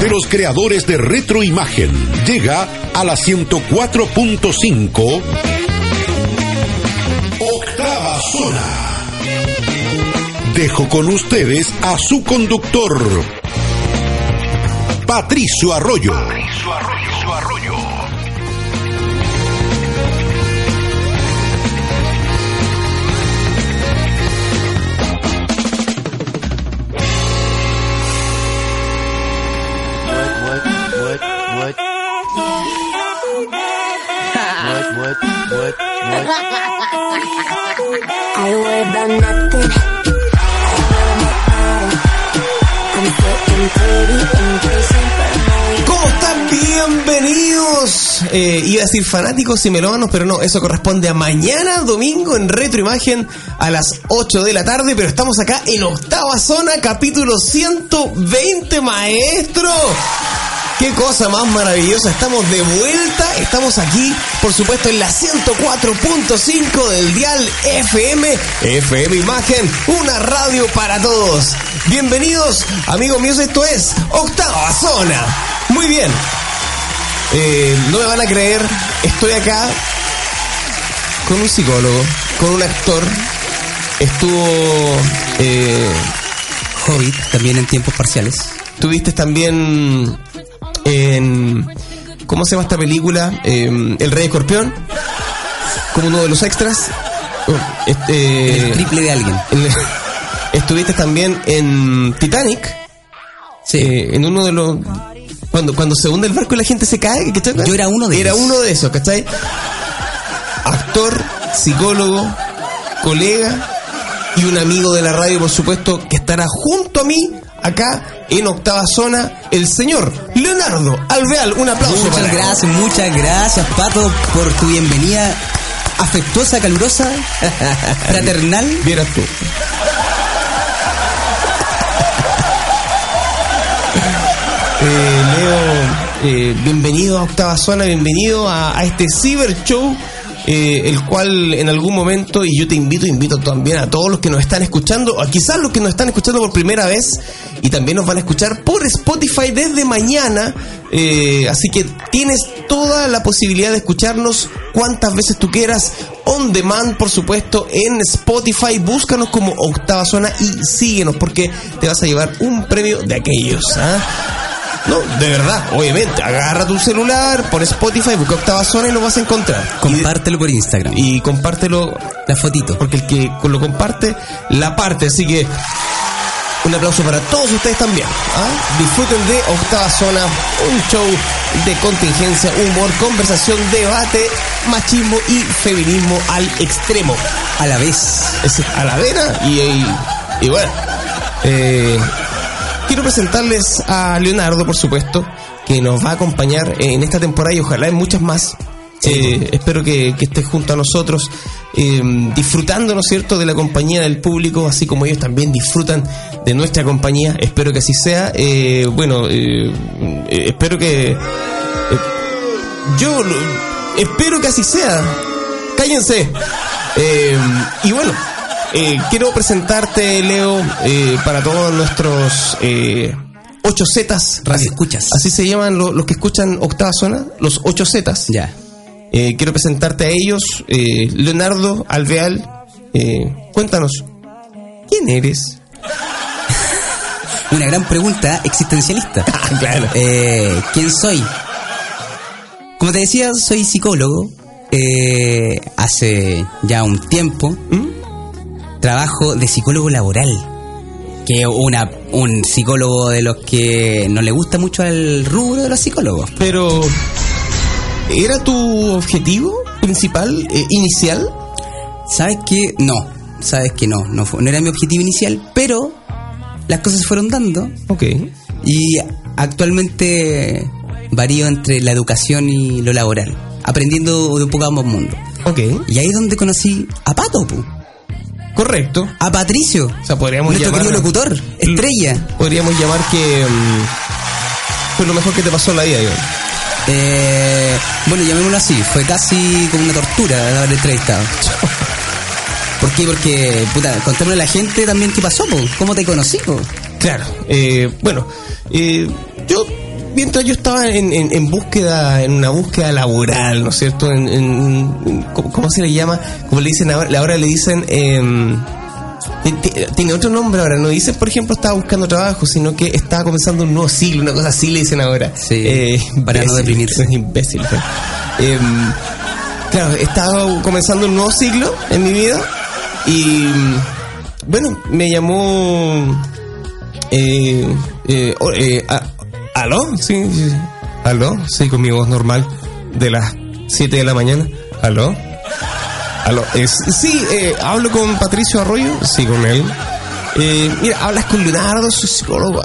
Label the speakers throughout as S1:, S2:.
S1: De los creadores de Retroimagen, llega a la 104.5 Octava Zona. Dejo con ustedes a su conductor, Patricio Arroyo.
S2: ¿Cómo están? Bienvenidos. Eh, iba a decir fanáticos y melómanos, pero no, eso corresponde a mañana, domingo, en Retroimagen a las 8 de la tarde, pero estamos acá en octava zona, capítulo 120, maestro. Qué cosa más maravillosa, estamos de vuelta, estamos aquí, por supuesto, en la 104.5 del dial FM, FM Imagen, una radio para todos. Bienvenidos, amigos míos, esto es Octava Zona. Muy bien, eh, no me van a creer, estoy acá con un psicólogo, con un actor, estuvo... Eh,
S3: Hobbit, también en tiempos parciales.
S2: Tuviste también en. ¿Cómo se llama esta película? Eh, El Rey Escorpión. Como uno de los extras. Oh, este,
S3: El triple de alguien.
S2: el- estuviste también en Titanic.
S3: Sí.
S2: eh, en uno de los. Cuando, cuando se hunde el barco y la gente se cae. ¿cachai?
S3: Yo era uno de
S2: Era
S3: esos.
S2: uno de esos, ¿cachai? Actor, psicólogo, colega y un amigo de la radio, por supuesto, que estará junto a mí acá en octava zona, el señor Leonardo Alveal. Un aplauso
S3: Muchas
S2: para él.
S3: gracias, muchas gracias, Pato, por tu bienvenida afectuosa, calurosa, fraternal.
S2: Vieras tú. Eh, Leo, eh, bienvenido a Octava Zona, bienvenido a, a este Cyber Show, eh, el cual en algún momento, y yo te invito, invito también a todos los que nos están escuchando, o quizás los que nos están escuchando por primera vez, y también nos van a escuchar por Spotify desde mañana, eh, así que tienes toda la posibilidad de escucharnos cuantas veces tú quieras, on demand, por supuesto, en Spotify, búscanos como Octava Zona y síguenos, porque te vas a llevar un premio de aquellos, ¿ah? No, de verdad, obviamente. Agarra tu celular, pon Spotify, busca octava zona y lo vas a encontrar.
S3: Compártelo por Instagram.
S2: Y, compártelo,
S3: La fotito.
S2: porque el que lo comparte, la parte. Así que un aplauso para todos ustedes también. ¿ah? Disfruten de Octava Zona, un show de contingencia, humor, conversación, debate, machismo y feminismo al extremo.
S3: A la vez.
S2: Es a la vera y, y, y bueno. eh, quiero presentarles a Leonardo, por supuesto, que nos va a acompañar en esta temporada y ojalá en muchas más. Eh, espero que, que estés junto a nosotros, eh, disfrutando, ¿no es cierto?, de la compañía del público, así como ellos también disfrutan de nuestra compañía. Espero que así sea. Eh, bueno, eh, eh, espero que. eh, yo lo- espero que así sea. Cállense. Eh, y bueno, eh, quiero presentarte, Leo, eh, para todos nuestros eh, 8 Zetas.
S3: Radio escuchas.
S2: Así se llaman lo- los que escuchan Octava Zona, los 8 Zetas.
S3: Ya.
S2: Eh, quiero presentarte a ellos, eh, Leonardo Alveal. eh, cuéntanos, ¿quién eres?
S3: Una gran pregunta existencialista.
S2: claro.
S3: Eh, ¿Quién soy? Como te decía, soy psicólogo. Eh, hace ya un tiempo
S2: ¿Mm?
S3: Trabajo de psicólogo laboral. Que una, un psicólogo de los que no le gusta mucho al rubro de los psicólogos.
S2: Pero, ¿era tu objetivo principal, eh, inicial?
S3: ¿Sabes qué? No, sabes que no, no, fue- no era mi objetivo inicial, pero las cosas se fueron dando
S2: Ok.
S3: y actualmente varío entre la educación y lo laboral, aprendiendo de un poco ambos mundos.
S2: Ok.
S3: Y ahí es donde conocí a Pato, pu.
S2: Correcto.
S3: a Patricio,
S2: O sea, podríamos
S3: nuestro
S2: llamar...
S3: querido locutor, estrella.
S2: Podríamos llamar que... mm, fue lo mejor que te pasó en la vida, Iván.
S3: Eh, bueno, llamémoslo así, fue casi como una tortura haber entrevistado. ¿Por qué? Porque, puta, contémosle a la gente también qué pasó, po. ¿Cómo te conocí, po?
S2: Claro, eh, bueno, eh, yo mientras yo estaba en, en- en búsqueda, en una búsqueda laboral, ¿no es cierto? En, ¿cómo, cómo se le llama? Como le dicen ahora, ahora le dicen, em, ti- ti- tiene otro nombre ahora, no dicen, por ejemplo, estaba buscando trabajo, sino que estaba comenzando un nuevo siglo, una cosa así le dicen ahora. Eh,
S3: Sí, para no
S2: imbécil,
S3: deprimirse.
S2: es imbécil. ¿eh? Em, claro, estaba comenzando un nuevo siglo en mi vida y bueno, me llamó eh, eh, eh, a- ¿Aló? Sí, sí. ¿Aló? Sí, con mi voz normal de las 7 de la mañana. ¿Aló? ¿Aló? Sí, eh, hablo con Patricio Arroyo. Sí, con él. Eh, mira, hablas con Leonardo, su psicólogo.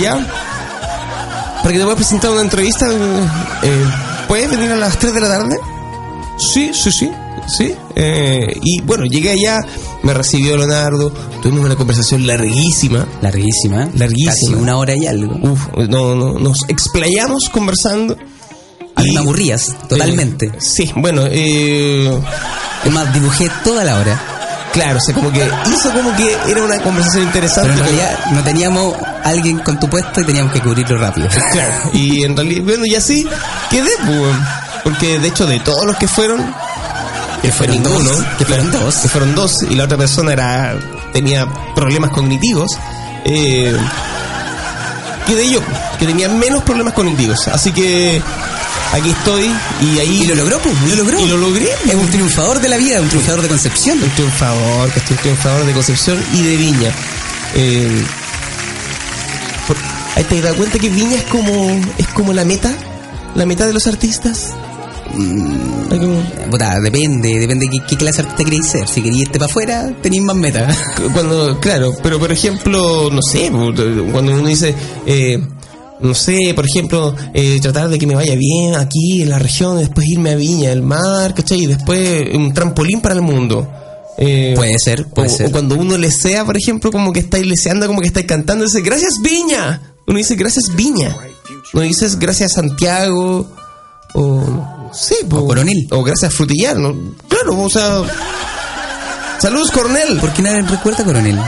S2: ¿Ya? Para que te voy a presentar una entrevista. eh, ¿Puedes venir a las 3 de la tarde? Sí, sí, sí, sí. Eh, y bueno, llegué allá, me recibió Leonardo, tuvimos una conversación larguísima.
S3: Larguísima.
S2: Larguísima.
S3: Casi una hora y algo.
S2: Uf, no, no, nos explayamos conversando.
S3: A mí me aburrías, totalmente.
S2: Eh, sí, bueno, eh,
S3: Es más, dibujé toda la hora.
S2: claro, o sea, como que hizo como que era una conversación interesante.
S3: Pero en realidad no teníamos alguien con tu puesto y teníamos que cubrirlo rápido.
S2: Claro, y en realidad, bueno, y así quedé, pues, porque de hecho de todos los que fueron, que fueron
S3: Ninguno,
S2: dos,
S3: que fueron dos.
S2: que fueron dos, y la otra persona era tenía problemas cognitivos, eh, quedé yo, que tenía menos problemas cognitivos, así que aquí estoy y ahí
S3: Y lo logró, pues, lo logró.
S2: y lo logré,
S3: Es un triunfador de la vida, un triunfador de Concepción.
S2: un triunfador, que estoy un triunfador de Concepción y de Viña. Eh, por- te das cuenta que Viña es como es como la meta, la meta de los artistas.
S3: Puta, depende, depende de qué, qué clase de artista queréis ser. Si queréis irte para afuera, tenéis más metas.
S2: cuando claro, pero por ejemplo, no sé, cuando uno dice eh, no sé, por ejemplo, eh, tratar de que me vaya bien aquí en la región, después irme a Viña, el mar, ¿cachai? Y después un trampolín para el mundo. Eh,
S3: Puede ser, puede
S2: o,
S3: ser.
S2: o cuando uno le sea, por ejemplo, como que estáis leseando, como que estáis cantando, dice, gracias Viña. Uno dice, gracias Viña. No dices, gracias Santiago. O, sé, po,
S3: O Coronel.
S2: O gracias Frutillar. ¿no? Claro, o sea... Saludos, Cornel.
S3: ¿Por qué nadie recuerda, coronel?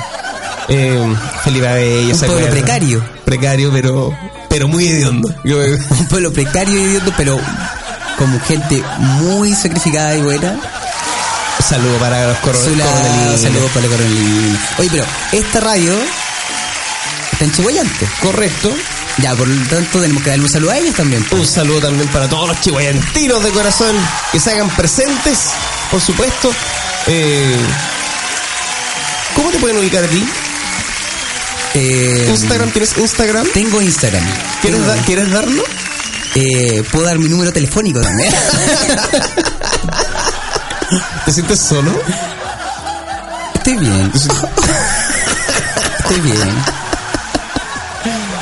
S2: Eh, Felipe Abello,
S3: Un
S2: ¿se
S3: pueblo
S2: acuerda?
S3: precario.
S2: Precario, pero, pero muy hediondo. Yo-
S3: Un pueblo precario y idiota, pero como gente muy sacrificada y buena.
S2: Saludo para los coronelinos.
S3: Saludos para la coronelina. Oye, pero esta radio está en Chihuayante.
S2: Correcto.
S3: Ya, por lo tanto, tenemos que darle un saludo a ellos también. pues.
S2: Un saludo también para todos los chihuayantinos de corazón que se hagan presentes, por supuesto. Eh, ¿Cómo te pueden ubicar a ti?
S3: Eh,
S2: Instagram, ¿tienes Instagram?
S3: Tengo Instagram.
S2: ¿Quieres,
S3: Tengo-
S2: da- ¿quieres darlo?
S3: eh, Puedo dar mi número telefónico también.
S2: ¿Te sientes solo?
S3: Estoy bien. Estoy bien.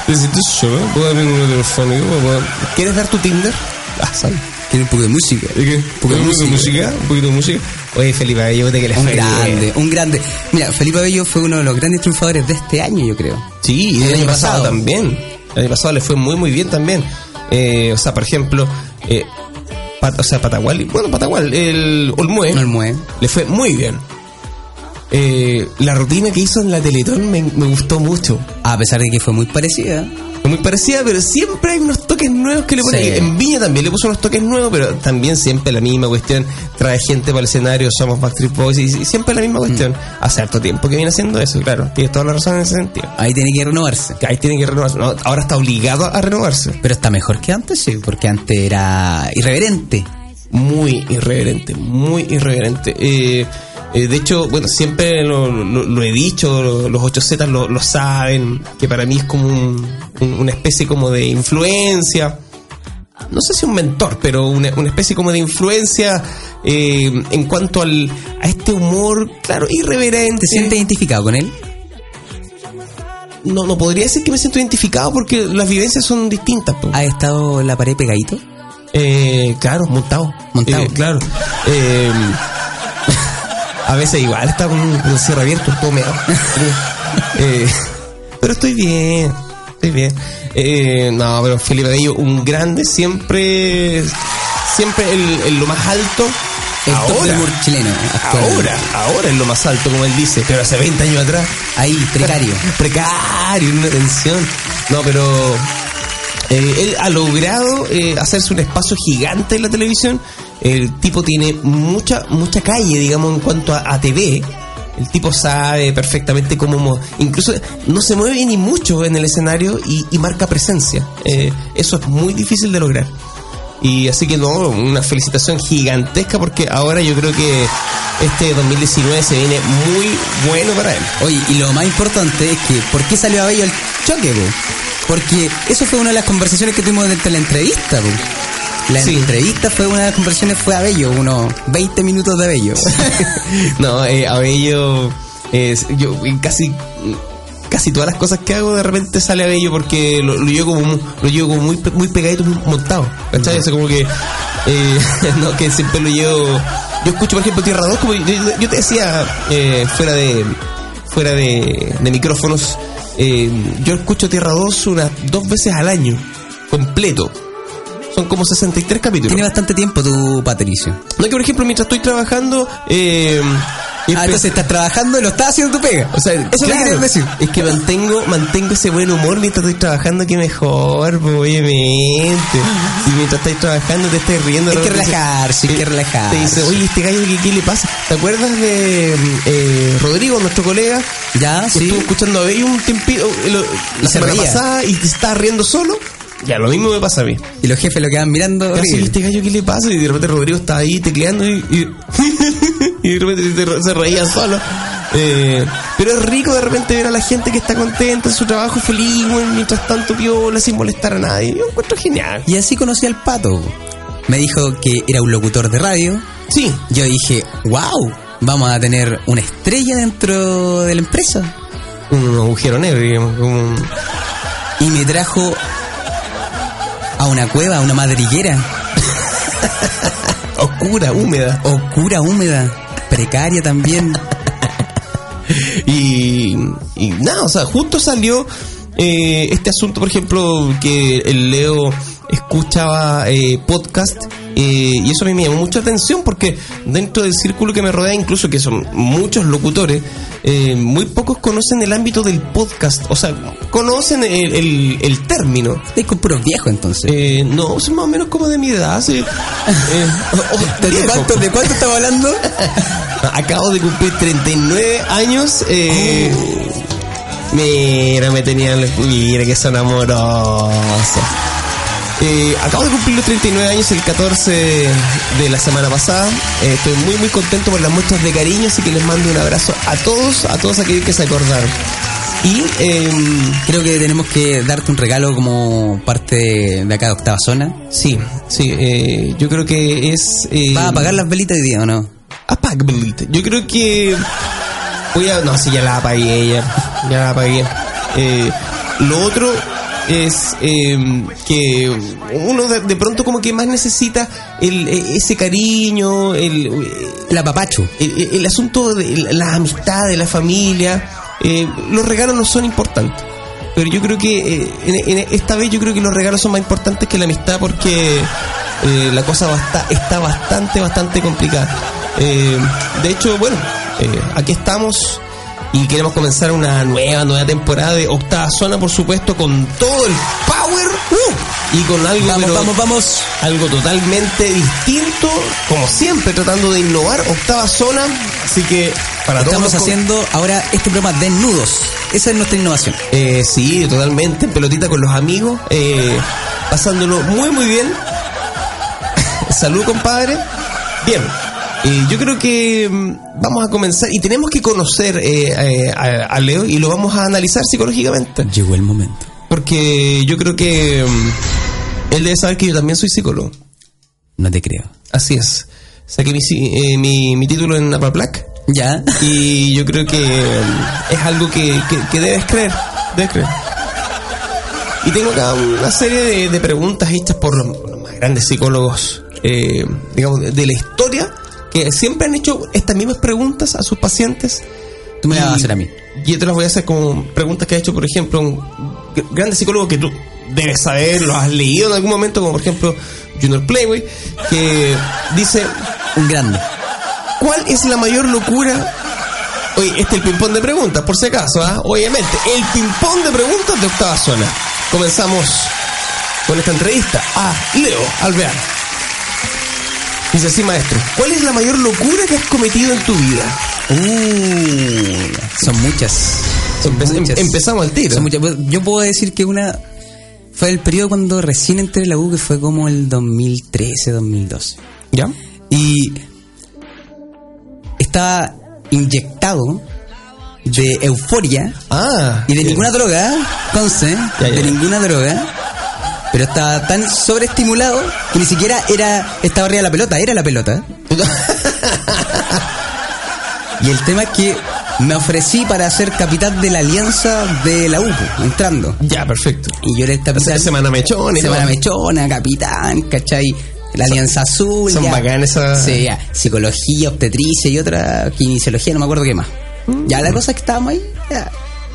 S2: ¿Te sientes solo? ¿Puedo telefónico? ¿Puedo- ¿Quieres dar tu Tinder? Ah, sal.
S3: Tiene un poco de música.
S2: ¿Y qué? ¿Un poquito de
S3: música.
S2: música? ¿Un poquito de música? Oye, Felipe, Abello, te que le
S3: Un grande, un grande. Mira, Felipe Abello fue uno de los grandes triunfadores de este año, yo creo.
S2: Sí, y el, año pasado, también. El año pasado le fue muy, muy bien también. Eh, o sea, por ejemplo, eh, Pat- o sea, Patagual, bueno, Patagual, el Olmue,
S3: No el mue.
S2: le fue muy bien. Eh, la rutina que hizo en la Teletón me, me gustó mucho.
S3: A pesar de que fue muy parecida.
S2: Es muy parecida, pero siempre hay unos toques nuevos que le pone.
S3: Sí.
S2: En Viña también le puso unos toques nuevos, pero también siempre la misma cuestión. Trae gente para el escenario, somos Backstreet Boys, y, siempre la misma cuestión. Hace harto tiempo que viene haciendo eso, claro. Tienes toda la razón en ese sentido.
S3: Ahí tiene que renovarse.
S2: Ahí tiene que renovarse. No, ahora está obligado a renovarse.
S3: Pero está mejor que antes, sí, porque antes era irreverente.
S2: Muy irreverente, muy irreverente. Eh, eh, de hecho, bueno, siempre lo, lo- lo he dicho, lo- los 8Z lo, lo saben, que para mí es como un- un- una especie como de influencia. No sé si un mentor, pero una, una especie como de influencia eh, en cuanto al, a este humor, claro, irreverente.
S3: ¿Te sientes identificado con él?
S2: no, no podría decir que me siento identificado porque las vivencias son distintas. po.
S3: ¿Has estado en la pared pegadito?
S2: Eh, claro, montado.
S3: Montado.
S2: Eh, claro. A veces igual está con el cierre abierto, todo meado. Eh, pero estoy bien, estoy bien. Eh, no, pero Felipe Bello, un grande, siempre, siempre el, el lo más alto.
S3: El
S2: ahora,
S3: chileno.
S2: ahora, ahora es lo más alto, como él dice, pero hace 20 años atrás.
S3: Ahí, precario.
S2: Precario, una tensión. No, pero eh, él ha logrado eh, hacerse un espacio gigante en la televisión. El tipo tiene mucha mucha calle, digamos, en cuanto a, a TV. El tipo sabe perfectamente cómo... mo- Incluso no se mueve ni mucho en el escenario y, y marca presencia. Eh, eso es muy difícil de lograr. Y así que no, una felicitación gigantesca porque ahora yo creo que este 2019 se viene muy bueno para él.
S3: Oye, y lo más importante es que, ¿por qué salió a Bello el choque, po? Porque eso fue una de las conversaciones que tuvimos durante la entrevista. La
S2: Sí.
S3: entrevista fue una de las conversaciones, fue a Bello, unos 20 minutos de Bello.
S2: no, eh, Abello, es, yo casi casi todas las cosas que hago de repente sale Abello porque lo, lo llevo como lo llevo como muy muy pegadito, muy montado, ¿cachai? O sea, como que eh, no que siempre lo llevo. Yo escucho por ejemplo Tierra 2 como yo, yo te decía eh, fuera de fuera de, de micrófonos, eh, yo escucho Tierra 2 unas dos veces al año completo. Son como 63 capítulos.
S3: Tiene bastante tiempo tu Patricio.
S2: No que por ejemplo mientras estoy trabajando eh,
S3: Ah, entonces estás trabajando y lo estás haciendo tu pega.
S2: o sea,
S3: eso es lo que quieres decir.
S2: Es que mantengo, mantengo ese buen humor mientras estoy trabajando, que mejor, obviamente. Si mientras estáis trabajando te estáis riendo.
S3: Hay que relajarse, hay que relajarse.
S2: Te dice, oye, este gallo, ¿qué, qué le pasa? ¿Te acuerdas de eh, Rodrigo, nuestro colega?
S3: Ya,
S2: que
S3: sí.
S2: estuvo escuchando a Bello un tiempito, eh, la
S3: se
S2: semana pasada y se estaba riendo solo. Ya, lo mismo me pasa a mí.
S3: Y los jefes lo quedan mirando.
S2: ¿Qué hace este gallo? ¿Qué le pasa? Y de repente Rodrigo está ahí tecleando y, y, y de repente se, reía solo. Eh, pero es rico de repente ver a la gente que está contenta en su trabajo, feliz, mientras tanto piola, sin molestar a nadie. Yo encuentro genial.
S3: Y así conocí al pato. Me dijo que era un locutor de radio.
S2: Sí,
S3: Yo dije, wow, vamos a tener una estrella dentro de la empresa.
S2: un agujero negro, digamos. un-
S3: Y me trajo a una cueva, a una madriguera,
S2: oscura, húmeda.
S3: oscura, húmeda, precaria también.
S2: Y, y nada, o sea, justo salió eh, este asunto, por ejemplo, que el Leo escuchaba eh, podcast eh, y eso a mí me llamó mucha atención porque dentro del círculo que me rodea, incluso que son muchos locutores, eh, muy pocos conocen el ámbito del podcast, o sea, conocen el, el- el término.
S3: Estoy con puros viejos entonces.
S2: Eh, no, son más o menos como de mi edad. sí. Eh, o- o
S3: ¿De,
S2: viejo,
S3: cuánto, ¿De cuánto estamos hablando?
S2: Acabo de cumplir 39 años. Eh, Mira, me tenían. Mira que son amorosos. Eh, acabo de cumplir los 39 años el 14 de la semana pasada. Eh, estoy muy, muy contento por las muestras de cariño, así que les mando un abrazo a todos, a todos aquellos que se acordaron. Y em,
S3: Creo que tenemos que darte un regalo como parte de, acá de Octava Zona.
S2: sí, sí, eh, yo creo que es. eh,
S3: ¿Vas a apagar las velitas hoy día o no?
S2: Apagability. Yo creo que voy a. No, sí, ya la apagué, ya, ya la apagué. Lo otro es eh, que uno de, de pronto como que más necesita el, e- ese cariño, el,
S3: El apapacho.
S2: el, el asunto de la amistad, de la familia. Eh, los regalos no son importantes. Pero yo creo que eh, en, en esta vez yo creo que los regalos son más importantes que la amistad porque eh, la cosa basta- está bastante, bastante complicada. Eh, de hecho, bueno, eh, aquí estamos y queremos comenzar una nueva, nueva temporada de Octava Zona, por supuesto, con todo el power uh, y con algo,
S3: Vamos,
S2: pero-
S3: vamos, vamos.
S2: algo totalmente distinto, como siempre, tratando de innovar, octava zona, así que para todos
S3: Estamos haciendo ahora este programa desnudos. Esa es nuestra innovación.
S2: Eh, sí, totalmente, en pelotita con los amigos, eh, pasándolo muy muy bien. Salud, compadre. Bien. Eh, yo creo que mm, vamos a comenzar y tenemos que conocer eh, eh, a, a Leo y lo vamos a analizar psicológicamente.
S3: Llegó el momento.
S2: Porque yo creo que mm, él debe saber que yo también soy psicólogo.
S3: No te creo.
S2: Así es. Saqué mi, eh, mi, mi título en Apaplac.
S3: Ya.
S2: Y yo creo que mm, es algo que, que- que debes creer. Debes creer. Y tengo acá una serie de, de preguntas hechas por los, los más grandes psicólogos, eh, digamos, de la historia, que siempre han hecho estas mismas preguntas a sus pacientes.
S3: Tú me la vas a hacer a mí.
S2: Y yo te las voy a hacer como preguntas que ha hecho, por ejemplo, un gr- grande psicólogo que tú debes saber, lo has leído en algún momento, como por ejemplo Junior Playway, que dice,
S3: Un grande.
S2: ¿cuál es la mayor locura? Oye, este es el ping-pong de preguntas, por si acaso, ¿ah? Obviamente, el ping-pong de preguntas de octava zona. Comenzamos con esta entrevista a Leo Alvear. Dice así, maestro, ¿cuál es la mayor locura que has cometido en tu vida?
S3: Uh, son muchas. Son
S2: Empe-
S3: muchas.
S2: em- empezamos al tiro.
S3: Son muchas. Yo puedo decir que una fue el periodo cuando recién entré en la U, que fue como el 2013, 2012.
S2: ¿Ya?
S3: Y estaba inyectado de euforia
S2: Ah.
S3: y de
S2: bien.
S3: ninguna droga,
S2: Ya, ya,
S3: de ninguna droga. Pero estaba tan sobreestimulado que ni siquiera era estaba arriba de la pelota, era la pelota. Y el tema es que me ofrecí para ser capitán de la alianza de la U, entrando.
S2: Ya, perfecto.
S3: Y yo era capitán.
S2: Se- Semana mechona
S3: Semana
S2: todo.
S3: mechona, capitán, ¿cachai? La Alianza Azul.
S2: son
S3: ya.
S2: bacanas esas-
S3: Sí, ya. Psicología, obstetricia y otra, kinesiología, no me acuerdo qué más. Ya la cosa es que estábamos ahí, ya,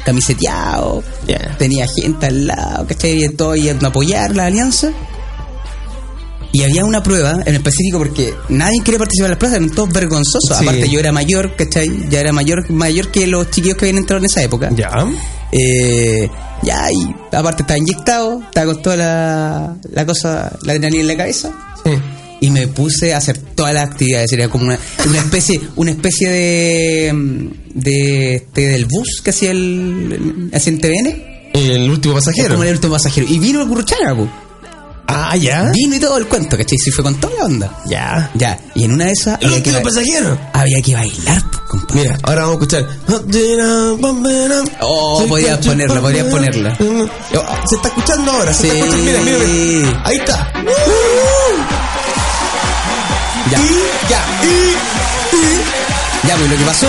S3: camiseteado, tenía gente al lado, ¿cachai? Y todo a apoyar la alianza. Y había una prueba en específico porque nadie quería participar en las pruebas, eran todos vergonzosos.
S2: Sí.
S3: Aparte yo era mayor, ¿cachai? Ya era mayor, mayor que los chiquillos que habían entrado en esa época.
S2: Ya.
S3: Eh, ya, y aparte estaba inyectado, estaba con toda la, la cosa, la adrenalina en la cabeza. Y me puse a hacer todas las actividades. Era como una, una especie, una especie de, mm, de, este, del bus que hacía el, hacía en TVN.
S2: El último pasajero.
S3: como el último pasajero. Y vino el Gurruchaga.
S2: Ah, ya.
S3: Vino y todo el cuento, ¿cachai? Sí, fue con toda la onda.
S2: Ya.
S3: Ya, y en una de esas
S2: El último pasajero.
S3: había que bailar, pues, compadre.
S2: Mira, ahora vamos a escuchar.
S3: Oh, podrías ponerla, podrías ponerla.
S2: Se está escuchando ahora. Se está
S3: Sí.
S2: escuchando. Mira, mira, mira. Ahí está.
S3: Ya.
S2: Y ya. Y
S3: Ya, pues lo que pasó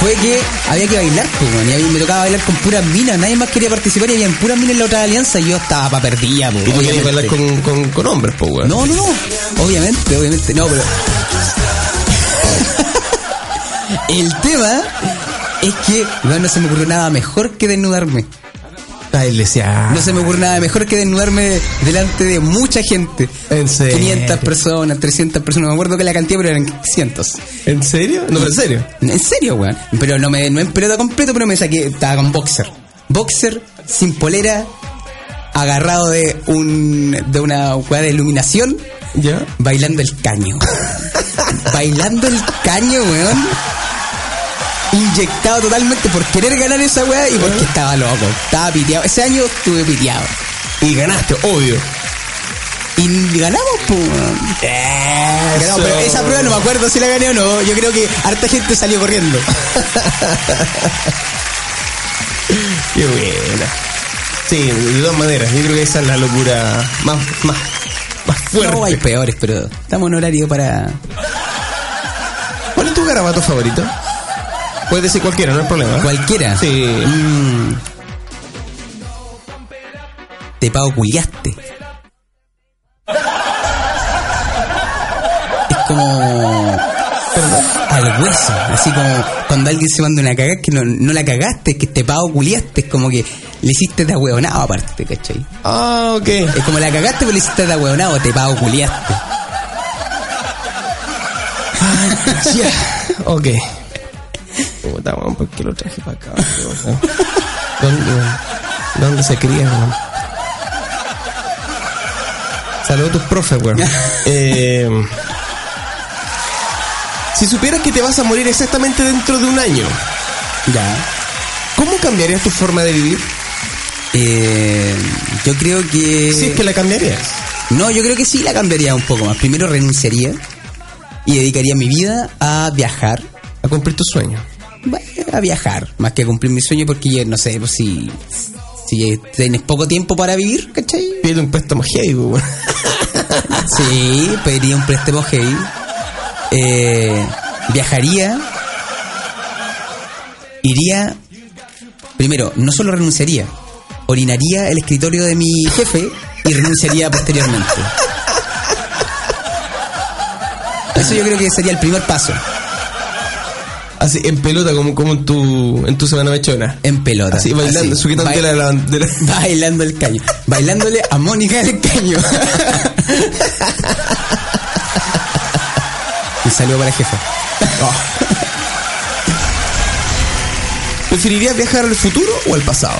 S3: fue que había que bailar, pues, y a mí me tocaba bailar con puras minas, nadie más quería participar y había puras minas en la otra alianza y yo estaba pa' perdida, pues,
S2: Y tú querías bailar con, con, con hombres, pues, weón.
S3: No, no, no, obviamente, obviamente, no, pero... El tema es que no se me ocurrió nada mejor que desnudarme.
S2: Le decía.
S3: No se me ocurre nada mejor que desnudarme delante de mucha gente.
S2: ¿En serio?
S3: 500 personas, 300 personas, me acuerdo que la cantidad, pero eran cientos.
S2: ¿En serio? No, pero en serio.
S3: En serio, weón. Pero no me no en pelota completo, pero me saqué, estaba con boxer. Boxer, sin polera, agarrado de un de una weá de iluminación,
S2: ¿Ya?
S3: bailando el caño. bailando el caño, weón. Inyectado totalmente por querer ganar esa weá y porque estaba loco. Estaba piteado. Ese año estuve piteado.
S2: Y ganaste, obvio.
S3: Y ganamos, pues. Ganamos, pero esa prueba no me acuerdo si la gané o no. Yo creo que harta gente salió corriendo.
S2: Qué buena. Sí, de todas maneras, yo creo que esa es la locura más, más, más fuerte.
S3: No hay peores, pero estamos en horario para.
S2: ¿Cuál es tu garabato favorito? Puedes decir cualquiera, no hay problema.
S3: Cualquiera.
S2: Sí.
S3: Mm. Te pago culiaste. Es como. Al hueso. Así como cuando alguien se manda una cagada que no, no la cagaste, que te pago culiaste. Es como que le hiciste de hueonado aparte, ¿cachai?
S2: Ah, ok.
S3: Es como la cagaste, pero le hiciste de hueonado, te pago culiaste.
S2: Ya. Ok. Puta, weón, ¿por qué lo traje para acá? weón? ¿Dónde, weón? ¿Dónde se cría, weón? Saludos a tus profes, weón. Eh, si supieras que te vas a morir exactamente dentro de un año,
S3: Ya.
S2: ¿cómo cambiarías tu forma de vivir?
S3: Eh, yo creo que.
S2: Si es que la cambiarías.
S3: No, yo creo que sí la cambiaría un poco más. Primero renunciaría y dedicaría mi vida a viajar.
S2: A cumplir tus sueños.
S3: Bueno, a viajar, más que a cumplir mi sueño, porque ya, no sé, pues si, si tienes poco tiempo para vivir, ¿cachai?
S2: Pide un préstamo heavy, weón.
S3: Sí, pediría un préstamo heavy. Eh, viajaría Iría, primero, no solo renunciaría, orinaría el escritorio de mi jefe y renunciaría posteriormente. Eso yo creo que sería el primer paso.
S2: Así, en pelota, como, como en tu en tu semana mechona.
S3: En pelota.
S2: Así, bailando,
S3: Así.
S2: la, de la-
S3: Bailando el caño. Bailándole a Mónica del caño. Un saludo para el jefe.
S2: ¿Preferirías viajar al futuro o al pasado?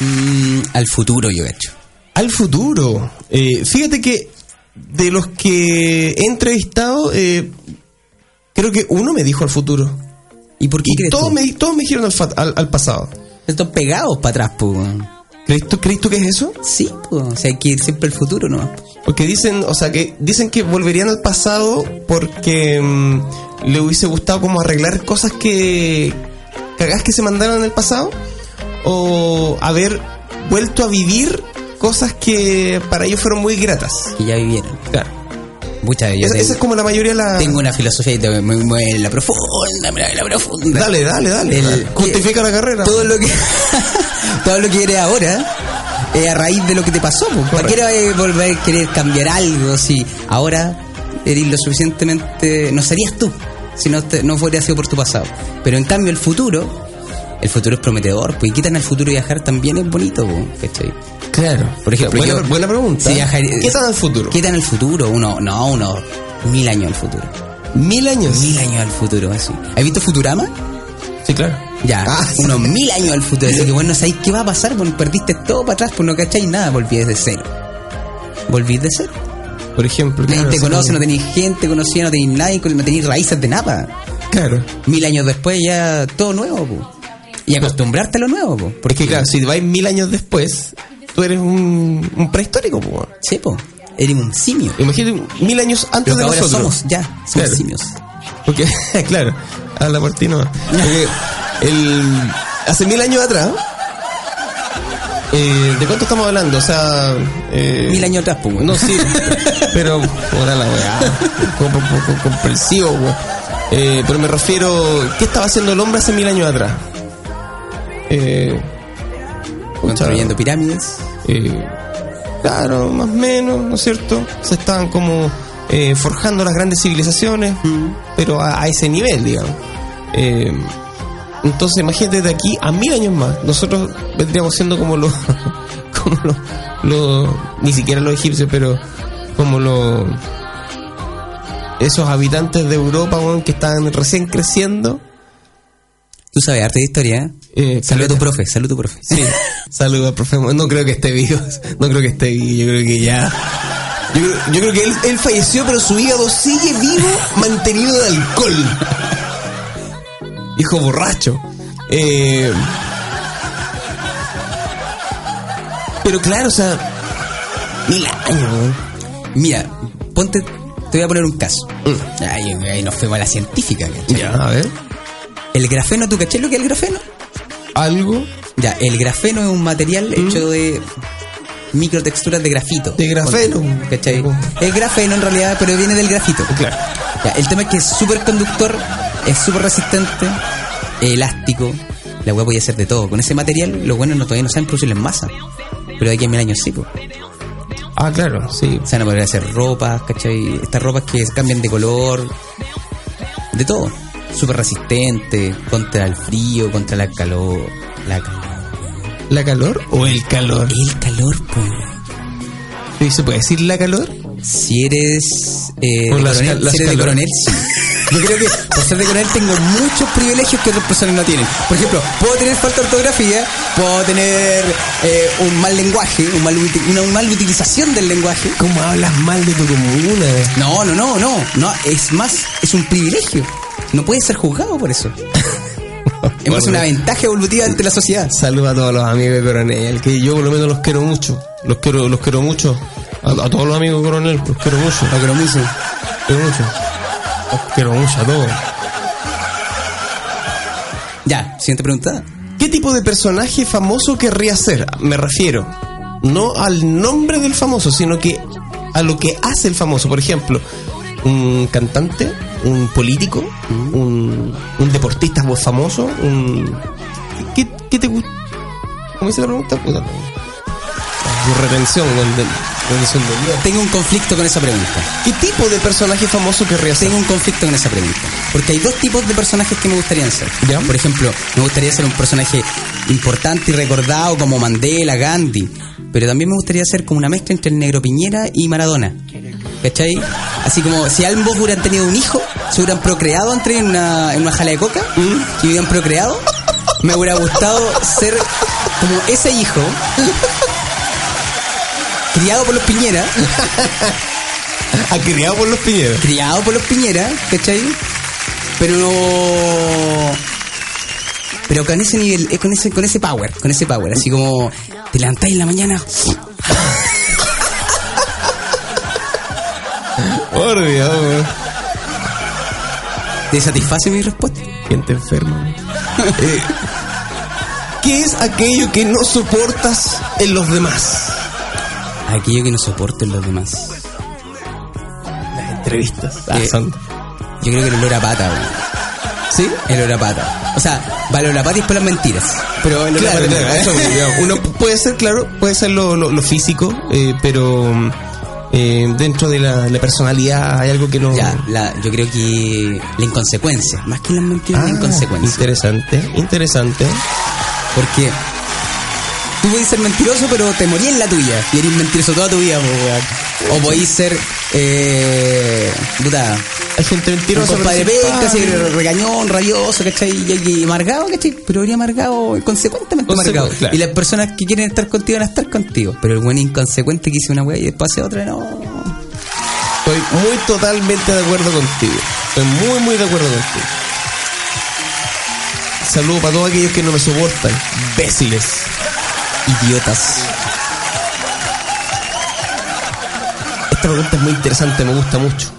S3: Mm, al futuro, yo hecho.
S2: Al futuro. Eh, fíjate que de los que he entrevistado, eh, creo que uno me dijo al futuro.
S3: ¿Y por qué
S2: Y
S3: crees
S2: todos
S3: tú?
S2: me, todos me dijeron al, fa- al- al pasado.
S3: Están pegados para atrás, pues.
S2: ¿Crees tú, crees tú que es eso?
S3: Sí, pues. O sea, hay que ir siempre al futuro, ¿no?
S2: Porque dicen, o sea, que dicen que volverían al pasado porque mm, le hubiese gustado como arreglar cosas que cagás que se mandaron en el pasado o haber vuelto a vivir cosas que para ellos fueron muy gratas.
S3: Que ya vivieron.
S2: Claro.
S3: Muchas
S2: Esa, esa es como la mayoría de la...
S3: tengo una filosofía y te me en la profunda, me la profunda.
S2: Dale, dale, dale.
S3: El-
S2: dale. Justifica la carrera.
S3: Todo lo que todo lo que eres ahora es a raíz de lo que te pasó. ¿Para qué a volver a querer cambiar algo si ahora eres lo suficientemente... No serías tú si no, te- no fuera sido por tu pasado. Pero en cambio el futuro, el futuro es prometedor. Pues y quitan al futuro viajar también es bonito. ¿cachai?
S2: Claro.
S3: Por ejemplo,
S2: buena,
S3: yo-
S2: buena pregunta.
S3: si viajaría-
S2: ¿Qué tal el futuro?
S3: ¿Qué tan el futuro? Uno, no, uno, mil años al futuro.
S2: Mil años.
S3: Mil años al futuro, así. ¿Has visto Futurama?
S2: Sí, claro.
S3: Ya,
S2: Ah, sí.
S3: unos mil años al futuro. Así que bueno, ¿sabéis qué va a pasar? Bueno, perdiste todo para atrás, pues no cacháis nada, volví desde cero. Volví de cero.
S2: Por ejemplo.
S3: Nadie
S2: claro,
S3: te
S2: sí.
S3: conoce, no tenéis gente conocida, no tenéis nadie, no tenéis raíces de nada.
S2: Claro.
S3: Mil años después ya todo nuevo, po. Y acostumbrarte a lo nuevo, po.
S2: Porque claro, si vais mil años después, tú eres un, un prehistórico, pues.
S3: Sí, po. Eres un simio.
S2: Imagínate mil años antes de
S3: ahora
S2: nosotros.
S3: somos, ya, somos
S2: Claro.
S3: simios.
S2: Porque, claro, a la por ti no. Porque el, hace mil años atrás, eh, ¿de cuánto estamos hablando? O sea, eh,
S3: Mil años atrás, pues,
S2: No, sí, pero, ahora la weá, comprensivo. Eh, pero me refiero, ¿qué estaba haciendo el hombre hace mil años atrás? Eh,
S3: Construyendo pirámides.
S2: eh, claro, más o menos, ¿no es cierto? Se estaban como eh, forjando las grandes civilizaciones, pero a, a ese nivel, digamos. Eh, entonces, imagínate de aquí a mil años más, nosotros vendríamos siendo como los, como los, los- ni siquiera los egipcios, pero como los, esos habitantes de Europa, weón, que están recién creciendo.
S3: Tú sabes, arte de historia, ¿eh? Saluda a tu profe, saluda a tu profe.
S2: Sí, saludos, profe. No creo que esté vivo. No creo que esté vivo. Yo creo que ya. Yo, creo- yo creo que él, él falleció, pero su hígado sigue vivo, mantenido de alcohol. Hijo borracho. Eh, pero claro, o sea. Mil años.
S3: Mira, ponte, te voy a poner un caso. Ahí, ahí nos fuimos a la científica, ¿cachai?
S2: Mm. Ya, a ver.
S3: El grafeno, ¿tú caché lo que es el grafeno?
S2: Algo
S3: Ya, el grafeno es un material hecho de microtexturas de grafito.
S2: Mm. De grafeno.
S3: ¿Cachai? Es grafeno en realidad, pero viene del grafito.
S2: Claro.
S3: Ya, el tema es que es súper conductor, es súper resistente, es elástico. La hueá podía ser de todo. Con ese material, los buenos no, todavía no saben producirlo en masa. Pero de aquí a mil años sí, pues.
S2: Ah, claro, sí.
S3: Se van a poder hacer ropas, ¿cachai? Estas ropas que cambian de color, de todo. Súper resistente, contra el frío, contra la calor. La calor.
S2: ¿La calor o el calor?
S3: El calor, pues.
S2: ¿Sí ¿Se puede decir la calor?
S3: Si eres eh, de coronel, si eres de coronel, sí. Yo creo que por ser de coronel tengo muchos privilegios que otras personas no tienen. Por ejemplo, puedo tener falta de ortografía, puedo tener eh, un mal lenguaje, un mal una mal utilización del lenguaje.
S2: ¿Cómo hablas mal de tu comuna?
S3: No, no, no, no, no, es más, es un privilegio. No puedes ser juzgado por eso. Es más una ventaja evolutiva ante la sociedad.
S2: Saludos a todos los amigos de Coronel, que yo por lo menos los quiero mucho. Los quiero, los quiero mucho. A, a todos los amigos de Coronel, los quiero mucho. Los quiero mucho. Quiero mucho. Los quiero mucho a todos.
S3: Ya, siguiente pregunta.
S2: ¿Qué tipo de personaje famoso querría ser? Me refiero no al nombre del famoso, sino que a lo que hace el famoso. Por ejemplo, un cantante, un político, un, un deportista famoso, un... ¿Qué, qué te gusta? ¿Cómo dice la pregunta? Puta, tu retención,
S3: Tengo un conflicto con esa pregunta.
S2: ¿Qué tipo de personaje famoso querrías ser?
S3: Tengo un conflicto con esa pregunta. Porque hay dos tipos de personajes que me gustaría ser.
S2: Ya.
S3: Por ejemplo, me gustaría ser un personaje importante y recordado como Mandela, Gandhi. Pero también me gustaría ser como una mezcla entre el negro Piñera y Maradona. ¿Cachai? Así como si ambos hubieran tenido un hijo, se hubieran procreado entre en una, en una jala de coca y hubieran procreado, me hubiera gustado ser como ese hijo criado por los Piñera
S2: Ha criado por los piñeros.
S3: criado por los Piñera, ¿cachai? Pero no. Pero con ese nivel, eh, con ese, con ese power, con ese power, así como te levantáis en la mañana,
S2: Por Dios, weón.
S3: ¿te satisface mi respuesta?
S2: Gente enferma. Eh, ¿Qué es aquello que no soportas en los demás?
S3: Aquello que no soporto en los demás.
S2: Las entrevistas. Ah,
S3: Eh,
S2: son-
S3: Yo creo que el olor a pata, weón.
S2: ¿Sí?
S3: El olor a pata. O sea, va el olor a pata y después las mentiras. Pero el olor a
S2: Claro,
S3: pata-
S2: claro, eso, digamos, uno puede ser, claro, puede ser lo, lo- lo físico, eh, pero eh, dentro de la, la personalidad hay algo que no...
S3: Ya, la, yo creo que la inconsecuencia, más que las mentiras,
S2: Ah,
S3: la inconsecuencia.
S2: Interesante, interesante.
S3: Porque tú podés ser mentiroso, pero te morí en la tuya. Y eres mentiroso toda tu vida, po, weón. O podéis ser. Eh, puta.
S2: Hay gente
S3: Un
S2: mentirosa.
S3: compadre
S2: pero
S3: penca, así, regañón, rabioso, ¿cachai? Y, y amargado, ¿cachai? Pero eres amargado, consecuentemente
S2: Consecu-
S3: amargado.
S2: claro.
S3: Y las personas que quieren estar contigo van a estar contigo. Pero el buen inconsecuente que hice una weá y después hace otra, no.
S2: Estoy muy totalmente de acuerdo contigo. Estoy muy, muy de acuerdo contigo. Saludos para todos aquellos que no me soportan. Imbéciles.
S3: Idiotas.
S2: Esta pregunta es muy interesante, me gusta mucho.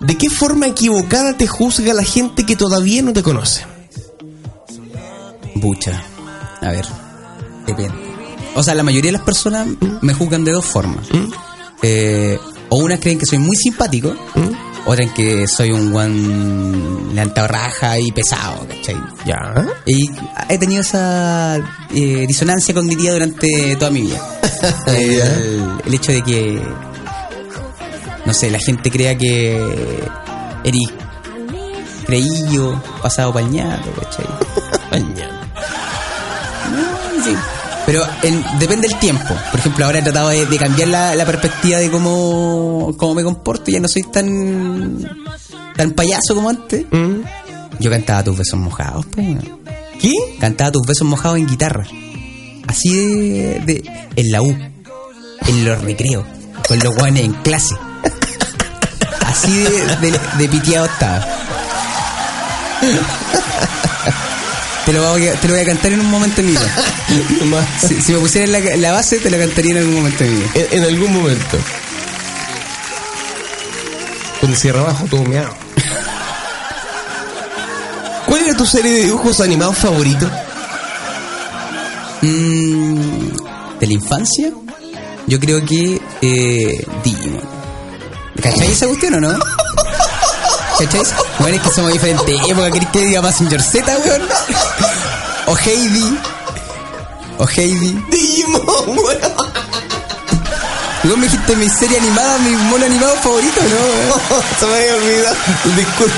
S2: ¿De qué forma equivocada te juzga la gente que todavía no te conoce?
S3: Bucha. A ver. Depende. O sea, la mayoría de las personas me juzgan de dos formas. Eh, o unas creen que soy muy simpático, otras que soy un guan levantado raja y pesado, ¿cachai?
S2: Ya.
S3: Y he tenido esa eh, disonancia cognitiva durante toda mi vida. el, el hecho de que, no sé, la gente crea que eres creillo, pasado pañado, ¿cachai?
S2: Mañana.
S3: No, sí. Pero en- depende del tiempo. Por ejemplo, ahora he tratado de, de cambiar la, la perspectiva de cómo, cómo me comporto. Ya no soy tan tan payaso como antes.
S2: ¿Mm?
S3: Yo cantaba tus besos mojados, pues.
S2: ¿Qué?
S3: Cantaba tus besos mojados en guitarra. Así de, de- en la U, en los recreos, con los guanes en clase. Así de, de, de piteado estaba. Te lo, voy a, te lo voy a cantar en un momento.
S2: Nomás.
S3: Si, si me pusieras la, la base, te la cantaría en algún momento vida.
S2: En, en algún momento. Con cierra abajo, todo meado. ¿Cuál era tu serie de dibujos animados favorito?
S3: Mm, de la infancia, yo creo que eh, Digimon. ¿Cacháis esa cuestión o no? ¿Cacháis? Bueno, es que somos diferentes épocas. ¿Queréis que diga Passenger Z, weón? O Heidi. O Heidi.
S2: Digimon, weón.
S3: Vos me dijiste mi serie animada, mi mono animado favorito, ¿no?
S2: Se me había olvidado. Disculpa.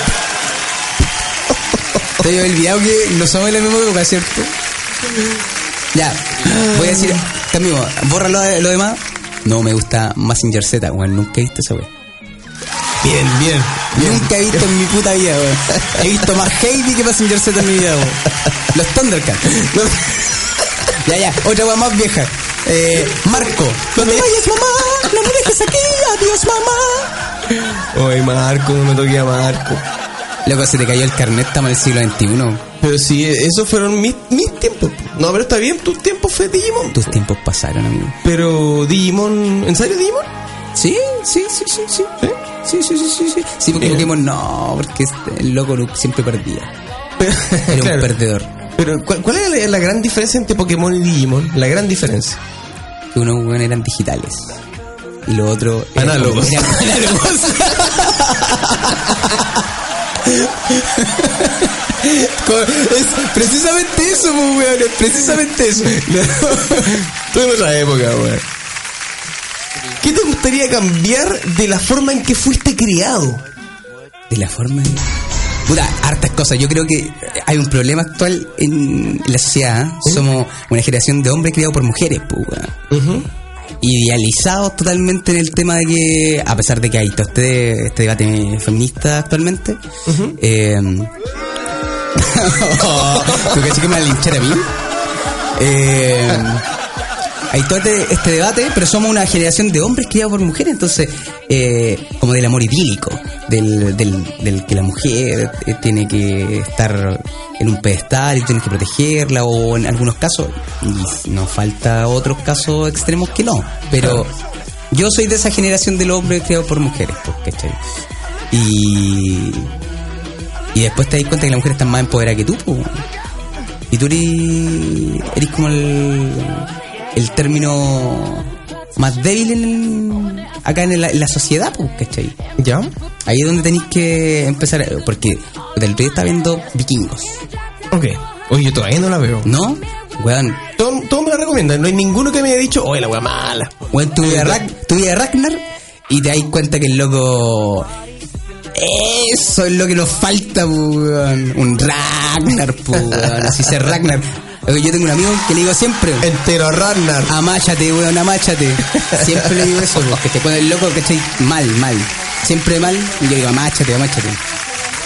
S3: Te había olvidado que no somos de la misma época, ¿cierto? Ya, voy a decir, cambiamos, borra lo, lo demás. No me gusta Massinger Z, weón, nunca he visto esa weón.
S2: Bien, bien.
S3: Nunca he visto en mi puta vida, weón. He visto más Heidi que Passenger Z en mi vida, weón. Los Thundercats. No- ya, ya, otra weón más vieja. Eh, Marco. No te vayas, mamá. No me dejes aquí. Adiós, mamá.
S2: Oye, Marco, no me toqué a Marco.
S3: Loco, se te cayó el carnet, estamos en el siglo XXI.
S2: Pero sí, esos fueron mis, mis tiempos. No, pero está bien, tus tiempos fue Digimon.
S3: Tus tiempos pasaron, amigo.
S2: Pero Digimon, ¿en serio Digimon?
S3: Sí, sí, sí, sí, sí. Sí, sí, sí, sí, sí. Sí, porque. Pokémon no, porque este- el loco siempre perdía. Era
S2: Claro.
S3: un perdedor.
S2: Pero, ¿cuál, cuál es la, la gran diferencia entre Pokémon y Digimon? La gran diferencia.
S3: Que unos weón eran digitales. Y los otros eran
S2: Análogos.
S3: eran análogos. Es precisamente eso, pues, weón. Es precisamente eso.
S2: Estoy en otra época, weón. ¿Qué te gustaría cambiar de la forma en que fuiste criado?
S3: De la forma. en- Puta, hartas cosas. Yo creo que hay un problema actual en la sociedad. ¿eh? Somos una generación de hombres criados por mujeres, pues. Idealizados totalmente en el tema de que, a pesar de que hay todo este, este debate feminista actualmente, eh, ¿tú crees que me van a linchar a mí? Eh, hay todo este, este debate, pero somos una generación de hombres criados por mujeres, entonces, eh, como del amor idílico, del, del, del que la mujer eh, tiene que estar en un pedestal y tienes que protegerla, o en algunos casos, y nos falta otros casos extremos que no, pero yo soy de esa generación del hombre criado por mujeres, pues, ¿cachai? Y, y después te das cuenta que la mujer está más empoderada que tú, pues. Y tú eres, eres como el, el término más débil en el- acá en la, en la sociedad, pues, ¿cachai?
S2: ¿Ya?
S3: Ahí es donde tenéis que empezar, porque del día está viendo vikingos,
S2: Ok. Oye, yo todavía no la veo.
S3: ¿no? Weón,
S2: todo me la recomiendan. No hay ninguno que me haya dicho, oye, la wea mala.
S3: weón, veías Rak- tú veías Ragnar y te das cuenta que el loco... Eso es lo que nos falta, pues, weón. Un Ragnar, pues, weón. Así ser Ragnar. Yo tengo un amigo que le digo siempre...
S2: Entero Ragnar.
S3: Amáchate, weón, amáchate. Siempre le digo eso, porque te pone el loco, ¿cachai? Mal, mal. Siempre mal, y yo digo, amáchate, amáchate.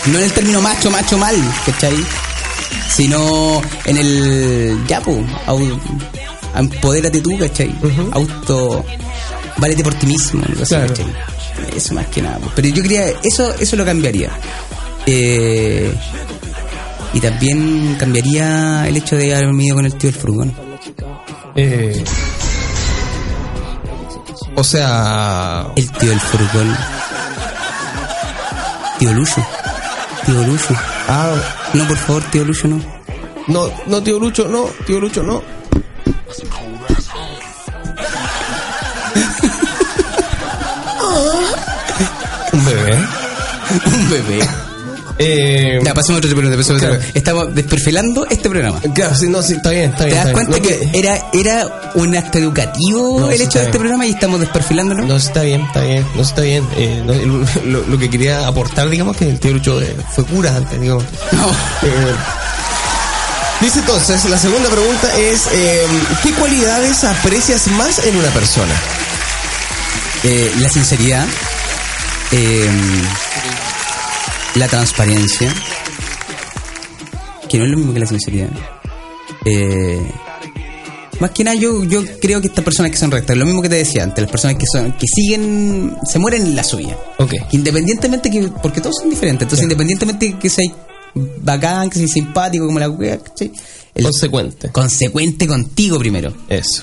S3: No en el término macho, macho, mal, ¿cachai? Sino en el. Ya, pues, empodérate tú, ¿cachai? Auto. Válete por ti mismo,
S2: Claro.
S3: ¿cachai? Eso más que nada. Pero yo quería. Eso, eso lo cambiaría. Eh, y también cambiaría el hecho de haberme ido con el tío del furgón.
S2: Eh, o sea,
S3: El tío del furgón. Tío Lucho. Tío Lucho.
S2: ah,
S3: No, por favor, tío Lucho, no.
S2: no, no, tío Lucho, no, tío Lucho, no. Un bebé.
S3: Un bebé.
S2: Eh,
S3: Ya, pasemos otro programa. pasemos a otro. Estamos desperfilando este programa.
S2: claro, sí, no, sí, está bien, está
S3: ¿Te
S2: bien.
S3: das
S2: está
S3: cuenta que era, era un acto educativo
S2: No,
S3: el hecho de este
S2: bien.
S3: programa y estamos desperfilándolo?
S2: No, está bien, está bien, no está bien. Eh, no, el- lo, lo que quería aportar, digamos, que el tío Lucho eh, fue cura antes, digamos.
S3: No.
S2: Dice entonces, la segunda pregunta es, ¿qué cualidades aprecias más en una persona?
S3: Eh, la sinceridad, eh, la transparencia, que no es lo mismo que la sinceridad. Eh, más que nada, yo, yo creo que estas personas que son rectas, lo mismo que te decía antes, las personas que son que siguen, se mueren en la suya.
S2: Ok.
S3: Que independientemente que, porque todos son diferentes, entonces independientemente que seas bacán, que seas simpático como la wea, ¿cachai? El-
S2: Consecuente.
S3: consecuente contigo primero.
S2: Eso.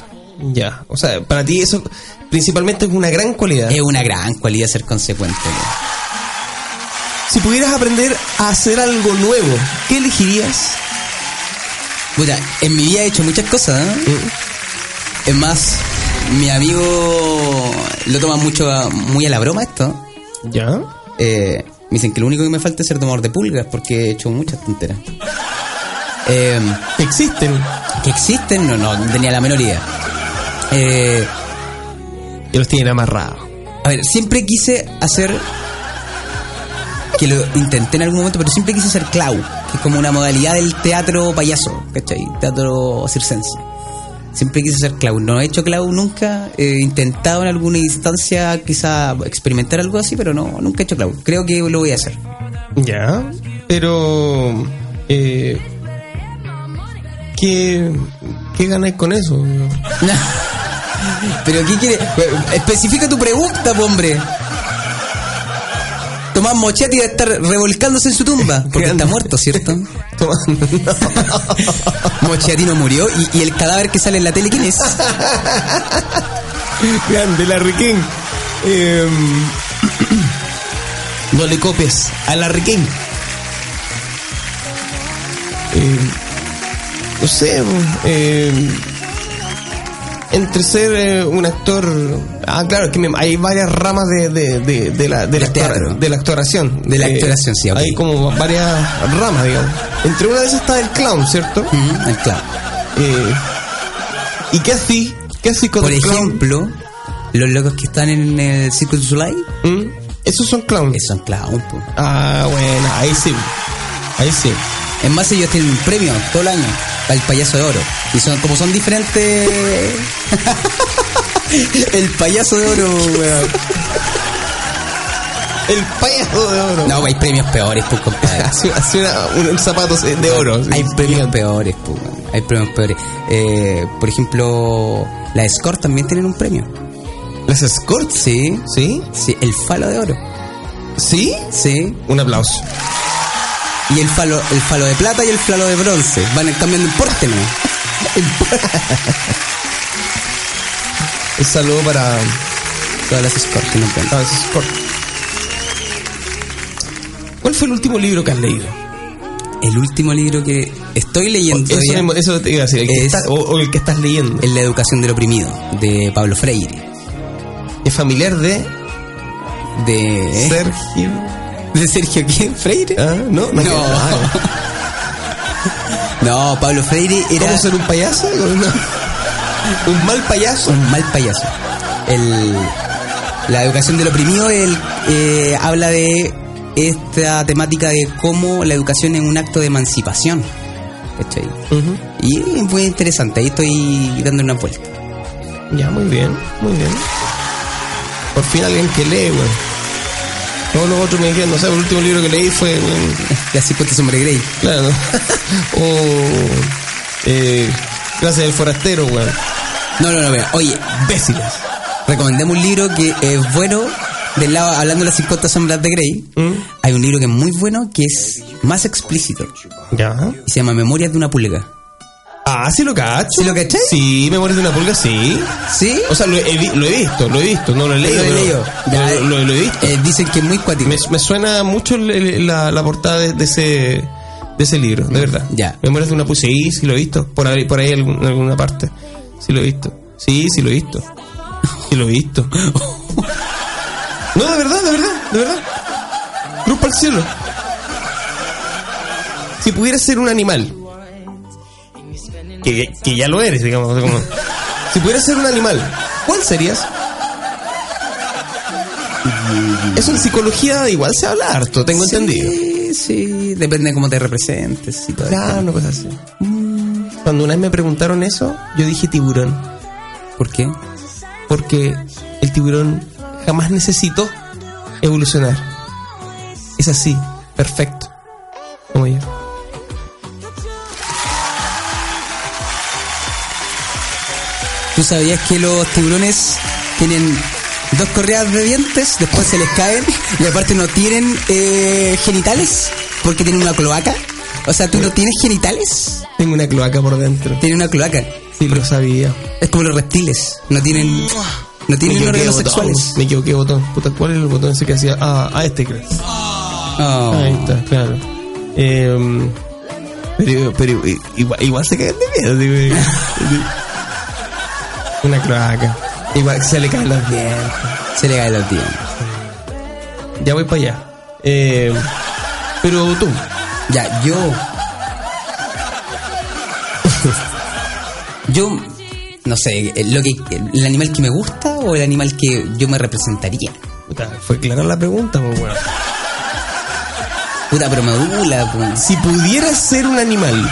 S2: Ya. O sea, para ti eso principalmente es una gran cualidad.
S3: Es una gran cualidad ser consecuente.
S2: Si pudieras aprender a hacer algo nuevo, ¿qué elegirías?
S3: Puta, en mi vida he hecho muchas cosas, ¿eh?
S2: Mm.
S3: Es más, mi amigo lo toma mucho a- muy a la broma esto.
S2: Ya.
S3: Eh, me dicen que lo único que me falta es ser tomador de pulgas porque he hecho muchas tonteras. Eh,
S2: Existen.
S3: que existen, no, no tenía la menor idea. Eh,
S2: Y los tienen amarrados.
S3: a ver, siempre quise hacer que lo intenté en algún momento, pero siempre quise ser clown, que es como una modalidad del teatro payaso, ¿cachai? Teatro circense. Siempre quise ser clown. No he hecho clown nunca. He intentado en alguna instancia quizá experimentar algo así, pero no, nunca he hecho clown. Creo que lo voy a hacer.
S2: Ya. Pero. Eh, ¿qué, ¿Qué ganáis con eso?
S3: pero ¿qué quiere? Especifica tu pregunta, hombre. Tomás Mochetti debe estar revolcándose en su tumba, porque está muerto, ¿cierto?
S2: Tomando.
S3: Mochetti no murió y, y el cadáver que sale en la tele, ¿quién es?
S2: Grande, Larry King. Eh, no le copies a Larry King. Eh, no sé. Eh, entre ser eh, un actor. Ah, claro, que me- hay varias ramas de, de, de, de la, de, la de la actuación.
S3: De la
S2: Eh,
S3: actuación, sí.
S2: Hay como varias ramas, digamos. Entre una de esas está el clown, ¿cierto?
S3: El clown.
S2: Eh, ¿Y qué así? ¿Qué así con
S3: Por
S2: el clown?
S3: ejemplo, los locos que están en el Circo du Soleil,
S2: ¿Mm? Esos son clowns.
S3: eh, son clown, po.
S2: Ah, bueno, ahí sí. Ahí sí.
S3: Es más, ellos tienen un premio todo el año al payaso de oro. Y son como son diferentes. el payaso de oro, weón.
S2: El payaso de oro.
S3: No, hay premios peores, pues, compadre.
S2: Hace, hace una- un, zapatos de oro.
S3: Hay
S2: sí.
S3: premios peores, pues, weón. Hay premios peores. Eh, por ejemplo, la Score también tienen un premio.
S2: ¿Las escorts?
S3: Sí.
S2: ¿Sí?
S3: Sí, el falo de oro.
S2: ¿Sí?
S3: Sí.
S2: Un aplauso.
S3: Y el falo, el falo de plata y el falo de bronce. Van cambiando el porte, ¿no?
S2: Un saludo para,
S3: Todas las Score que ven.
S2: para las escorts. ¿Cuál fue el último libro que has leído?
S3: El último libro que estoy leyendo
S2: Eso, mismo- eso te iba a decir. El que
S3: Es-
S2: está- o, o el que estás leyendo.
S3: es La educación del oprimido, de Pablo Freire.
S2: Es familiar de
S3: De...
S2: Sergio.
S3: ¿De Sergio quién? ¿Freire?
S2: ¿Ah? ¿No? No.
S3: No. No, Pablo Freire era
S2: ¿Cómo ser un payaso? ¿Un mal payaso?
S3: un mal payaso. El, la educación del oprimido él, eh, habla de esta temática de cómo la educación es un acto de emancipación. Y es muy interesante, ahí estoy dando una vuelta.
S2: Ya, muy bien, muy bien. Por fin alguien que lee, güey. Todos los otros me dijeron, no sé, el último libro que leí fue,
S3: Las 50 sombras de Grey.
S2: claro, o eh, Clase del Forastero, güey.
S3: No, no, no, mira, oye,
S2: Imbéciles.
S3: recomendemos un libro que es bueno, del lado, hablando de las 50 sombras de Grey,
S2: ¿Mm?
S3: hay un libro que es muy bueno, que es más explícito,
S2: Ya.
S3: y se llama Memorias de una pulga.
S2: Ah, sí lo cacho.
S3: ¿Sí lo cachai?
S2: Sí, Memorias de una pulga, sí.
S3: ¿Sí?
S2: O sea, lo he, lo he visto, lo he visto, no lo he leído.
S3: Lo he leído.
S2: pero
S3: Ya,
S2: lo, lo- lo he visto.
S3: Eh, dicen que es muy cuático.
S2: Me, me suena mucho la, la portada de, de ese de ese libro, de verdad.
S3: Ya.
S2: Memorias de una pulga, sí, sí lo he visto. Por ahí, por ahí en alguna parte. Sí lo he visto. Sí, sí lo he visto. Sí lo he visto. No, de verdad, de verdad, de verdad. Cruz para el cielo. Si pudieras ser un animal, que, que ya lo eres, digamos. como- si pudieras ser un animal, ¿cuál serías? Eso en psicología igual se habla harto, tengo entendido.
S3: Sí, sí, depende de cómo te representes y todo
S2: Claro, una cosa así. Cuando una vez me preguntaron eso, yo dije tiburón.
S3: ¿Por qué?
S2: Porque el tiburón jamás necesitó evolucionar. Es así, perfecto. Como yo.
S3: ¿Tú sabías que los tiburones tienen dos correas de dientes, después se les caen y aparte no tienen eh, genitales porque tienen una cloaca? O sea, ¿tú no tienes genitales?
S2: Tengo una cloaca por dentro.
S3: Tienen una cloaca.
S2: Sí, lo sabía.
S3: Es como los reptiles, no tienen no tienen órganos sexuales.
S2: Me equivoqué, botón. Puta, ¿cuál es el botón ese que hacía? Ah, a este creo.
S3: Oh.
S2: Ahí está, claro. Eh, pero, pero i- igual, igual se caen de miedo, digo. Una cloaca. Igual se le caen los dientes.
S3: Se le caen los dientes.
S2: Ya voy para allá. Eh, pero tú,
S3: Ya, yo. yo. No sé, eh, lo que, el animal que me gusta o el animal que yo me representaría.
S2: puta, fue clara la pregunta, pues bueno.
S3: Puta, pero me dula. pues.
S2: Si pudieras ser un animal,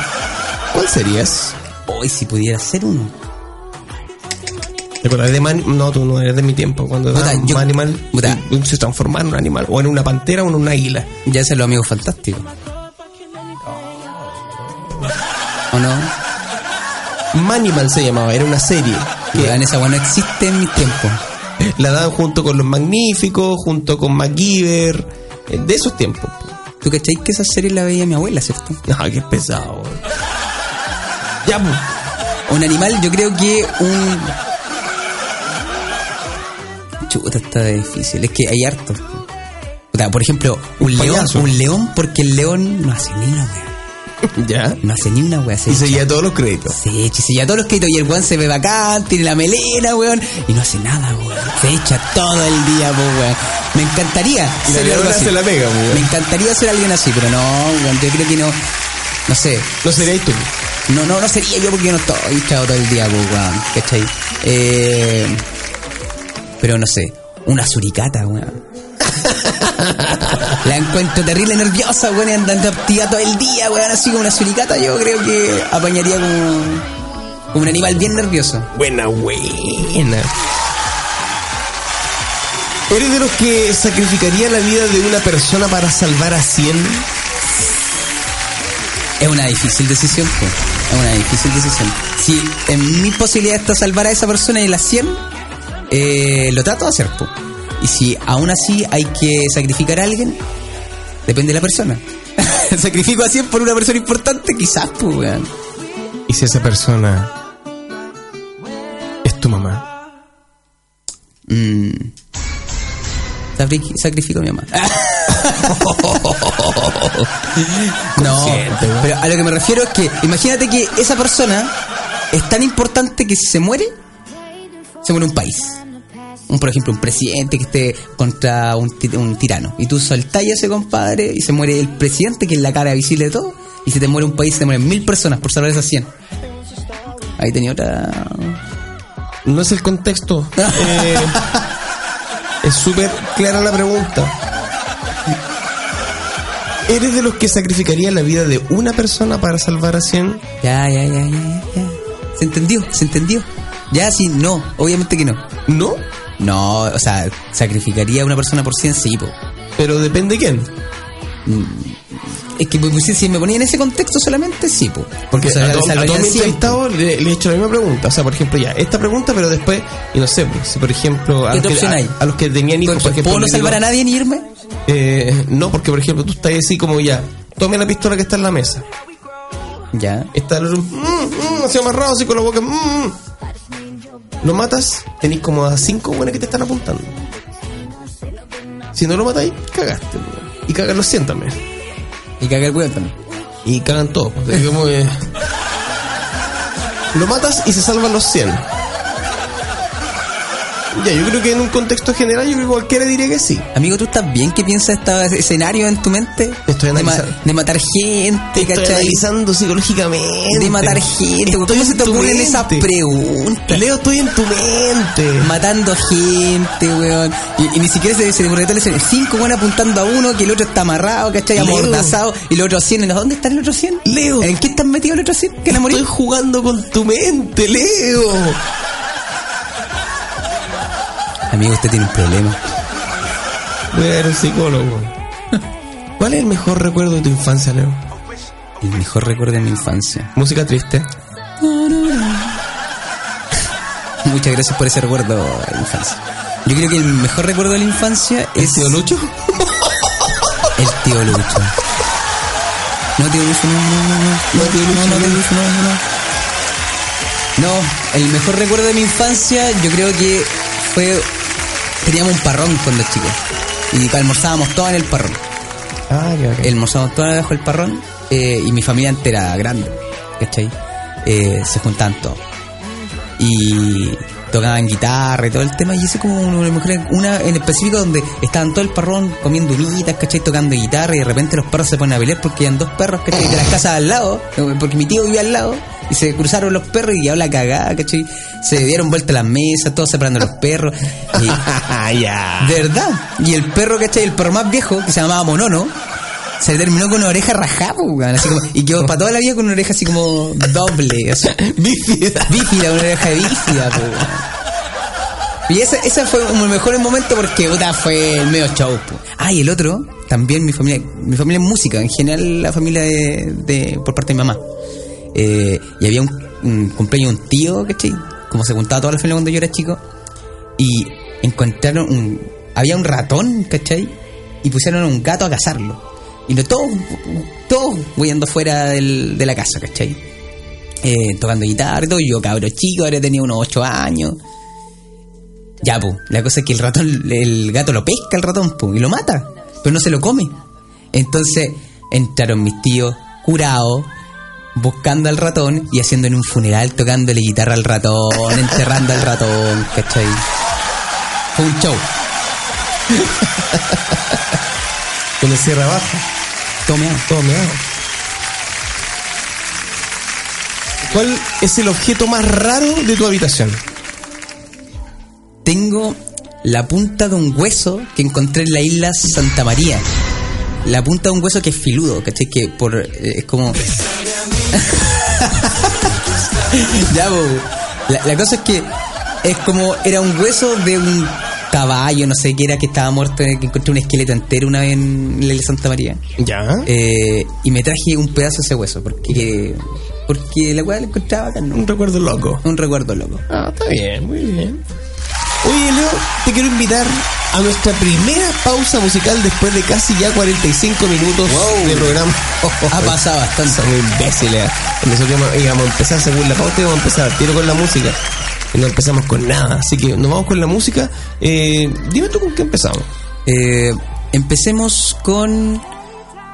S2: ¿cuál serías?
S3: Hoy si pudiera ser uno.
S2: ¿Te de Man- No, tú no eres de mi tiempo. Cuando era un animal, y- se transformaba en un animal. O en una pantera o en un águila.
S3: Ya sé los amigos fantásticos. ¿O no?
S2: Manimal se llamaba, era una serie.
S3: Que
S2: Que
S3: esa weá no existe en mis tiempos.
S2: la daban junto con Los Magníficos, junto con MacGyver, eh, de esos tiempos.
S3: ¿Tú cachai que esa serie la veía mi abuela, cierto?
S2: No, qué pesado. Ya, pues.
S3: Un animal, yo creo que un. Chuta, está difícil. Es que hay harto. Puta, por ejemplo, un, león.
S2: payaso.
S3: Un león, porque el león no hace ni una wea.
S2: Ya.
S3: No hace ni una. Se
S2: Y
S3: echa-
S2: seguía todos los créditos.
S3: Se y se lleva todos los créditos y el weón se ve bacán, tiene la melena, weón, y no hace nada, weón. Se echa todo el día, weón. Me encantaría
S2: Y
S3: ser algo así.
S2: se la pega, weón.
S3: Me encantaría ser alguien así, pero no, weón, yo creo que no. No sé,
S2: No seríais tú.
S3: no, no, no sería yo porque yo no estoy echado todo el día, weón, ¿cachai? Eh, pero no sé, una suricata, weón. La encuentro terrible nerviosa, weón, y andando activa todo el día, weón, así como una suricata, yo creo que apañaría como, como un animal bien nervioso.
S2: Buena, buena. ¿Eres de los que sacrificaría la vida de una persona para salvar a 100?
S3: Es una difícil decisión, po. Es una difícil decisión. Si en mi posibilidad está salvar a esa persona y las 100, eh, lo trato de hacer, po. Y si aún así hay que sacrificar a alguien, depende de la persona. Sacrifico a 100 por una persona importante, quizás, pues, weón.
S2: ¿Y si esa persona es tu mamá?
S3: Mm. Sacrifico, a mi mamá. no, pero a lo que me refiero es que imagínate que esa persona es tan importante que si se muere, se muere un país. Un, por ejemplo, un presidente que esté contra un, un tirano. Y tú soltás a ese compadre y se muere el presidente, que es la cara visible de todo. Y se te muere un país, se te mueren mil personas por salvar esas 100. Ahí tenía otra.
S2: No es el contexto. Eh, es súper clara la pregunta. ¿Eres de los que sacrificaría la vida de una persona para salvar a 100?
S3: Ya, ya, ya, ya, ya, ya. Se entendió, se entendió. Ya, sí, no, obviamente que no.
S2: ¿No?
S3: No, o sea, sacrificaría a una persona por 100, sí, po.
S2: Pero depende quién.
S3: Es que pues, si, si me ponía en ese contexto solamente, sí, po.
S2: Porque
S3: O sea,
S2: a, to- a
S3: salvaría
S2: todos mis
S3: 100, po.
S2: entrevistados le, le he hecho la misma pregunta. O sea, por ejemplo, ya, esta pregunta, pero después, y no sé, pues, si por ejemplo, a,
S3: ¿Qué
S2: los que, a- a los que tenían hijos, por ejemplo,
S3: ¿Puedo no
S2: digo,
S3: salvar a nadie ni irme?
S2: eh, no, porque por ejemplo, tú estás así como ya, tome la pistola que está en la mesa.
S3: Ya.
S2: Está el otro, mm, mm, así amarrado, así con la boca, mm, mm. Lo matas, tenés como a cinco buenas que te están apuntando. Si no lo matáis, cagaste. weón. Y cagan los 100 también.
S3: Y caga el huevo también.
S2: Y cagan todos. Lo matas y se salvan los 100. Ya, yo creo que en un contexto general, yo creo que cualquiera diría que sí.
S3: Amigo, ¿tú estás bien que piensas este escenario en tu mente?
S2: Estoy
S3: de, ma-
S2: analizando.
S3: de matar gente,
S2: Estoy
S3: ¿cachai?
S2: analizando psicológicamente.
S3: De matar gente. ¿Cómo
S2: Estoy
S3: se
S2: en
S3: te ocurren esas preguntas?
S2: Leo, estoy en tu mente.
S3: matando gente, weón. Y, y ni siquiera se, se le escena. Cinco weón apuntando a uno, que el otro está amarrado, ¿cachai?
S2: Leo.
S3: Amordazado. Y los otros 100, ¿dónde están los otros 100?
S2: Leo.
S3: ¿En qué están metidos los otros 100? ¿Que?
S2: Estoy jugando con tu mente, Leo.
S3: Amigo, usted tiene un problema.
S2: Voy a ver un psicólogo. ¿Cuál es el mejor recuerdo de tu infancia, Leo?
S3: El mejor recuerdo de mi infancia.
S2: Música triste.
S3: Muchas gracias por ese recuerdo de la infancia. Yo creo que el mejor recuerdo de la infancia
S2: ¿El
S3: es
S2: tío Lucho?
S3: el tío Lucho. No, tío Lucho, no, no, no, no.
S2: No, tío Lucho,
S3: no, no,
S2: no.
S3: tío Lucho, no, no, no. No, el mejor recuerdo de mi infancia yo creo que fue... Teníamos un parrón cuando chicos. Y almorzábamos todos en el parrón.
S2: Ah, bacán.
S3: almorzábamos todos debajo del parrón eh, y mi familia entera grande, ¿cachai? Eh, se juntaban todos. Y tocaban guitarra y todo el tema, y ese como una, una en específico donde estaban todo el parrón comiendo humitas, ¿cachai? Tocando guitarra y de repente los perros se ponen a pelear porque eran dos perros, ¿cachai? De las casas al lado, porque mi tío vivía al lado, y se cruzaron los perros y ya la cagada, ¿cachai? Se dieron vuelta las mesas, todos separando a los perros. Y,
S2: Ah, ya.
S3: de verdad. Y el perro, ¿cachai? El perro más viejo, que se llamaba Monono, se terminó con una oreja rajada, weón, así como, y quedó para toda la vida con una oreja así como doble, así,
S2: Bífida.
S3: bífida, una oreja bífida, po, weón. Y ese, ese fue un mejor momento porque puta, fue el medio show. po. Ah, y el otro, también mi familia, mi familia es música, en general la familia de, de- por parte de mi mamá. Eh, y había un, un cumpleaños de un tío, ¿cachai? Como se juntaba toda la familia cuando yo era chico. Y encontraron un. Había un ratón, ¿cachai? Y pusieron a un gato a cazarlo. Y lo todos, todos huyendo fuera del- de la casa, ¿cachai? Eh, tocando guitarra y todo. Yo, cabro chico, ahora tenía unos 8 años. Ya, pues, la cosa es que el ratón, el gato lo pesca el ratón, pues, y lo mata, pero no se lo come. Entonces entraron mis tíos,
S4: curado, buscando al ratón y haciendo en un funeral tocándole guitarra al ratón, enterrando al ratón, ¿cachai? Fue un show.
S2: Con el cierre abajo.
S4: Tomeado.
S2: Todo meado. ¿Cuál es el objeto más raro de tu habitación?
S4: Tengo la punta de un hueso que encontré en la isla Santa María. La punta de un hueso que es filudo, ¿cachai? Que por, eh, es como... ya, la, la cosa es que es como... Era un hueso de un caballo, no sé qué era, que estaba muerto, que encontré un esqueleto entero una vez en la Santa María.
S2: Ya.
S4: Eh, y me traje un pedazo de ese hueso, porque... Porque la weá la encontraba ¿no?
S2: Un recuerdo loco.
S4: Un recuerdo loco.
S2: Ah, está bien, muy bien. Oye, Leo, te quiero invitar a nuestra primera pausa musical después de casi ya 45 minutos de programa.
S4: Ha pasado bastante.
S2: Son imbéciles. Nosotros íbamos- íbamos a empezar según la pauta y íbamos a empezar tiro con la música. Y no empezamos con nada. Así que nos vamos con la música. Eh, dime tú con qué empezamos.
S4: Eh, empecemos con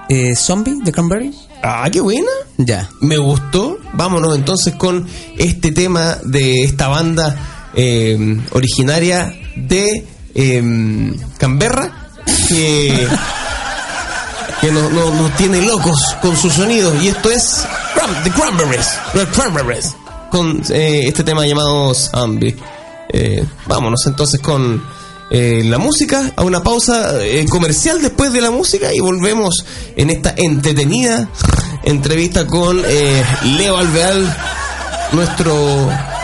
S4: eh, Zombie de Cranberry.
S2: Ah, qué buena.
S4: Ya.
S2: Me gustó. Vámonos entonces con este tema de esta banda eh, originaria de eh, Canberra que, que nos, nos tiene locos con su sonido. Y esto es The Cranberries. The Cranberries. Con eh, este tema llamado Zombie. Eh, vámonos entonces con eh, la música, a una pausa eh, comercial después de la música y volvemos en esta entretenida entrevista con eh, Leo Alveal, nuestro,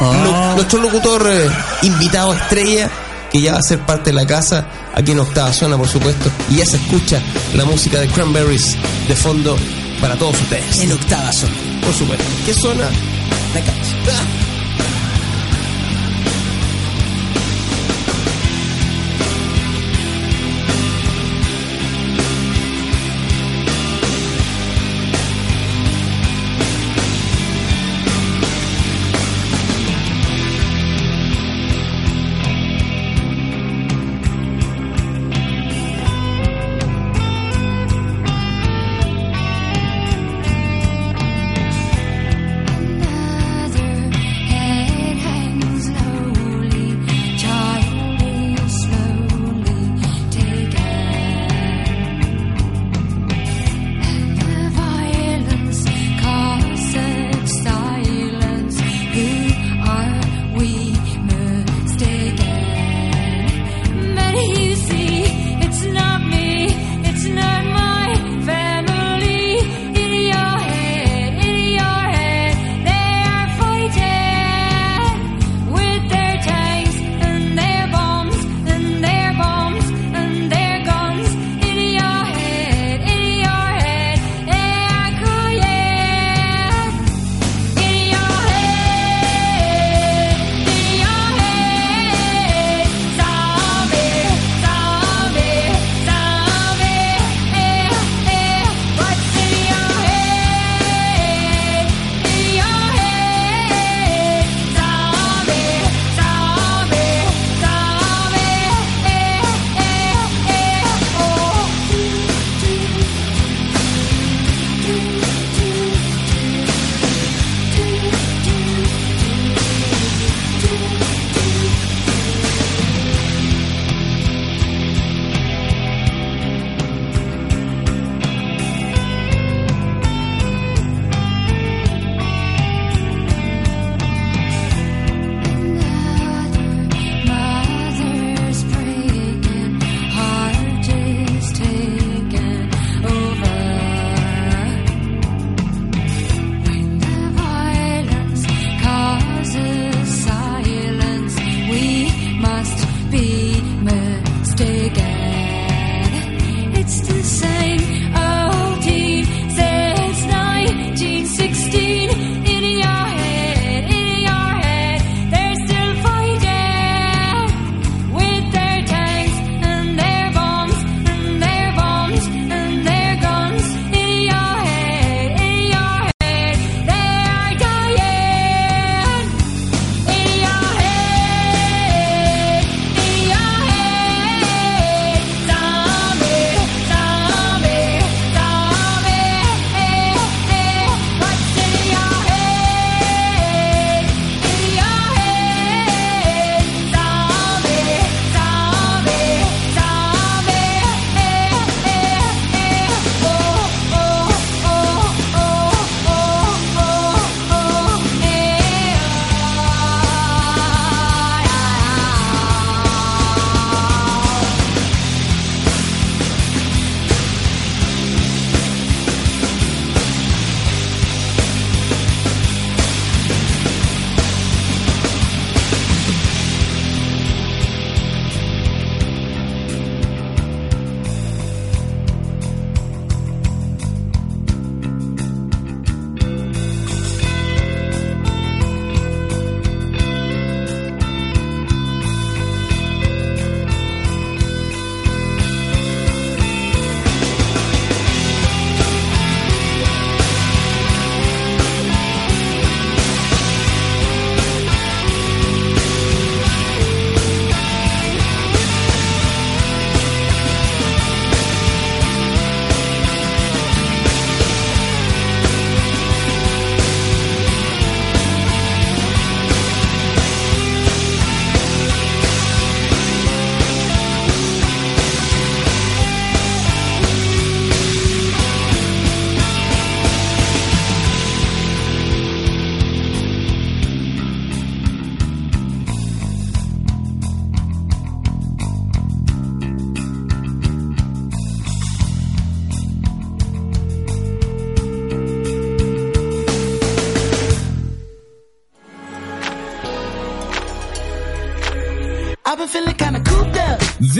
S2: lo- nuestro locutor eh, invitado estrella, que ya va a ser parte de la casa, aquí en Octava Zona, por supuesto, y ya se escucha la música de Cranberries de fondo para todos ustedes.
S4: En octava zona.
S2: Por supuesto. ¿Qué zona?
S4: La cancha.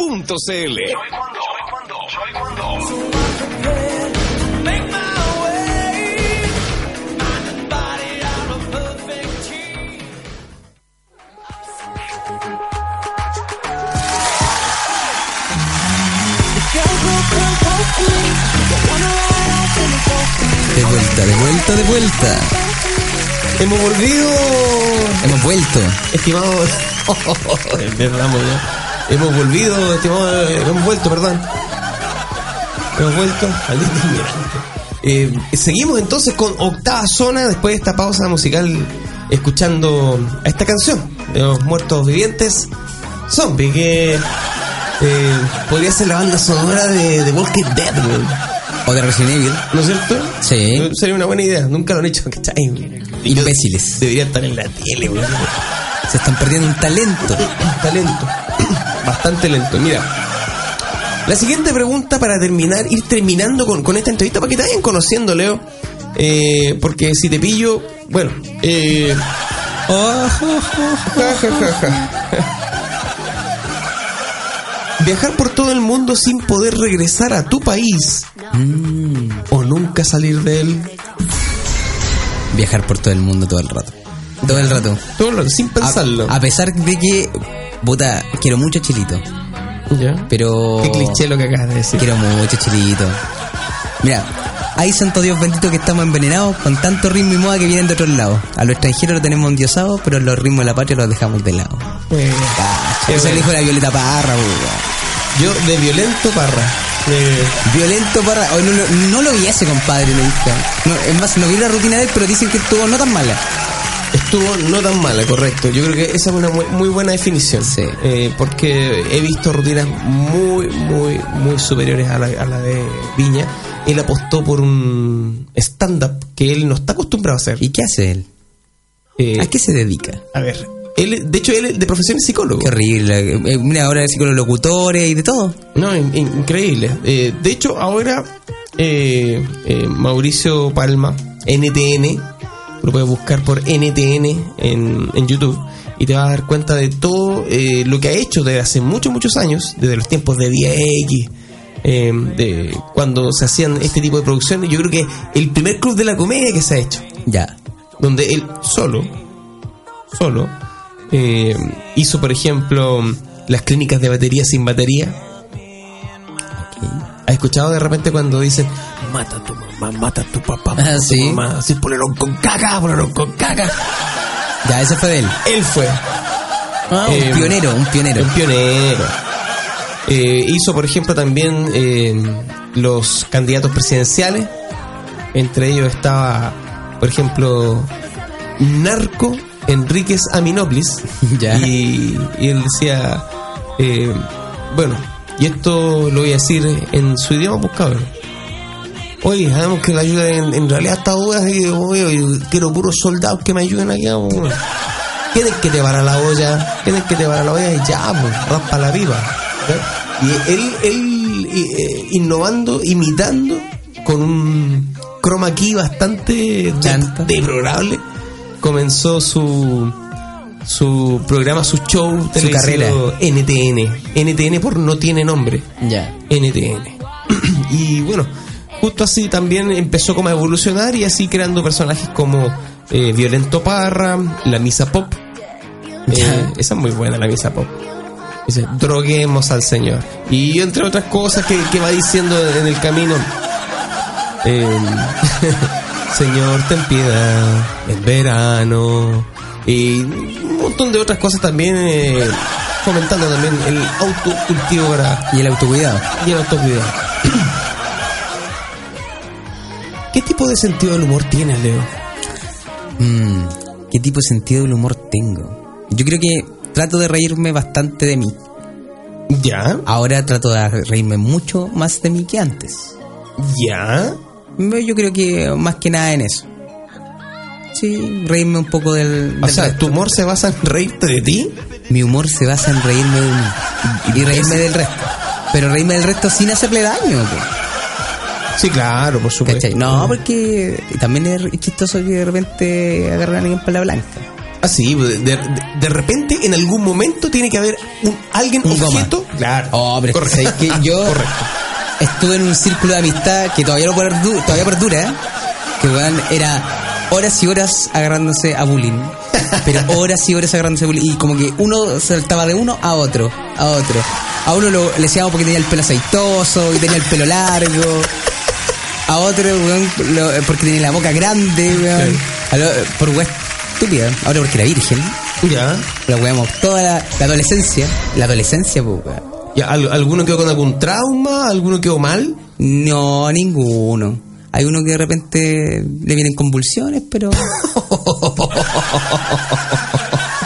S5: Team.
S3: De vuelta, de vuelta, de vuelta.
S2: Hemos volvido,
S3: Hemos vuelto.
S2: estimados. Es verdad, muy bien. Hemos volvido, estimados. Hemos vuelto, perdón. Hemos vuelto. Inmigrante. Eh, seguimos entonces con octava zona después de esta pausa musical escuchando a esta canción de los muertos vivientes zombie que eh, podría ser la banda sonora de, de Walking Dead weón.
S3: O de Resident Evil.
S2: ¿no es cierto?
S3: Sí.
S2: Eh, sería una buena idea nunca lo han hecho ¿cachai?
S3: Imbéciles.
S2: debería estar en la tele weón.
S3: Se están perdiendo un talento.
S2: Está lento. Bastante lento. Mira. La siguiente pregunta para terminar, ir terminando con, con esta entrevista para que te vayan conociendo, Leo. Eh, porque si te pillo, bueno, eh, ja, ja, ja, ja. Viajar por todo el mundo sin poder regresar a tu país o nunca salir de él.
S3: Viajar por todo el mundo todo el rato. Todo el rato.
S2: Todo el rato, sin pensarlo.
S3: A, a pesar de que, puta, quiero mucho a Chilito.
S2: ¿Ya?
S3: Pero.
S2: Qué cliché lo que acabas de decir.
S3: Quiero mucho Chilito. Mira, hay santo Dios bendito que estamos envenenados con tanto ritmo y moda que vienen de otros lados. A los extranjeros lo tenemos endiosados, pero los ritmos de la patria los dejamos de lado.
S2: Eh, qué
S3: Eso
S2: bueno.
S3: dijo la Violeta Parra, weón.
S2: Yo de violento parra. Eh,
S3: Violento Parra. No, lo- no lo vi ese compadre, dije. No, es más, no vi la rutina de él, pero dicen que estuvo no tan mala.
S2: Estuvo no tan mala, correcto. Yo creo que esa es una muy, muy buena definición.
S3: Sí.
S2: Eh, porque he visto rutinas muy, muy, muy superiores a la, a la de Viña. Él apostó por un stand-up que él no está acostumbrado a hacer.
S3: ¿Y qué hace él?
S2: Eh,
S3: ¿A qué se dedica?
S2: a ver, él, de hecho, él de profesión es psicólogo.
S3: Qué horrible. Eh, mira, ahora es los locutores y de todo.
S2: No, in- in- increíble. Eh, de hecho, ahora eh, eh, Mauricio Palma, NTN, lo puedes buscar por NTN en, en YouTube y te vas a dar cuenta de todo eh, lo que ha hecho desde hace muchos, muchos años, desde los tiempos de Vía X, eh, de cuando se hacían este tipo de producciones. Yo creo que el primer club de la comedia que se ha hecho,
S3: Ya.
S2: donde él solo, solo, eh, hizo, por ejemplo, las clínicas de batería sin batería. ¿Has escuchado de repente cuando dicen mata a tu mamá, mata a tu papá, mata
S3: Ah,
S2: a tu
S3: sí.
S2: mamá, así ponelo con caca, ponelo con caca?
S3: Ya, ese fue de él.
S2: Él fue.
S3: Ah, un
S2: Eh,
S3: pionero, un pionero.
S2: Un pionero. Eh, hizo, por ejemplo, también eh, los candidatos presidenciales. Entre ellos estaba, por ejemplo, Narco Enríquez Aminoplis.
S3: Ya.
S2: Y, y él decía, bueno, y esto lo voy a decir en su idioma, cabrón. Oye, sabemos que la ayuda en, en realidad está buena, así que oye, yo quiero puros soldados que me ayuden aquí. weón. ¿Quién es que te para la olla? ¿Quién es que te para la olla? Y ya, pues, raspa la pipa. Y él, él eh, innovando, imitando, con un chroma key bastante deplorable, comenzó su su programa, su show televisivo
S3: carrera.
S2: NTN. NTN por no tiene nombre.
S3: Ya.
S2: NTN. y bueno, justo así también empezó como a evolucionar y así creando personajes como eh, Violento Parra, La Misa Pop. Eh, esa es muy buena, La Misa Pop. Dice, droguemos al Señor. Y entre otras cosas que, que va diciendo en el camino. eh, Señor, ten piedad, es verano. Y un montón de otras cosas también, eh, fomentando también el autocultivo
S3: Y el autocuidado.
S2: y el autocuidado. ¿Qué tipo de sentido del humor tienes, Leo?
S3: Mm, ¿Qué tipo de sentido del humor tengo? Yo creo que trato de reírme bastante de mí.
S2: ¿Ya?
S3: Ahora trato de reírme mucho más de mí que antes.
S2: ¿Ya?
S3: Yo creo que más que nada en eso. Sí, reírme un poco del...
S2: O
S3: del
S2: sea,
S3: resto.
S2: ¿tu humor se basa en reírte de ti?
S3: Mi humor se basa en reírme de mí y reírme del resto. Pero reírme del resto sin hacerle daño. po.
S2: Sí, claro, por supuesto.
S3: ¿Cachai? No, porque también es chistoso que de repente agarran a alguien para la blanca.
S2: Ah, sí, de, de- de repente en algún momento tiene que haber un, alguien
S3: Un goma.
S2: objeto. Claro.
S3: Oh, yo
S2: Correcto.
S3: estuve en un círculo de amistad que todavía no perdu- todavía perdura, ¿eh? que era horas y horas agarrándose a bullying. Pero horas y horas agarrándose a bullying. Y como que uno saltaba de uno a otro, a otro. A uno lo, le decíamos porque tenía el pelo aceitoso y tenía el pelo largo. A otro, weón, lo- porque tenía la boca grande, weón. Lo- por weón estúpida. Ahora porque era virgen.
S2: Ya.
S3: La weamos toda la, la adolescencia. La adolescencia, pues, weón.
S2: Ya, ¿al- ¿Alguno quedó con algún trauma? ¿Alguno quedó mal?
S3: No, ninguno. Hay uno que de repente le vienen convulsiones, pero.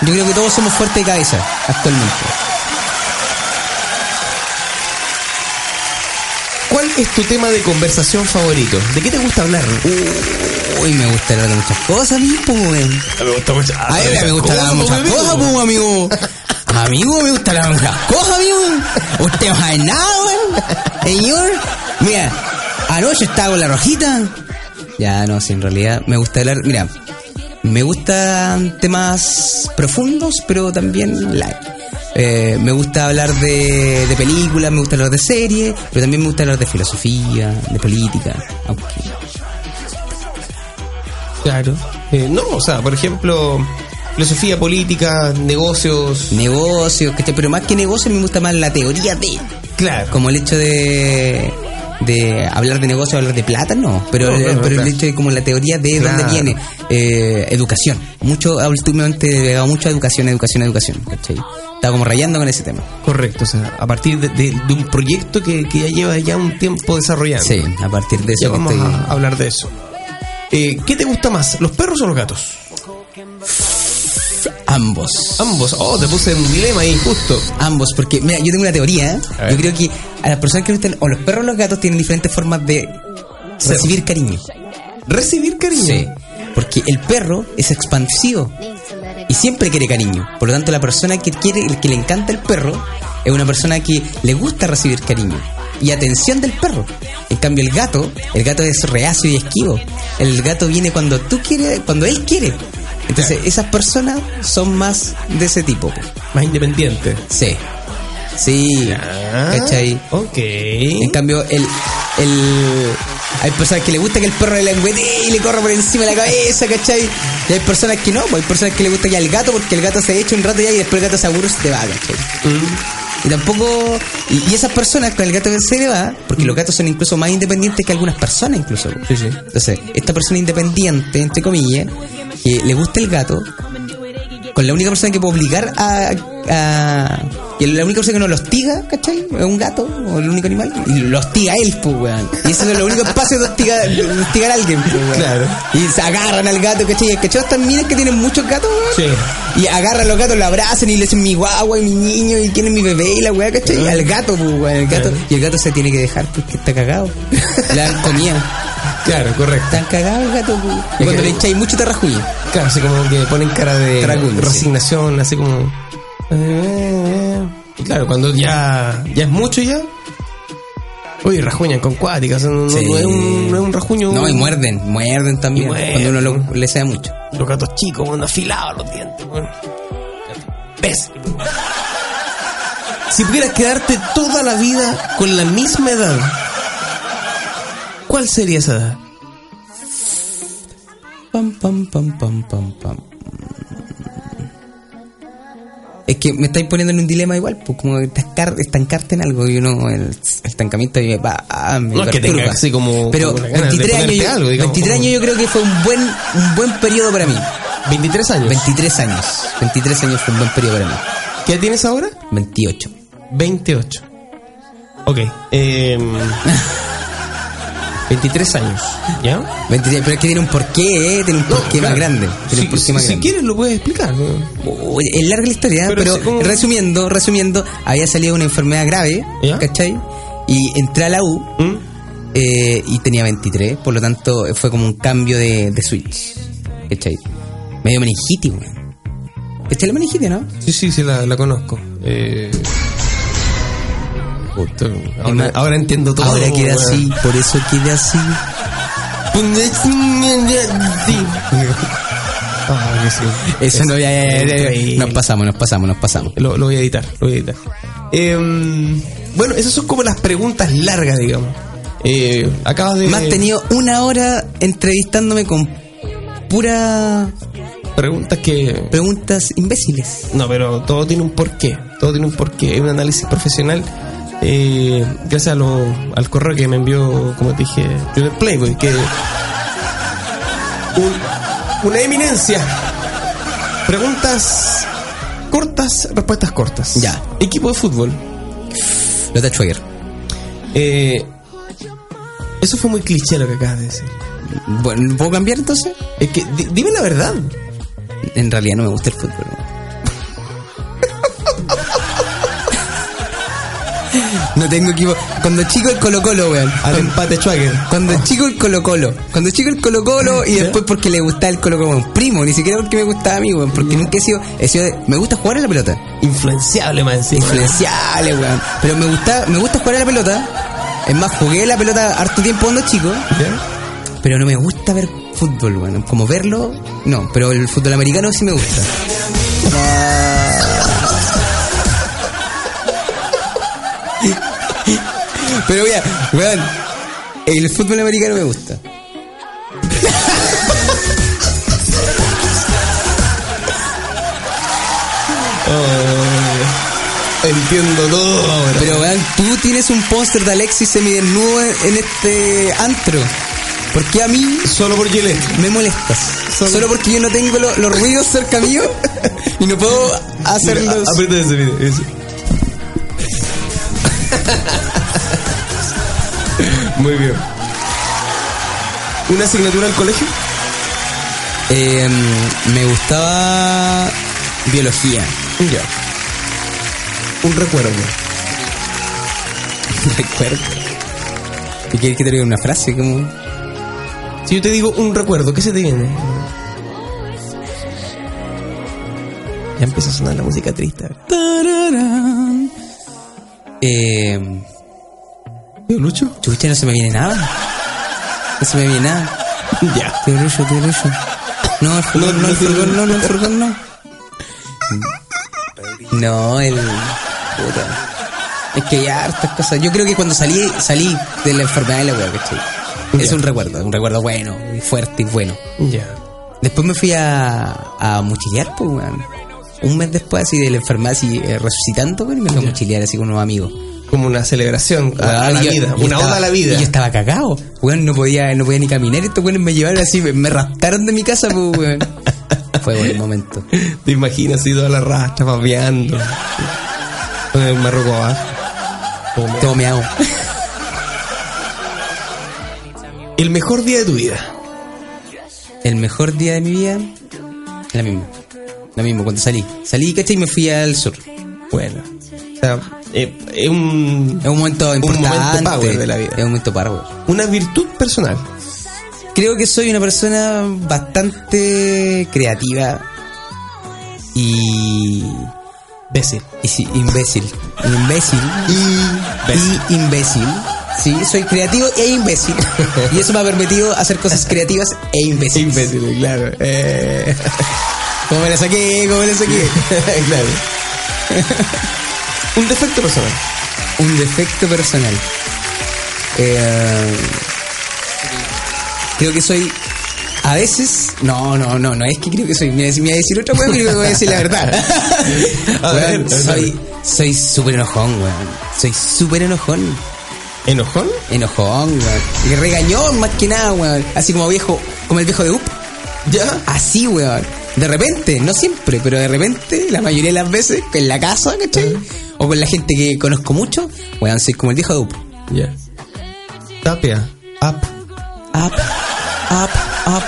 S3: Yo creo que todos somos fuertes de cabeza actualmente.
S2: Es tu tema de conversación favorito? ¿De qué te gusta hablar?
S3: Uy, me gusta hablar de muchas cosas, a pues, weón.
S2: me gusta mucho.
S3: A mí me gusta hablar de muchas cosas, pues, amigo. Amigo, me gusta hablar de muchas cosas, amigo. Usted no sabe nada, weón. Señor, mira, anoche estaba con la rojita. Ya, no, sí, en realidad me gusta hablar, mira, me gustan temas profundos, pero también light. Eh, me gusta hablar de, de películas, me gusta hablar de series, pero también me gusta hablar de filosofía, de política. Aunque
S2: Claro. Eh, no, o sea, por ejemplo, filosofía política, negocios.
S3: negocios, pero más que negocios me gusta más la teoría de.
S2: Claro.
S3: Como el hecho de de hablar de negocio, hablar de plata, no. Pero,
S2: No,
S3: pero el hecho de como la teoría de
S2: Claro.
S3: dónde viene. Eh, educación. Mucho, últimamente he pegado mucho a educación, educación, educación. ¿cachai? Estaba como rayando con ese tema.
S2: Correcto, o sea, a partir de, de- de un proyecto que, que ya lleva ya un tiempo desarrollando.
S3: Sí, a partir de
S2: Ya
S3: eso que
S2: vamos
S3: estoy.
S2: a hablar de eso. Eh, ¿Qué te gusta más, los perros o los gatos?
S3: Ambos.
S2: Ambos. Oh, te puse un dilema ahí, justo.
S3: Ambos, porque mira, yo tengo una teoría. ¿eh? Yo creo que a las personas que les gustan, o los perros o los gatos, tienen diferentes formas de recibir cariño.
S2: Recibir cariño.
S3: Sí, porque el perro es expansivo y siempre quiere cariño. Por lo tanto, la persona que quiere, el que le encanta el perro, es una persona que le gusta recibir cariño y atención del perro. En cambio, el gato, el gato es reacio y esquivo. El gato viene cuando tú quieres, cuando él quiere. Entonces, esas personas son más de ese tipo. po.
S2: Más independiente.
S3: Sí. Sí.
S2: Ah,
S3: ¿Cachai?
S2: Ok.
S3: En cambio, el, el, hay personas que le gusta que el perro le lengüetee y le corra por encima de la cabeza, ¿cachai? Y hay personas que no, pues hay personas que le gusta ya el gato porque el gato se echa un rato ya y después el gato se aburre y se te va, ¿cachai?
S2: Mm.
S3: Y tampoco. Y, y esas personas con el gato que se le va, porque los gatos son incluso más independientes que algunas personas, incluso.
S2: Sí, sí.
S3: Entonces, esta persona independiente, entre comillas, que le gusta el gato, con la única persona que puedo obligar a, a- y la única persona que no lo hostiga, ¿cachai? Es un gato o el único animal y lo hostiga él, pues, weón. Y ese es el único espacio de hostigar, de hostigar a alguien, pues, weón.
S2: Claro.
S3: Y se agarran al gato, ¿cachai? ¿Cachai? Estas minas que tienen muchos gatos, weón.
S2: Sí.
S3: Y agarran a los gatos, lo abrazan y le dicen mi guagua y mi niño y quién es mi bebé y la weá, ¿cachai? Y al gato, pues, weón, el gato. Y el gato se tiene que dejar porque está cagado. Le dan comida.
S2: Claro, correcto.
S3: Están cagados el gato. Y cuando le echáis mucho te rajuña.
S2: Claro, así como que ponen cara de resignación, así como. Y claro, cuando ya, ya es mucho ya. Uy, rajuñan con cuáticas. No, no-
S3: Sí.
S2: no es un, no es un rajuño.
S3: No, y muerden, muerden también.
S2: Muerden.
S3: Cuando uno lo- le sea mucho.
S2: Los gatos chicos, cuando afilados los dientes. Bueno. ¿Ves? Si pudieras quedarte toda la vida con la misma edad, ¿cuál sería esa edad?
S3: Pam, pam, pam, pam, pam, pam. Es que me estáis poniendo en un dilema igual, pues como estancar- estancarte en algo y uno, el, el estancamiento me va, ah, me
S2: No es que tenga así como-
S3: Pero
S2: como una ganas de
S3: 23 años, yo,
S2: algo, digamos,
S3: 23
S2: como-
S3: años yo creo que fue un buen, un buen periodo para mí.
S2: 23 años.
S3: 23 años. 23 años fue un buen periodo para mí.
S2: ¿Qué edad tienes ahora?
S3: 28.
S2: 28. Ok. Eh, 23 años. ¿Ya?
S3: 23, pero es que tiene un porqué, eh, tiene un porqué
S2: claro.
S3: más grande. Tiene
S2: Si,
S3: un porqué más
S2: si
S3: grande.
S2: quieres lo puedes explicar.
S3: es larga la historia,
S2: Pero
S3: pero,
S2: sí, como-
S3: resumiendo, resumiendo, había salido una enfermedad grave,
S2: ¿Ya?
S3: ¿cachai? Y entré a la U
S2: ¿Mm?
S3: eh, y tenía 23, por lo tanto fue como un cambio de, de switch, ¿cachai? Medio meningitis, weón. ¿Cachai la meningitis, no?
S2: Sí, sí, sí, la, la conozco. Eh... ahora, entiendo todo.
S3: Ahora queda así, por eso queda así.
S2: Ah, que sí.
S3: Eso no, ya, ya, ya. Nos pasamos, nos pasamos, nos pasamos.
S2: Lo, lo voy a editar, lo voy a editar. Eh, bueno, esas son como las preguntas largas, digamos. Eh, acabas de...
S3: Más tenido una hora entrevistándome con pura
S2: Preguntas que...
S3: preguntas imbéciles.
S2: No, pero todo tiene un porqué. Todo tiene un porqué. Es un análisis profesional. Eh, gracias a lo- al correo que me envió, como te dije, Junior Playboy, que. un- una eminencia. Preguntas cortas, respuestas cortas.
S3: Ya.
S2: Equipo de fútbol.
S3: Lota Schwager.
S2: Eh, eso fue muy cliché lo que acabas de decir.
S3: Bueno, ¿puedo cambiar entonces?
S2: Es que, di- dime la verdad.
S3: En realidad no me gusta el fútbol. No, No tengo equipo. Cuando chico el Colo Colo, weón.
S2: Al empate Schwager.
S3: cuando chico el Colo Colo. Cuando chico el Colo Colo y después porque le gustaba el Colo Colo. Un primo, ni siquiera porque me gustaba a mí, weón. Porque nunca he sido... He sido de- me gusta jugar a la pelota.
S2: Influenciable encima.
S3: Influenciable, weón. Pero me gusta, me gusta jugar a la pelota. Es más, jugué la pelota harto tiempo cuando chico.
S2: ¿Ya?
S3: Pero no me gusta ver fútbol, weón. Como verlo, no. Pero el fútbol americano sí me gusta. Pero weón, weón, el fútbol americano me gusta.
S2: Entiendo todo ahora.
S3: Pero weón, tú tienes un póster de Alexis semidesnudo en este antro. ¿Por qué a mí
S2: Solo por Gillette.
S3: me molestas? Solo, porque yo no tengo lo- los ruidos cerca mío y no puedo hacerlos.
S2: Mira, aprieta ese video. ese. Muy bien. ¿Una asignatura al colegio?
S3: Eh, me gustaba biología.
S2: Ya. Un recuerdo.
S3: Recuerdo. ¿Y quieres que te diga una frase? Como...
S2: Si yo te digo un recuerdo, ¿qué se te viene? Ya empieza a sonar la música triste.
S3: Tararán. Eh,
S2: ¿Tío Lucho?
S3: chucha, no se me viene nada. No se me viene nada.
S2: Ya.
S3: Tío Lucho, tío Lucho. No, el furgón, no, el furgón, no, no, el furgón, no. No, el... Puta. Es que hay hartas cosas. Yo creo que cuando salí, salí de la enfermedad de la wea, ¿cachai? Es un recuerdo, un recuerdo bueno, y fuerte y bueno.
S2: Ya.
S3: Después me fui a, a mochilear, pues, weón. Un mes después, así de la enfermedad, así eh, resucitando, weón, y me fui a mochilear así con unos amigos.
S2: Como una celebración a, a la
S3: yo-
S2: vida. Una
S3: estaba-
S2: oda a la vida.
S3: Y yo estaba cagado. Weón, no podía, no podía ni caminar. Estos weones me llevaron así, me, me raptaron de mi casa, pues, weón. Fue buen momento.
S2: Te imaginas así toda la rastra babeando. Con el marroco. Como
S3: Todo meado.
S2: El mejor día de tu vida.
S3: El mejor día de mi vida, la misma. Lo mismo, cuando salí. Salí, ¿cachai? Y me fui al sur.
S2: Bueno. O sea, eh, es un,
S3: Es un momento importante.
S2: momento power de la vida.
S3: Es un momento power.
S2: una virtud personal.
S3: Creo que soy una persona bastante creativa y.
S2: Imbécil.
S3: y sí, imbécil. Imbécil. Y, y imbécil. Sí, soy creativo e imbécil. y eso me ha permitido hacer cosas creativas e imbéciles.
S2: Imbécil, claro. Eh,
S3: ¿Cómo me la saqué? ¿Cómo me la saqué?
S2: claro. un defecto personal.
S3: Un defecto personal. Eh, creo que soy. A veces. No, no, no, no es que creo que soy. Me voy a decir- otra cosa, pero voy a decir la verdad.
S2: A
S3: Weón,
S2: ver, a ver.
S3: soy. Soy súper enojón, weón. Soy súper enojón.
S2: ¿Enojón?
S3: Enojón, weón. Y regañón más que nada, weón. Así como viejo. Como el viejo de Up.
S2: ¿Ya?
S3: Así, weón. De repente, no siempre, pero de repente, la mayoría de las veces, en la casa, ¿cachai? O con la gente que conozco mucho, weón, soy como el viejo de Up.
S2: Ya. Tapia. Up.
S3: Up, up, up.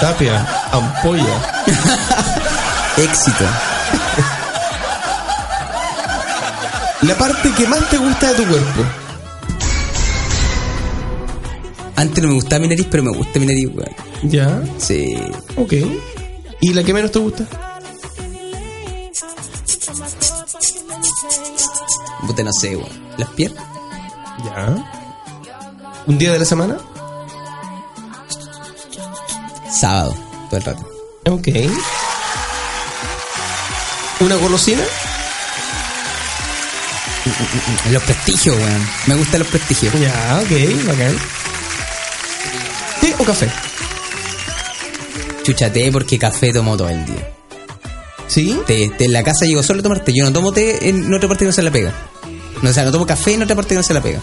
S2: Tapia. Ampolla.
S3: Éxito.
S2: La parte que más te gusta de tu cuerpo.
S3: Antes no me gustaba mi nariz, pero me gusta mi nariz, weón.
S2: Ya.
S3: Sí.
S2: Ok. ¿Y la que menos te gusta?
S3: Puta, no sé, weón. ¿Las piernas?
S2: Ya. ¿Un día de la semana?
S3: Sábado, todo el rato.
S2: Ok. ¿Una golosina?
S3: Los prestigios, weón. Me gustan los prestigios.
S2: Ya, ok, bacán. ¿Té o café?
S3: Chuchate porque café tomo todo el día.
S2: ¿Sí?
S3: Té, té en la casa llego solo a tomar té. Yo no tomo té en otra parte que no se la pega. No, o sea, no tomo café en otra parte que no se la pega.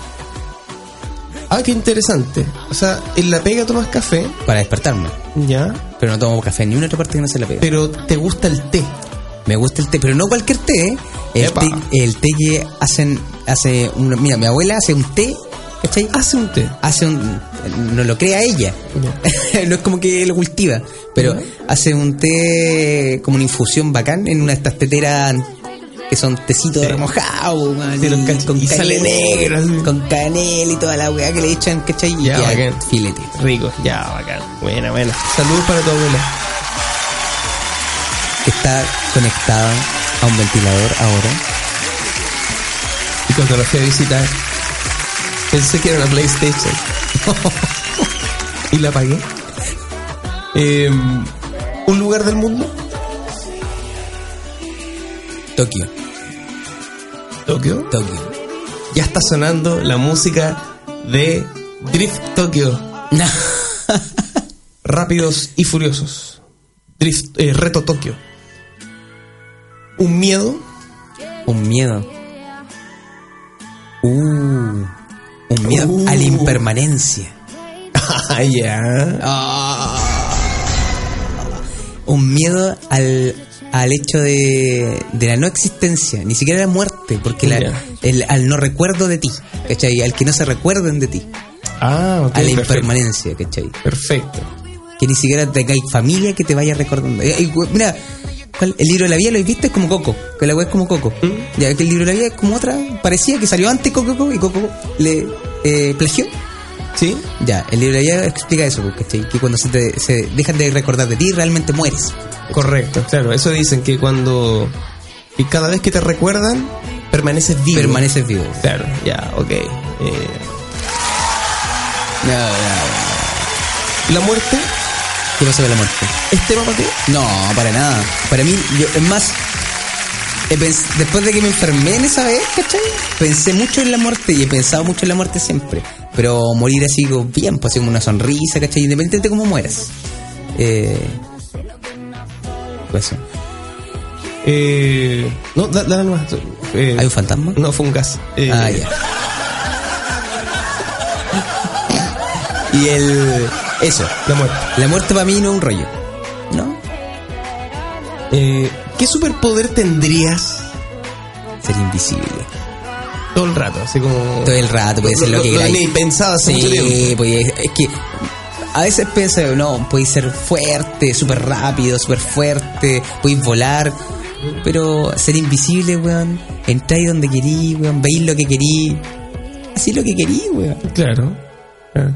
S2: Ah, qué interesante. O sea, en la pega tomas café,
S3: Para despertarme.
S2: ya,
S3: Pero no tomo café en ni una otra parte que no se la pega.
S2: pero te gusta el té.
S3: Me gusta el té, pero no cualquier té. ¿eh? El, té, el té que hacen, hace una- mira, mi abuela hace un té, ¿cachai?
S2: Hace un té.
S3: Hace un, no lo crea ella, no es como que lo cultiva, pero hace un té como una infusión bacán en una de estas teteras que son tecitos
S2: Sí.
S3: remojados,
S2: Sí, cach-
S3: con
S2: y sale negro, así.
S3: con canela y toda la weá que le echan, ¿cachai?
S2: Ya,
S3: ya,
S2: bacán.
S3: filete.
S2: Rico, ya, bacán. Buena, buena. Saludos para tu abuela.
S3: Que está conectada a un ventilador ahora.
S2: Y cuando la fui a visitar, pensé que era una PlayStation. y la apagué. Eh, ¿Un lugar del mundo?
S3: Tokio,
S2: Tokio.
S3: Tokio.
S2: Ya está sonando la música de Drift Tokio. Rápidos y furiosos. Drift, eh, Reto Tokio. Un miedo.
S3: Un miedo. Uh, un miedo
S2: Uh.
S3: a la impermanencia.
S2: Ah, ya.
S3: Un miedo al, al hecho de, de la no existencia, ni siquiera la muerte, porque la- el, al no recuerdo de ti, ¿cachai? Al que no se recuerden de ti,
S2: Ah, ok.
S3: a la
S2: perfecto.
S3: impermanencia, ¿cachai?
S2: Perfecto.
S3: Que ni siquiera tengáis familia que te vaya recordando. Eh, eh, mira, ¿cuál? el libro de la vida lo viste, es como Coco, que la wea es como Coco.
S2: ¿Mm?
S3: Ya que el libro de la vida es como otra, parecía que salió antes Coco y Coco le eh, plagió.
S2: ¿Sí?
S3: Ya, el libro de la vida explica eso, pues, ¿cachai? Que cuando se, te, se dejan de recordar de ti, realmente mueres.
S2: Correcto, claro. Eso dicen que cuando. Y cada vez que te recuerdan, permaneces vivo.
S3: Permaneces vivo.
S2: Claro, ya, ok. Eh, la muerte
S3: ¿Qué pasa con la muerte?
S2: Es tema para ti.
S3: No, para nada. Para mí, yo, es más, después de que me enfermé en esa vez, ¿cachai? Pensé mucho en la muerte y he pensado mucho en la muerte siempre. Pero morir así como bien, pues así como una sonrisa, ¿cachai? Independientemente de cómo mueras. Eh, pues eso.
S2: Eh, no, da- dale nomás. Eh,
S3: ¿Hay un fantasma?
S2: No, fue un gas. Eh,
S3: Ah, ya. Y el. Eso.
S2: La muerte.
S3: La muerte para mí no es un rollo.
S2: Eh, ¿Qué superpoder tendrías
S3: Ser invisible.
S2: todo el rato? Así como.
S3: Todo el rato, puede ser lo, que
S2: Lo
S3: queráis.
S2: tenéis pensado hace mucho
S3: Sí,
S2: tiempo.
S3: pues es que a veces pienso, no, podéis ser fuerte, súper rápido, súper fuerte, podéis volar, pero ser invisible, weón, entráis donde querís, weón, veis lo que querís, así lo que querís, weón.
S2: Claro.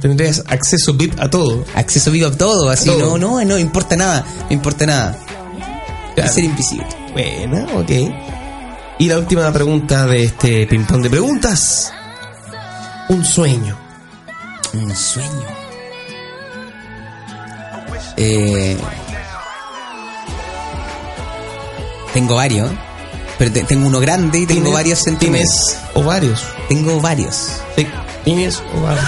S2: Tendrías acceso VIP a todo.
S3: Acceso vivo a todo, así,
S2: Todo.
S3: no, no, no importa nada, no importa nada.
S2: Claro.
S3: Ser invisible.
S2: Buena, ok. Y la última pregunta de este ping-pong de preguntas. Un sueño.
S3: Un sueño. Eh, tengo varios, pero te- tengo uno grande y tengo
S2: ¿Tienes-
S3: varios sentimientos.
S2: ¿Tienes ovarios?
S3: Tengo varios.
S2: Sí. ¿Tienes ovarios?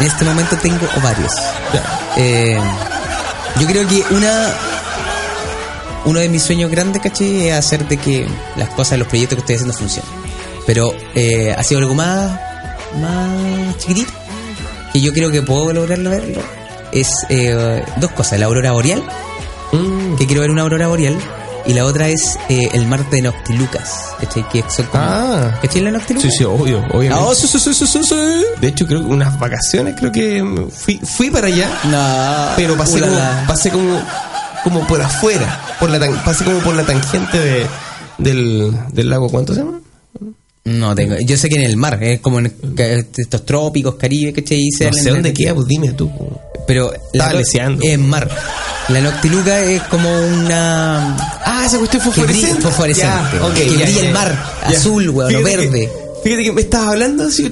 S3: En este momento tengo varios.
S2: Ya.
S3: Eh, yo creo que una uno de mis sueños grandes, caché, es hacer de que las cosas, los proyectos que estoy haciendo funcionen. Pero eh, ha sido algo más, más chiquitito, que yo creo que puedo lograrlo verlo. Es eh, dos cosas, la aurora boreal,
S2: Mm.
S3: que quiero ver una aurora boreal, y la otra es eh, el mar de Noctilucas, ¿cachai? Que son como...
S2: Ah.
S3: ¿Cachai la Noctilucas?
S2: Sí, sí, obvio, obviamente.
S3: Oh, sí, sí, sí, sí, sí, sí.
S2: De hecho, creo que unas vacaciones, creo que fui, fui para allá,
S3: No,
S2: pero pasé como,
S3: ulala.
S2: pasé como, como por afuera, por la tan- pasé como por la tangente de, del, del lago, ¿cuánto se llama?
S3: No tengo. Yo sé que en el mar, es como en estos trópicos, Caribe, ¿cachai? Y se
S2: No sé dónde queda, pues dime tú. pues.
S3: Pero
S2: leseando.
S3: es mar. La noctiluca es como una.
S2: Ah, esa cuestión
S3: Que
S2: fosforescente.
S3: fosforescente,
S2: Ya, ok,
S3: que brilla el mar, azul, weón,
S2: que-
S3: verde.
S2: fíjate que me estabas hablando así.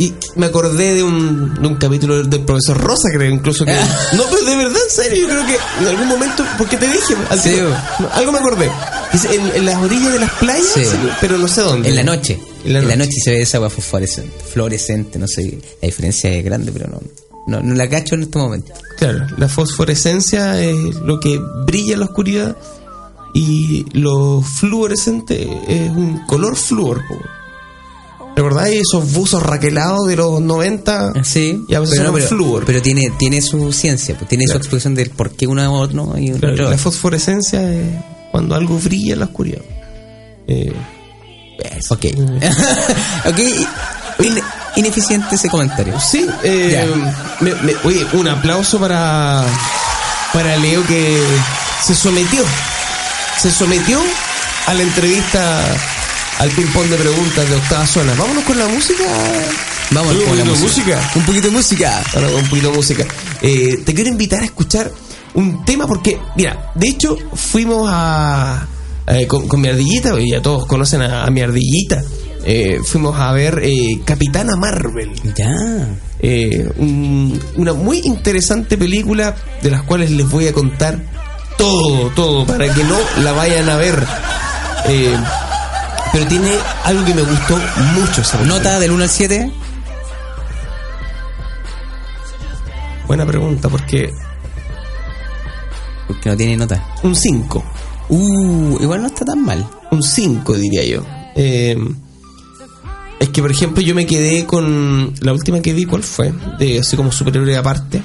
S2: Y me acordé de un, de un capítulo del profesor Rosa, creo, incluso que. no, pero de verdad, en serio, yo creo que en algún momento, porque te dije, al
S3: Sí,
S2: tiro,
S3: weón.
S2: no, algo me acordé. En, en las orillas de las playas,
S3: Sí.
S2: pero no sé dónde.
S3: En la noche.
S2: En la
S3: En la
S2: noche.
S3: noche se ve esa agua fosforescente, fluorescente, no sé. La diferencia es grande, pero no, no, no la cacho en este momento.
S2: Claro, la fosforescencia es lo que brilla en la oscuridad y lo fluorescente es un color flúor. ¿Recordáis esos buzos raquelados de los 90?
S3: Sí,
S2: Y a veces
S3: pero,
S2: son
S3: pero,
S2: flúor.
S3: pero tiene, tiene su ciencia, pues, tiene
S2: Claro.
S3: su explicación del por qué una o no y
S2: Claro,
S3: otra
S2: la fosforescencia es cuando algo brilla en la oscuridad. Eh,
S3: Ok. ok. In- ineficiente ese comentario.
S2: sí, eh,
S3: Ya.
S2: me- me- oye, un aplauso para, para Leo que se sometió. Se sometió a la entrevista al ping-pong de preguntas de octava zona. Vámonos con la música.
S3: Vamos
S2: Un
S3: con la
S2: poquito de
S3: música.
S2: música.
S3: Un poquito de música.
S2: Ahora un poquito de música. Eh, te quiero invitar a escuchar un tema porque, mira, de hecho fuimos a... eh, con, con mi ardillita, y ya todos conocen a, a mi ardillita. Eh, fuimos a ver eh, Capitana Marvel.
S3: Ya.
S2: Eh, un- una muy interesante película de las cuales les voy a contar todo, todo, para que no la vayan a ver. Pero tiene algo que me gustó mucho. esa.
S3: Nota del 1 al 7.
S2: Buena pregunta, porque
S3: Porque no tiene nota.
S2: un 5.
S3: Uh, igual no está tan mal.
S2: un 5 diría yo. Eh, es que por ejemplo yo me quedé con la última que vi, ¿cuál fue? De así como superhéroe aparte,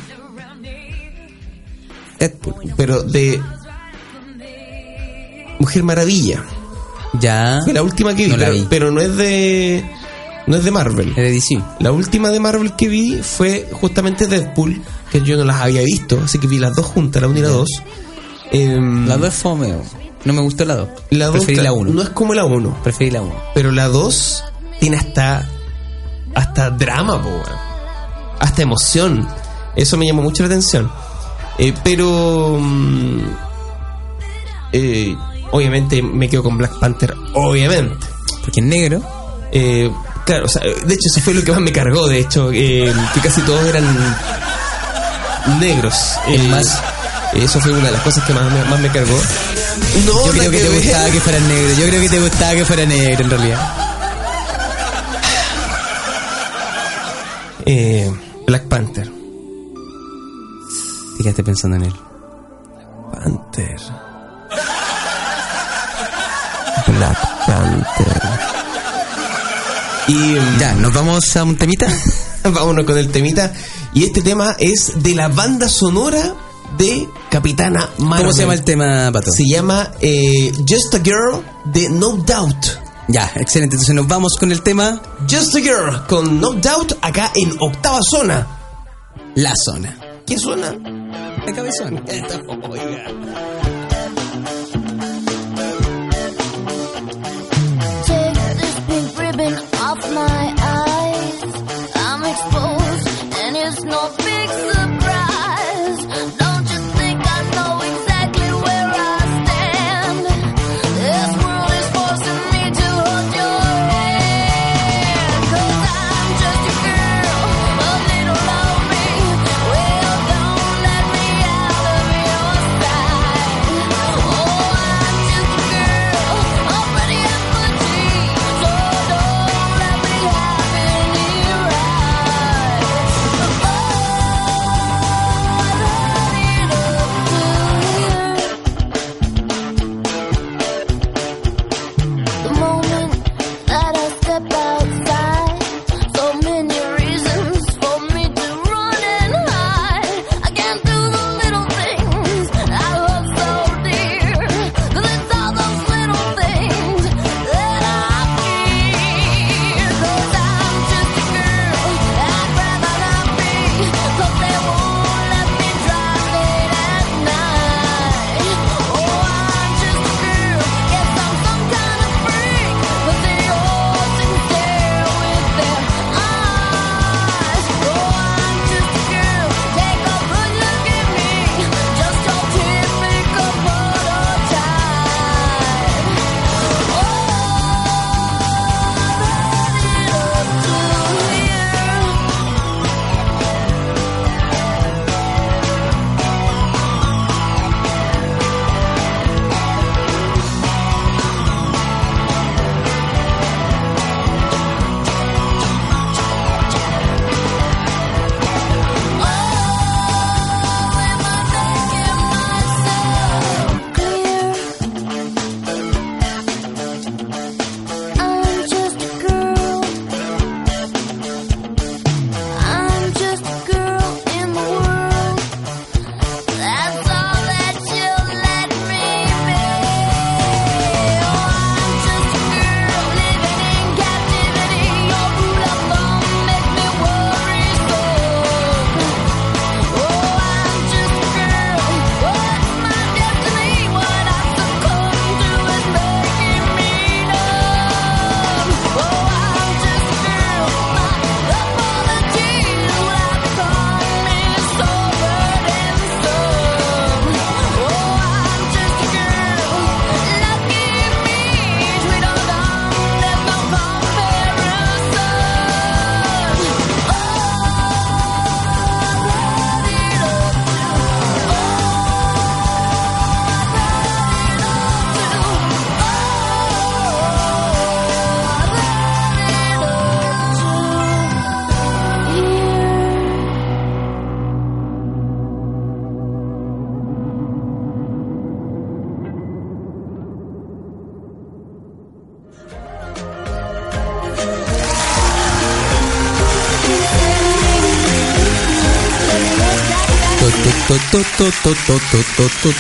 S3: Deadpool.
S2: pero de Mujer Maravilla.
S3: Ya.
S2: Fue la última que vi,
S3: No la
S2: pero,
S3: vi.
S2: pero no es de no es de Marvel.
S3: Es de DC.
S2: La última de Marvel que vi fue justamente Deadpool, que yo no las había visto, así que vi las dos juntas, la 1 y la 2.
S3: La 2 es fome. No me gustó la 2.
S2: la 2
S3: Preferí la 1.
S2: no es como la 1.
S3: Preferí la 1.
S2: Pero la 2 tiene hasta hasta drama, po, hasta emoción. Eso me llamó mucho la atención. Eh, pero mm, eh, obviamente me quedo con Black Panther, obviamente.
S3: Porque es negro.
S2: Eh, claro, o sea, de hecho eso fue lo que más me cargó, de hecho, eh, que casi todos eran negros.
S3: El
S2: Eh,
S3: más-
S2: Eso fue una de las cosas que más, me- más me cargó. No,
S3: Yo creo que te
S2: ver.
S3: gustaba que fuera negro. Yo creo que te gustaba que fuera negro en realidad.
S2: Eh, Black Panther.
S3: Te quedaste pensando en él.
S2: Panther. Black Panther. Y mm,
S3: Ya, ¿nos vamos a un temita?
S2: vámonos con el temita. Y este tema es de la banda sonora de Capitana Marvel.
S3: ¿Cómo se llama el tema, Pato?
S2: Se llama eh, Just a Girl de No Doubt.
S3: Ya, excelente. Entonces nos vamos con el tema
S2: Just a Girl con No Doubt acá en octava zona.
S3: La Zona.
S2: ¿Qué suena?
S3: De cabezón.
S6: Take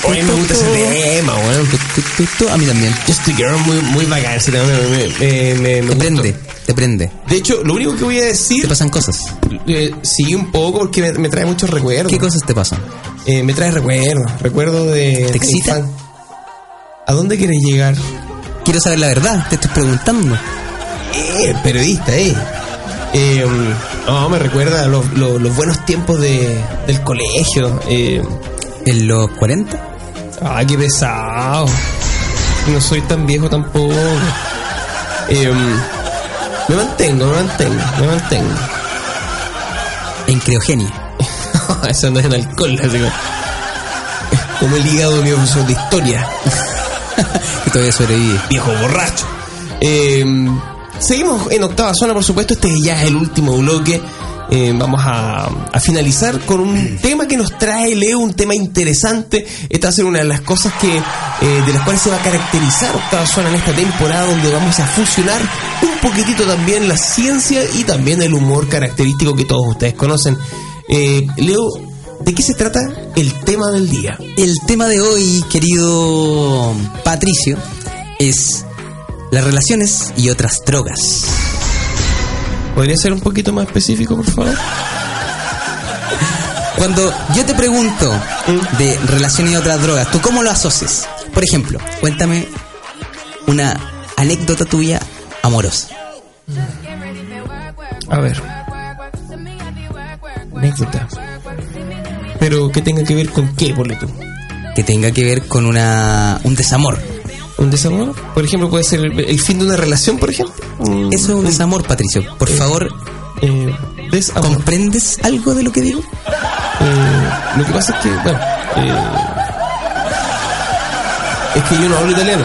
S2: Oye, me gusta ese tema, weón.
S3: A mí también.
S2: Just a Girl, muy, muy bacán ese tema. Me, me, me, me-
S3: Te prende, te prende.
S2: De hecho, lo único que voy a
S3: Te
S2: decir,
S3: pasan cosas.
S2: eh, sí, un poco, porque me, trae muchos recuerdos.
S3: ¿Qué cosas te pasan?
S2: Eh, me trae recuerdos, recuerdos de. de
S3: excita?
S2: ¿A dónde quieres llegar?
S3: Quiero saber la verdad, te estoy preguntando.
S2: Eh, periodista, eh. Eh, no, me recuerda los, los- los buenos tiempos de, del colegio. Eh,
S3: ¿En los 40?
S2: ay, qué pesado. No soy tan viejo tampoco. Eh, me mantengo, me mantengo, me mantengo.
S3: En criogenia.
S2: Eso no es en alcohol, así como, como el hígado de mi profesor de historia.
S3: que todavía sobrevive.
S2: viejo borracho. Eh, seguimos en octava zona, por supuesto. Este ya es el último bloque. Eh, vamos a, a finalizar con un tema que nos trae Leo, un tema interesante. Esta va a ser una de las cosas que eh, de las cuales se va a caracterizar octava zona en esta temporada, donde vamos a fusionar un poquitito también la ciencia y también el humor característico que todos ustedes conocen. Eh, Leo, ¿De qué se trata el tema del día?
S3: El tema de hoy, querido Patricio, es las relaciones y otras drogas.
S2: ¿Podría ser un poquito más específico, por favor?
S3: Cuando yo te pregunto de relaciones y otras drogas, ¿tú cómo lo asocias? Por ejemplo, cuéntame una anécdota tuya amorosa.
S2: A ver. Anécdota. Pero que tenga que ver con qué, ponle tú.
S3: Que tenga que ver con una un desamor.
S2: ¿Un desamor? Por ejemplo, puede ser el, fin de una relación, por ejemplo. Un-
S3: Eso es un desamor, Patricio. Por favor,
S2: eh, desamor.
S3: ¿comprendes algo de lo que digo?
S2: Eh, lo que pasa es que, bueno, eh, es que yo no hablo italiano.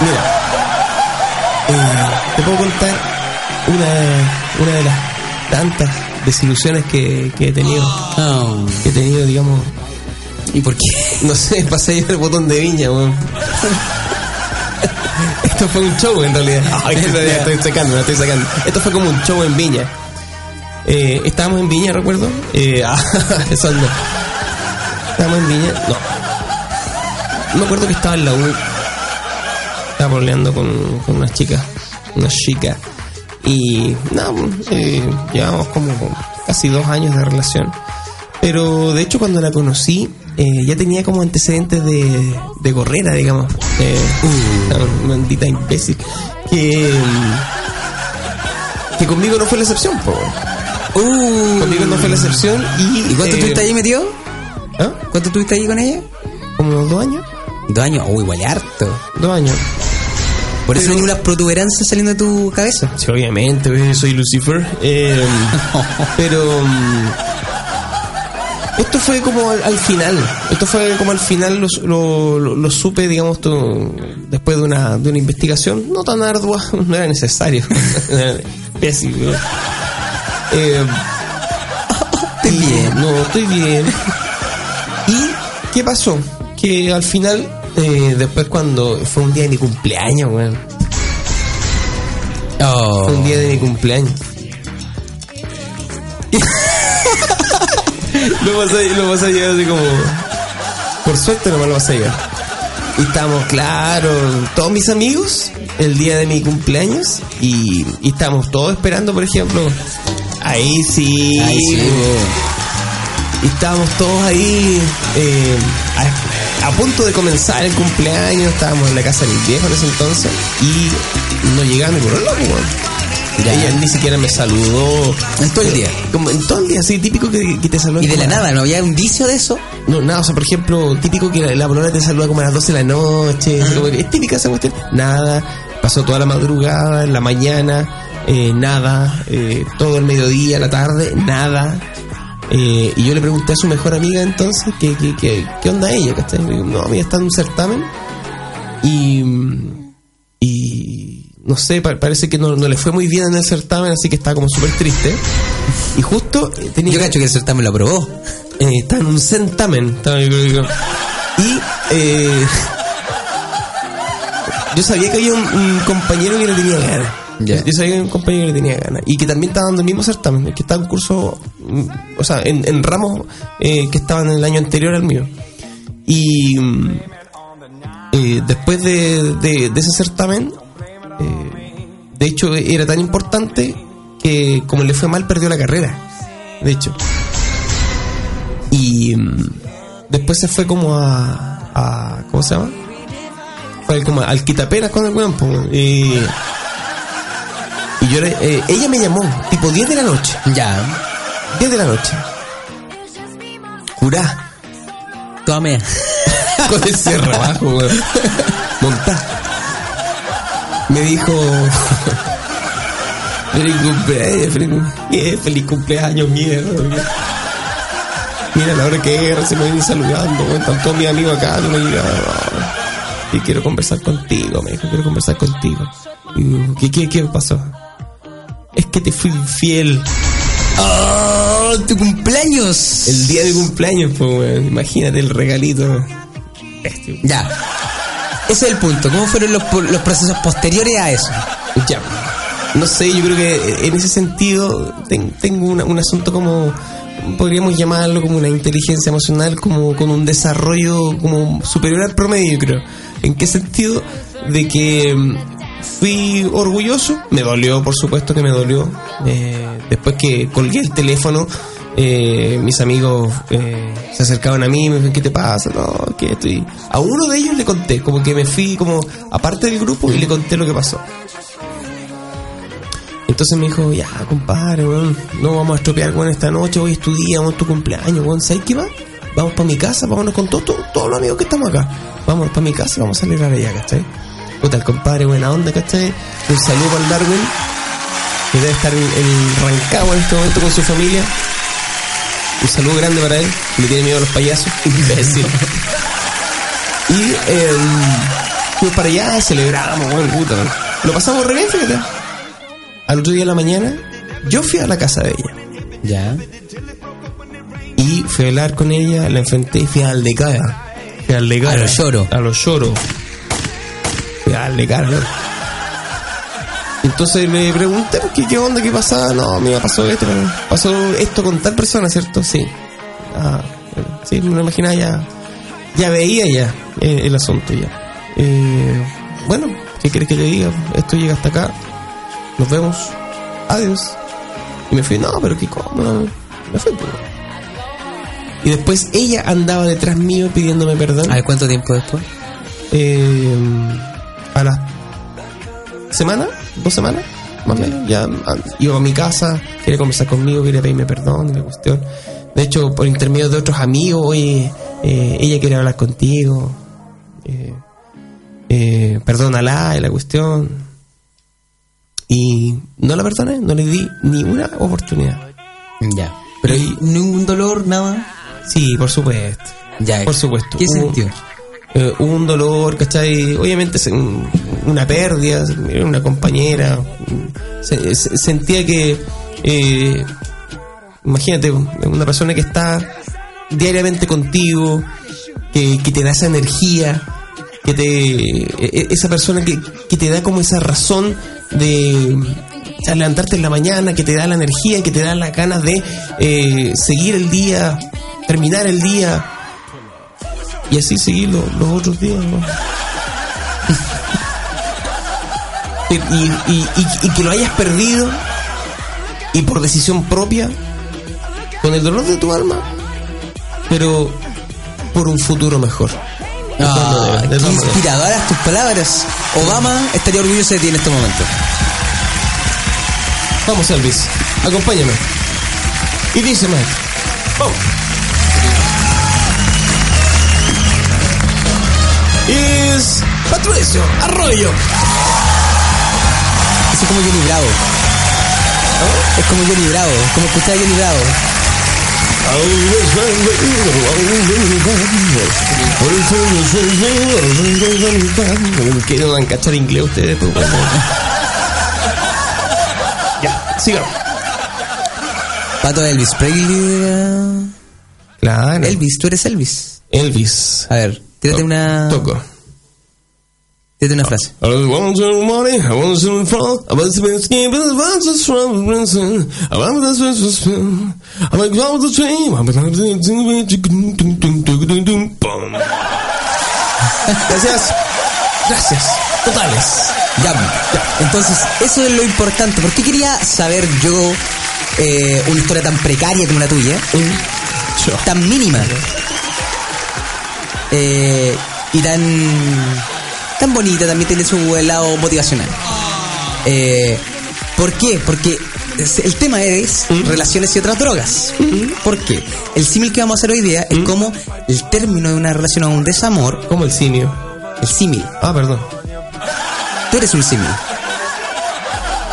S2: Mira, eh, te puedo contar una, una de las tantas desilusiones que, que he tenido,
S3: Oh,
S2: que he tenido, digamos,
S3: ¿Y por qué?
S2: no sé, pasé yo el botón de viña, weón. Esto fue un show en realidad. Ay, en realidad estoy sacando, estoy sacando. Esto fue como un show en Viña. Eh, estábamos en Viña, recuerdo. Eh, ah, eso no. Estábamos en Viña. No. Me acuerdo que estaba en la U. Estaba peleando con, con unas chicas. Una chica. Y no, eh, llevamos como casi dos años de relación. Pero de hecho cuando la conocí eh, ya tenía como antecedentes de, de gorrera, digamos. Eh, una maldita imbécil. Que, que conmigo no fue la excepción, po. Conmigo no fue la excepción y...
S3: ¿Y cuánto
S2: eh,
S3: estuviste ahí metido?
S2: ¿ah?
S3: ¿Cuánto estuviste ahí con ella?
S2: Como dos años.
S3: Dos años. Uy, igual harto.
S2: Dos años.
S3: Por eso hay unas protuberancias saliendo de tu cabeza.
S2: Sí, obviamente, soy Lucifer. Eh, pero esto fue como al, al final. Esto fue como al final lo, lo, lo- lo supe, digamos, tú, después de una, de una investigación no tan ardua, no era necesario. Pésimo. Eh,
S3: Estoy bien.
S2: no, estoy bien. ¿Y qué pasó? Que al final, eh, después cuando fue un día de mi cumpleaños, weón.
S3: Oh.
S2: Fue un día de mi cumpleaños. lo vas a, lo vas a llevar así como. Por suerte nomás lo vas a llevar. Y estamos, claro, todos mis amigos, el día de mi cumpleaños. Y, y estamos todos esperando, por ejemplo. Ahí sí.
S3: Ay, sí.
S2: Y estábamos todos ahí eh, a, a punto de comenzar el cumpleaños. Estábamos en la casa de mi viejo en ese entonces. Y no llegaba mi loco, weón.
S3: Ya.
S2: Ella ni siquiera me saludó.
S3: En todo el día.
S2: Como en todo el día, así, típico que, que te saludan.
S3: Y de la nada, ¿no había un vicio de eso?
S2: No, nada, o sea, por ejemplo, típico que la, la te saluda como a las 12 de la noche. como que es típica esa cuestión. Nada. Pasó toda la madrugada, en la mañana, eh, nada. eh, todo el mediodía, la tarde, nada. Eh, y yo le pregunté a su mejor amiga entonces qué, qué, qué, qué onda ella, ¿cachai? No, ella está en un certamen y, y no sé, pa- parece que no, no le fue muy bien en el certamen, así que está como súper triste. Y justo eh, tenía...
S3: Yo cacho que el certamen lo aprobó.
S2: Eh, estaba en un centamen. Y eh, yo sabía que había un, un compañero que le tenía ganas. Yo sabía que había un compañero que le tenía ganas. Y que también estaba dando el mismo certamen, que estaba en curso, o sea, en, en ramos eh, que estaban en el año anterior al mío. Y mm, después de, de- de ese certamen, eh, de hecho era tan importante que como le fue mal perdió la carrera. De hecho. Y mm, después se fue como a, a- ¿cómo se llama? Fue como al quitapenas con el weón, y, y yo eh, ella me llamó, tipo 10 de la noche,
S3: Ya.
S2: 10 de la noche. Curá,
S3: Tómame.
S2: con el cerro abajo, weón. Montá. Me dijo. Feliz cumpleaños, feliz, eh, feliz cumpleaños, mierda. Mira la hora que es, se me vienen saludando. Están todos mis amigos acá, no me llegaron. Y quiero conversar contigo, me dijo, quiero conversar contigo. Y digo, ¿qué, qué, qué pasó? Es que te fui infiel.
S3: ¡Oh! ¡Tu cumpleaños!
S2: El día de cumpleaños, pues. Imagínate el regalito. Este,
S3: Ya. Ese es el punto. ¿Cómo fueron los, los procesos posteriores a eso?
S2: Ya. No sé, yo creo que en ese sentido ten- tengo una- un asunto como podríamos llamarlo como una inteligencia emocional, como con un desarrollo como superior al promedio, creo. ¿En qué sentido? De que mm, fui orgulloso, me dolió, por supuesto que me dolió. Eh, después que colgué el teléfono, eh, mis amigos eh, se acercaban a mí me decían, ¿qué te pasa? No, que estoy... A uno de ellos le conté, como que me fui como aparte del grupo y le conté lo que pasó. Entonces me dijo, ya, compadre, weón, no vamos a estropear, weón, esta noche, hoy estudiamos tu cumpleaños, weón, ¿sabes qué va? Vamos para mi casa, vámonos con todos, los amigos que estamos acá. Vámonos para mi casa vamos a celebrar allá, ¿cachai? Puta, el compadre, buena onda, ¿cachai? Un saludo para Darwin, que debe estar en, en este momento con su familia. Un saludo grande para él, le tiene miedo a los payasos, imbécil. y eh, fuimos para allá, celebramos, weón, puta, weón. Lo pasamos re bien, fíjate al otro día de la mañana, yo fui a la casa de ella.
S3: Ya.
S2: Y fui a hablar con ella, la enfrenté y fui al de cara. Fui al de cara.
S3: A los lloros.
S2: A los lloros. Fui al de cara. loco. Entonces le pregunté, ¿qué, qué onda? ¿Qué pasaba? No, mira, pasó esto. Pasó esto con tal persona, ¿cierto? Sí. Ah, sí, me lo imaginaba ya. Ya veía ya eh, el asunto ya. Eh, bueno, ¿qué quieres que te diga? Esto llega hasta acá. Nos vemos. Adiós. Y me fui, no, pero qué cómodo. Me fui, pues. Y después ella andaba detrás mío pidiéndome perdón.
S3: A ver, ¿cuánto tiempo después?
S2: Eh, a la semana, dos semanas, más o menos. Ya ah, iba a mi casa, quería conversar conmigo, quería pedirme perdón, la cuestión. De hecho, por intermedio de otros amigos, oye, eh, ella quiere hablar contigo. Eh, eh, perdónala, y la cuestión. Y no la perdoné, no le di ni una oportunidad.
S3: Ya.
S2: Pero
S3: ningún dolor, nada.
S2: Sí, por supuesto.
S3: Ya.
S2: Por supuesto.
S3: ¿Qué
S2: Hubo-
S3: sintió?
S2: Eh, un dolor, ¿cachai? Obviamente una pérdida, una compañera. Se- se- sentía que, eh, imagínate, una persona que está diariamente contigo, que, que te da esa energía, que te, e- esa persona que, que te da como esa razón de levantarte en la mañana, que te da la energía, que te da las ganas de eh, seguir el día, terminar el día, y así seguir lo- los otros días, ¿no? y, y- y- y- y que lo hayas perdido y por decisión propia, con el dolor de tu alma, pero por un futuro mejor.
S3: Ah, qué inspiradoras tus palabras. Obama estaría orgulloso de ti en este momento.
S2: Vamos, Elvis, acompáñame. Y dice. Vamos. Patricio Arroyo.
S3: Es como Johnny Bravo. Es como Johnny Bravo. Como escuchar a Johnny Bravo.
S2: ¿Quieren encachar inglés ustedes? Pues, bueno. ya, sigamos.
S3: Pato Elvis Presley.
S2: Claro.
S3: Elvis, tú eres Elvis.
S2: Elvis.
S3: A ver, tírate una.
S2: Toco.
S3: Tírate una frase.
S2: Gracias. Gracias. Totales.
S3: Ya, ya. Entonces, eso es lo importante. ¿Por qué quería saber yo eh, una historia tan precaria como la tuya? Tan mínima. Eh, y tan tan bonita, también tiene su lado motivacional. Eh, ¿Por qué? Porque el tema es relaciones y otras drogas. ¿Por qué? El símil que vamos a hacer hoy día es como el término de una relación o un desamor,
S2: Como el simio.
S3: el símil.
S2: Ah, perdón.
S3: Tú eres un símil.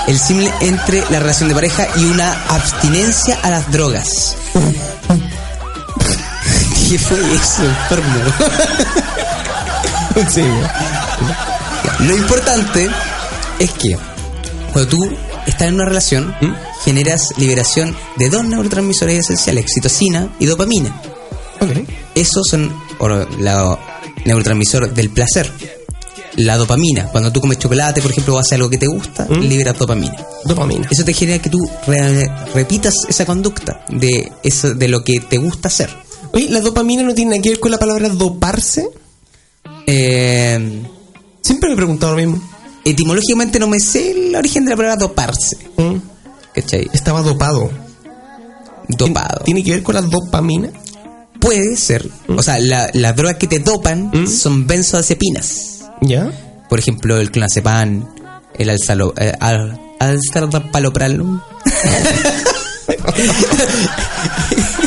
S3: El símil entre la relación de pareja y una abstinencia a las drogas. ¿Qué fue eso, enfermo?
S2: Sí.
S3: Lo importante es que cuando tú estás en una relación, generas liberación de dos neurotransmisores esenciales, oxitocina y dopamina.
S2: Ok.
S3: Esos son o, la neurotransmisor del placer. la dopamina. Cuando tú comes chocolate, por ejemplo, o haces algo que te gusta,
S2: ¿Mm?
S3: liberas dopamina.
S2: Dopamina.
S3: Eso te genera que tú re- repitas esa conducta de eso, de lo que te gusta hacer.
S2: Oye, ¿la dopamina no tiene nada que ver con la palabra doparse?
S3: Eh,
S2: Siempre me he preguntado lo mismo.
S3: etimológicamente no me sé el origen de la palabra doparse.
S2: ¿Mm?
S3: ¿Cachai?
S2: Estaba dopado.
S3: Dopado.
S2: ¿Tiene que ver con la dopamina?
S3: Puede ser. O sea, la- las drogas que te dopan
S2: ¿Mm?
S3: son benzodiazepinas.
S2: ¿Ya?
S3: Por ejemplo, el clonazepam, el alzalo, eh, al.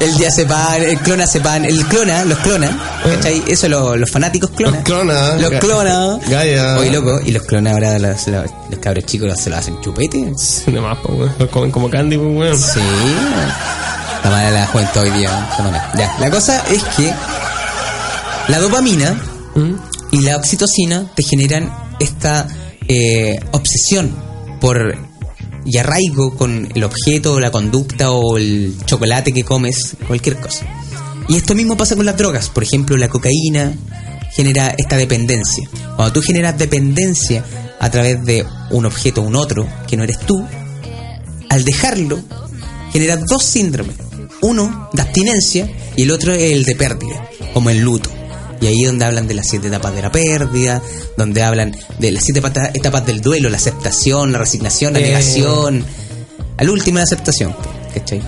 S3: el diazepam, el clonazepam, el clona, los clona, ¿cachai? Eso lo- los fanáticos clona.
S2: Los clona.
S3: Los clona.
S2: Gaya.
S3: Oye, loco, y los clona ahora los, los, los cabros chicos se lo hacen chupete.
S2: No más, pues, weón. Los comen como candy, pues, weón.
S3: Sí. La mala la juventud hoy día. mala. Ya, la cosa es que la dopamina
S2: ¿Mm?
S3: y la oxitocina te generan esta eh, obsesión por y arraigo con el objeto, la conducta o el chocolate que comes, cualquier cosa. Y esto mismo pasa con las drogas. Por ejemplo, la cocaína genera esta dependencia. Cuando tú generas dependencia a través de un objeto o un otro que no eres tú, al dejarlo, generas dos síndromes. Uno de abstinencia y el otro el de pérdida, como el luto. Y ahí es donde hablan de las siete etapas de la pérdida, donde hablan de las siete etapas del duelo, la aceptación, la resignación, la
S2: Eh.
S3: negación. Al último la aceptación, ¿cachai?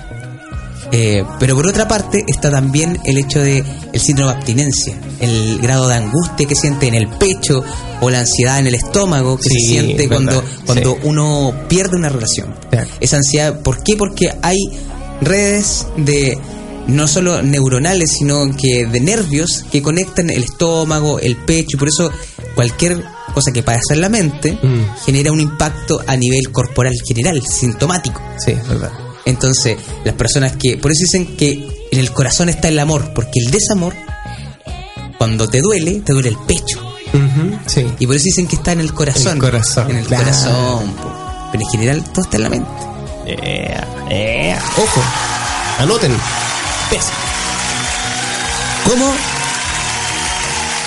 S3: Eh, pero por otra parte está también el hecho de el síndrome de abstinencia, el grado de angustia que siente en el pecho o la ansiedad en el estómago que
S2: Sí,
S3: se siente
S2: verdad,
S3: cuando, cuando
S2: sí.
S3: uno pierde una relación.
S2: Claro.
S3: Esa ansiedad, ¿por qué? Porque hay redes de no solo neuronales, sino que de nervios que conectan el estómago, el pecho, y por eso cualquier cosa que pasa en la mente
S2: Mm.
S3: genera un impacto a nivel corporal general, sintomático.
S2: Sí, es verdad.
S3: Entonces, las personas que. Por eso dicen que en el corazón está el amor, porque el desamor, cuando te duele, te duele el pecho.
S2: Sí.
S3: Y por eso dicen que está en el corazón.
S2: En el corazón,
S3: En el
S2: claro.
S3: corazón. Pero en general todo está en la mente.
S2: Eh, eh, Ojo. Anoten.
S3: ¿Cómo?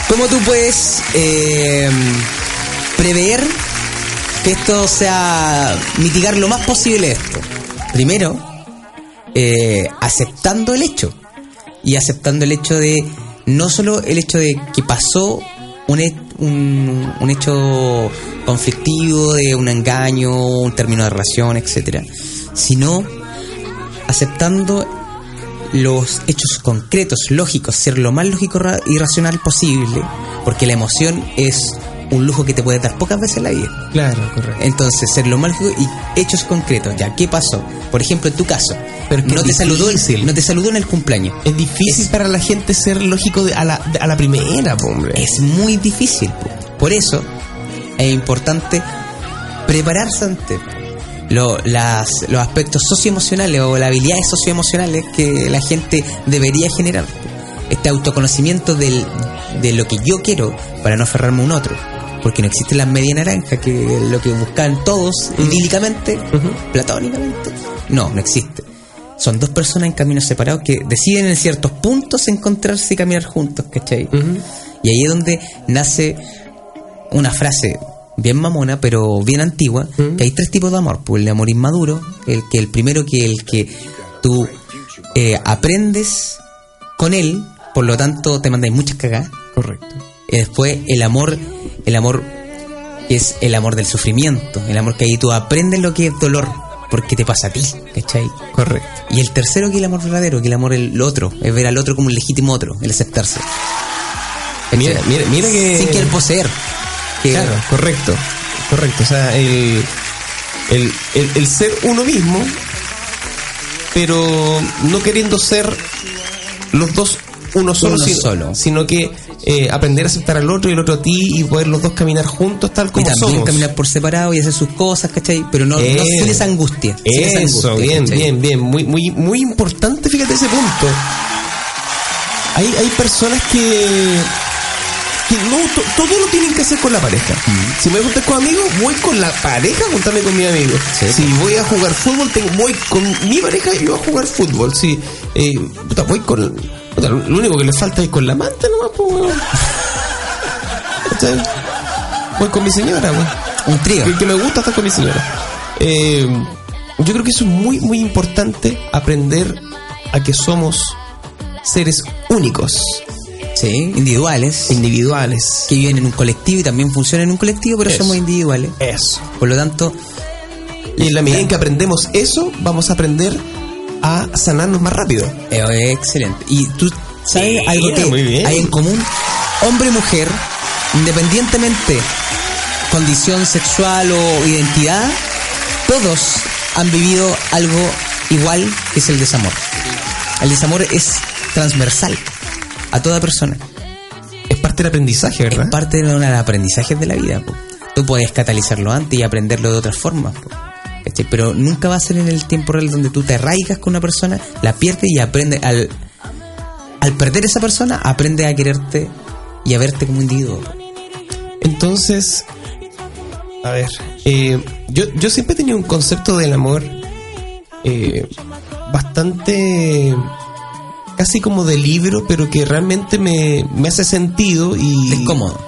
S3: ¿Cómo tú puedes eh, prever que esto sea mitigar lo más posible esto? Primero, eh, aceptando el hecho. Y aceptando el hecho de, no solo el hecho de que pasó un, un, un hecho conflictivo, de un engaño, un término de relación, etcétera, sino aceptando los hechos concretos, lógicos, ser lo más lógico y racional posible, porque la emoción es un lujo que te puede dar pocas veces en la vida.
S2: Claro, correcto.
S3: Entonces, ser lo más lógico y hechos concretos. Ya, ¿qué pasó? Por ejemplo, en tu caso,
S2: Pero
S3: no te saludó, no te saludó en el cumpleaños.
S2: Es difícil
S3: Es-
S2: para la gente ser lógico de- a, la, de- a la primera, hombre.
S3: Es muy difícil. po. Por eso es importante prepararse ante lo- las, los aspectos socioemocionales o las habilidades socioemocionales que la gente debería generar. Este autoconocimiento del, de lo que yo quiero para no aferrarme a un otro. Porque no existe la media naranja, que lo que buscan todos idílicamente, platónicamente. No, no existe. Son dos personas en caminos separados que deciden en ciertos puntos encontrarse y caminar juntos, ¿cachai? Y ahí es donde nace una frase bien mamona, pero bien antigua, que hay tres tipos de amor. Pues el amor inmaduro, el que el primero que el que tú eh, aprendes con él, por lo tanto te mandáis muchas cagadas.
S2: Correcto.
S3: Y después el amor, el amor que es el amor del sufrimiento, el amor que ahí tú aprendes lo que es dolor, porque te pasa a ti, ¿cachai?
S2: Correcto.
S3: Y el tercero que el amor verdadero, que el amor el otro, es ver al otro como un legítimo otro, el aceptarse.
S2: Mira, mira, mira que.
S3: Sin querer poseer. Que-
S2: Claro, correcto. Correcto. O sea, el, el, el, el ser uno mismo, pero no queriendo ser los dos uno solo,
S3: Uno
S2: sino,
S3: solo.
S2: sino que eh, aprender a aceptar al otro y el otro a ti y poder los dos caminar juntos tal
S3: y
S2: como
S3: también
S2: somos.
S3: caminar por separado y hacer sus cosas, ¿cachai? Pero no, no
S2: Eh,
S3: sin esa angustia. sin esa angustia,
S2: bien,
S3: ¿cachai?
S2: bien, bien. Muy, muy, muy importante, fíjate ese punto. Hay, hay personas que, que no, to- todo lo tienen que hacer con la pareja. Si me voy a juntar con amigos, voy con la pareja a juntarme con mi amigo.
S3: Sí,
S2: si voy a jugar fútbol, tengo, voy con mi pareja y yo a jugar fútbol. Si eh, puta, voy con. puta, lo único que le falta es con la amante nomás, pues, weón. Voy con mi señora, güey.
S3: Un trío.
S2: Que, que me gusta estar con mi señora. Eh, yo creo que eso es muy, muy importante aprender a que somos seres únicos,
S3: Sí, individuales.
S2: individuales.
S3: Que viven en un colectivo y también funcionan en un colectivo, pero
S2: Eso.
S3: somos individuales.
S2: Eso.
S3: Por lo tanto,
S2: Y en la medida en que aprendemos eso, vamos a aprender a sanarnos más rápido.
S3: eh, excelente. Y tú sabes
S2: Sí,
S3: algo que hay en común, hombre y mujer, independientemente condición sexual o identidad, todos han vivido algo igual que es el desamor. El desamor es transversal a toda persona.
S2: Es parte del aprendizaje, ¿verdad?
S3: Es parte de uno de los aprendizajes de la vida. po. Tú puedes catalizarlo antes y aprenderlo de otras formas. Pero nunca va a ser en el tiempo real donde tú te arraigas con una persona, la pierdes y aprende al, al perder esa persona, aprende a quererte y a verte como individuo. po.
S2: Entonces, a ver, eh, yo, yo siempre he tenido un concepto del amor eh, bastante casi como de libro, pero que realmente me, me hace sentido y...
S3: Es cómodo.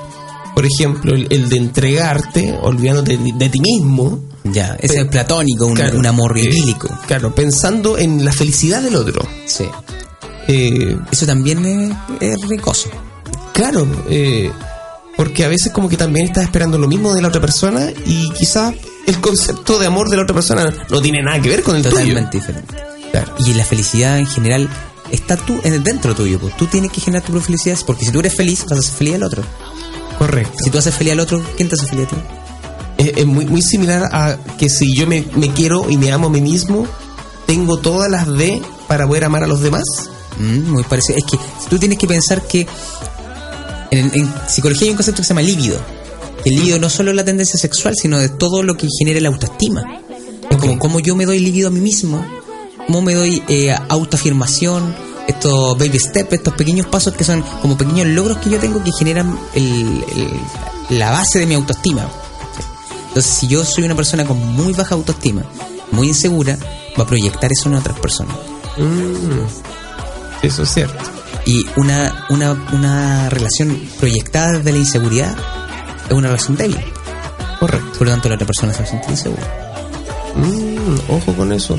S2: Por ejemplo, el, el de entregarte, olvidándote de, de ti mismo.
S3: Ya, ese es platónico, un,
S2: Claro,
S3: un amor
S2: eh,
S3: idílico.
S2: claro, pensando en la felicidad del otro.
S3: Sí.
S2: Eh,
S3: Eso también es, es ricoso.
S2: Claro, eh, porque a veces como que también estás esperando lo mismo de la otra persona y quizás el concepto de amor de la otra persona no tiene nada que ver con el
S3: Totalmente
S2: tuyo.
S3: diferente.
S2: Claro.
S3: Y la felicidad en general está tú en- dentro tuyo. Pues. Tú tienes que generar tu propia felicidad porque si tú eres feliz, vas a hacer feliz al otro.
S2: Correcto.
S3: Si tú haces feliz al otro, ¿quién te hace feliz a ti?
S2: Es, es muy, muy similar a que si yo me, me quiero y me amo a mí mismo, tengo todas las de para poder amar a los demás.
S3: Mm, muy parecido. Es que tú tienes que pensar que en, en psicología hay un concepto que se llama líbido. El líbido no solo es la tendencia sexual, sino de todo lo que genera la autoestima. Es como cómo yo me doy líbido a mí mismo, cómo me doy eh, autoafirmación, estos baby steps, estos pequeños pasos que son como pequeños logros que yo tengo que generan el- el- la base de mi autoestima. Entonces, si yo soy una persona con muy baja autoestima, muy insegura, va a proyectar eso en otras personas.
S2: Mm, eso es cierto.
S3: Y una, una, una relación proyectada desde la inseguridad es una relación débil.
S2: Correcto.
S3: Por lo tanto, la otra persona se va a sentir insegura.
S2: Mm, ojo con eso.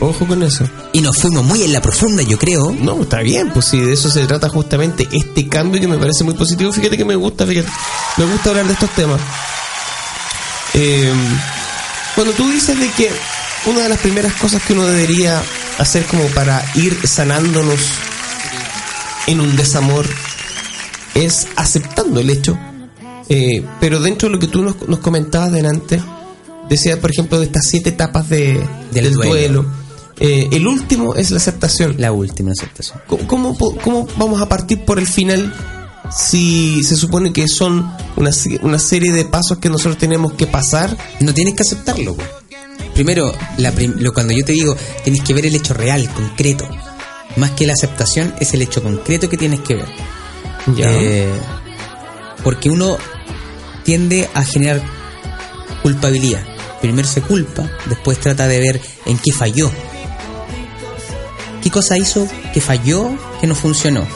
S2: Ojo con eso.
S3: Y nos fuimos muy en la profunda, yo creo.
S2: No, está bien, pues si de eso se trata justamente este cambio que me parece muy positivo. Fíjate que me gusta, fíjate. Me gusta hablar de estos temas. Eh, cuando tú dices de que una de las primeras cosas que uno debería hacer como para ir sanándonos en un desamor es aceptando el hecho. Eh, pero dentro de lo que tú nos, nos comentabas delante, decía, por ejemplo, de estas siete etapas de,
S3: Del
S2: del,
S3: duelo.
S2: duelo, eh, el último es la aceptación.
S3: La última aceptación.
S2: ¿Cómo, cómo, vamos a partir por el final si se supone que son una, una serie de pasos que nosotros tenemos que pasar?
S3: No tienes que aceptarlo. Primero, la prim- lo, cuando yo te digo, tienes que ver el hecho real, concreto. Más que la aceptación, es el hecho concreto que tienes que ver. Eh, porque uno tiende a generar culpabilidad. Primero se culpa, después trata de ver en qué falló. ¿Qué cosa hizo que falló, que no funcionó?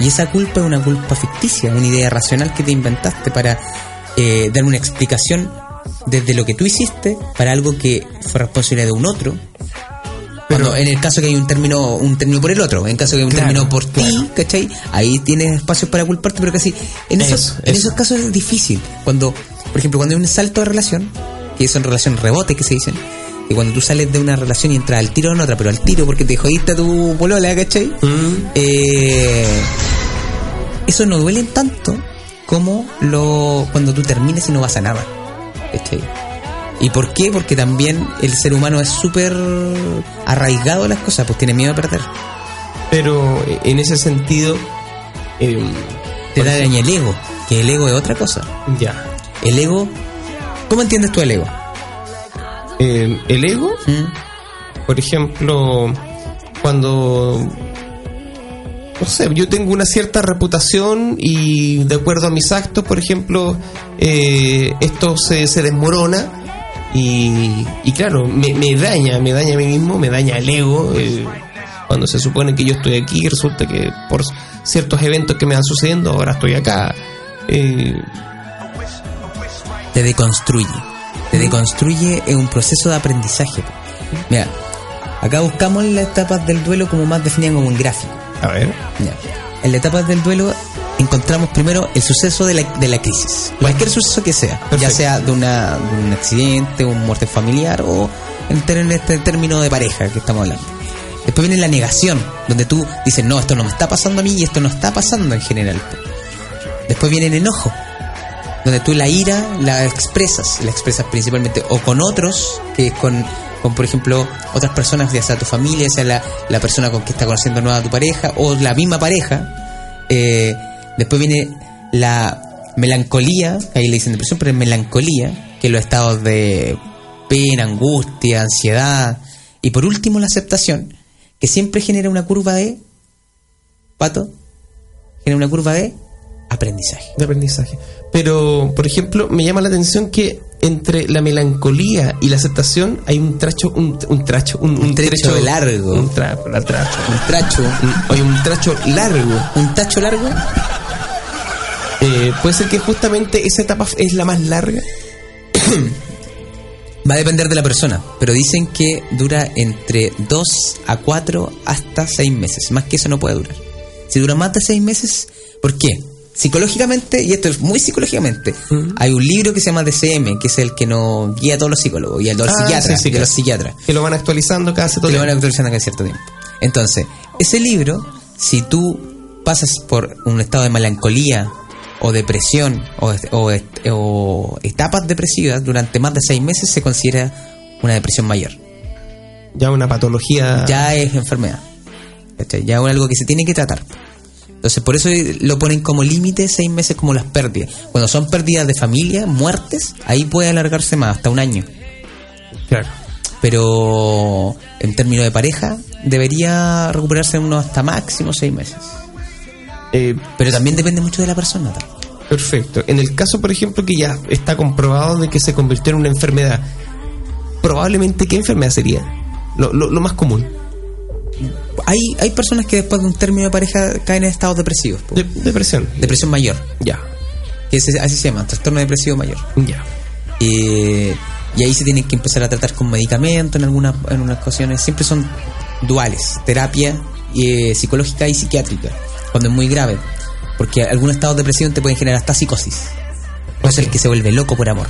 S3: Y esa culpa es una culpa ficticia, una idea racional que te inventaste para eh, dar una explicación desde lo que tú hiciste para algo que fue responsabilidad de un otro. Pero en el caso que hay un término, un término por el otro, en caso que hay un
S2: Claro,
S3: término por ti. ¿cachai? Ahí tienes espacios para culparte, pero casi en esos,
S2: Eso,
S3: en
S2: eso.
S3: esos casos es difícil. Cuando, por ejemplo, cuando hay un salto de relación, que son relaciones rebote que se dicen, que cuando tú sales de una relación y entras al tiro en otra, pero al tiro porque te jodiste a tu polola, ¿cachai?
S2: Mm,
S3: Eh, eso no duele tanto como lo cuando tú terminas y no vas a nada. ¿cachai? ¿Y por qué? Porque también el ser humano es súper arraigado a las cosas, pues tiene miedo a perder.
S2: pero eh, en ese sentido, eh,
S3: Te da daño el ego, que el ego es otra cosa.
S2: ya.
S3: El ego, ¿cómo entiendes tú el ego?
S2: Eh, el ego,
S3: ¿Mm?
S2: por ejemplo, cuando no sé, yo tengo una cierta reputación y de acuerdo a mis actos, por ejemplo, eh, esto se, se desmorona y, y claro, me, me daña, me daña a mí mismo, me daña el ego. eh, Cuando se supone que yo estoy aquí, resulta que por ciertos eventos que me van sucediendo, ahora estoy acá. Eh,
S3: te deconstruye. Te deconstruye en un proceso de aprendizaje. Mira, acá buscamos las etapas del duelo como más definidas como un gráfico.
S2: a ver.
S3: Ya. En la etapa del duelo encontramos primero el suceso de la, de la crisis. Cualquier suceso que sea, ya sea de, una, de un accidente, un muerte familiar o en este término de pareja que estamos hablando. Después viene la negación, donde tú dices, no, esto no me está pasando a mí y esto no está pasando en general. Después viene el enojo, donde tú la ira la expresas, la expresas principalmente o con otros, que es con, con por ejemplo, otras personas, ya sea tu familia, sea la, la persona con que está conociendo nueva tu pareja, o la misma pareja. Eh, después viene la melancolía, ahí le dicen depresión, pero es melancolía, que los estados de pena, angustia, ansiedad. Y por último, la aceptación, que siempre genera una curva de, pato, genera una curva de aprendizaje.
S2: de aprendizaje. Pero, por ejemplo, me llama la atención que entre la melancolía y la aceptación hay un tracho, un, un tracho, un,
S3: Un trecho largo.
S2: Un tra- la tracho.
S3: Un tracho,
S2: Un- hay un tracho largo.
S3: un tacho largo,
S2: Eh, puede ser que justamente esa etapa es la más larga.
S3: va a depender de la persona, pero dicen que dura entre 2 a 4 hasta 6 meses. Más que eso no puede durar. Si dura más de 6 meses, ¿por qué? Psicológicamente, y esto es muy psicológicamente, hay un libro que se llama DCM, que es el que nos guía a todos los psicólogos y a los
S2: Ah,
S3: psiquiatras,
S2: sí,
S3: los psiquiatras.
S2: Que lo van actualizando cada cierto
S3: que lo van
S2: tiempo.
S3: actualizando cada cierto tiempo. Entonces, ese libro, si tú pasas por un estado de melancolía o depresión o, o- o etapas depresivas durante más de seis meses, se considera una depresión mayor.
S2: Ya una patología.
S3: Ya es enfermedad. Ya es algo que se tiene que tratar. Entonces, por eso lo ponen como límite seis meses como las pérdidas. Cuando son pérdidas de familia, muertes, ahí puede alargarse más, hasta un año.
S2: Claro.
S3: pero en términos de pareja debería recuperarse en unos hasta máximo seis meses.
S2: Eh,
S3: Pero también depende mucho de la persona. tal.
S2: Perfecto. En el caso, por ejemplo, que ya está comprobado de que se convirtió en una enfermedad, probablemente ¿qué enfermedad sería? Lo, lo- lo más común.
S3: Hay, hay personas que después de un término de pareja caen en estados depresivos. po.
S2: Depresión.
S3: Depresión mayor,
S2: Ya.
S3: que así se llama, trastorno depresivo mayor.
S2: Ya.
S3: Eh, y ahí se tienen que empezar a tratar con medicamentos en algunas, en unas ocasiones. Siempre son duales, terapia eh, psicológica y psiquiátrica, cuando es muy grave. Porque algunos estados depresivos te pueden generar hasta psicosis. No es el que se vuelve loco por amor.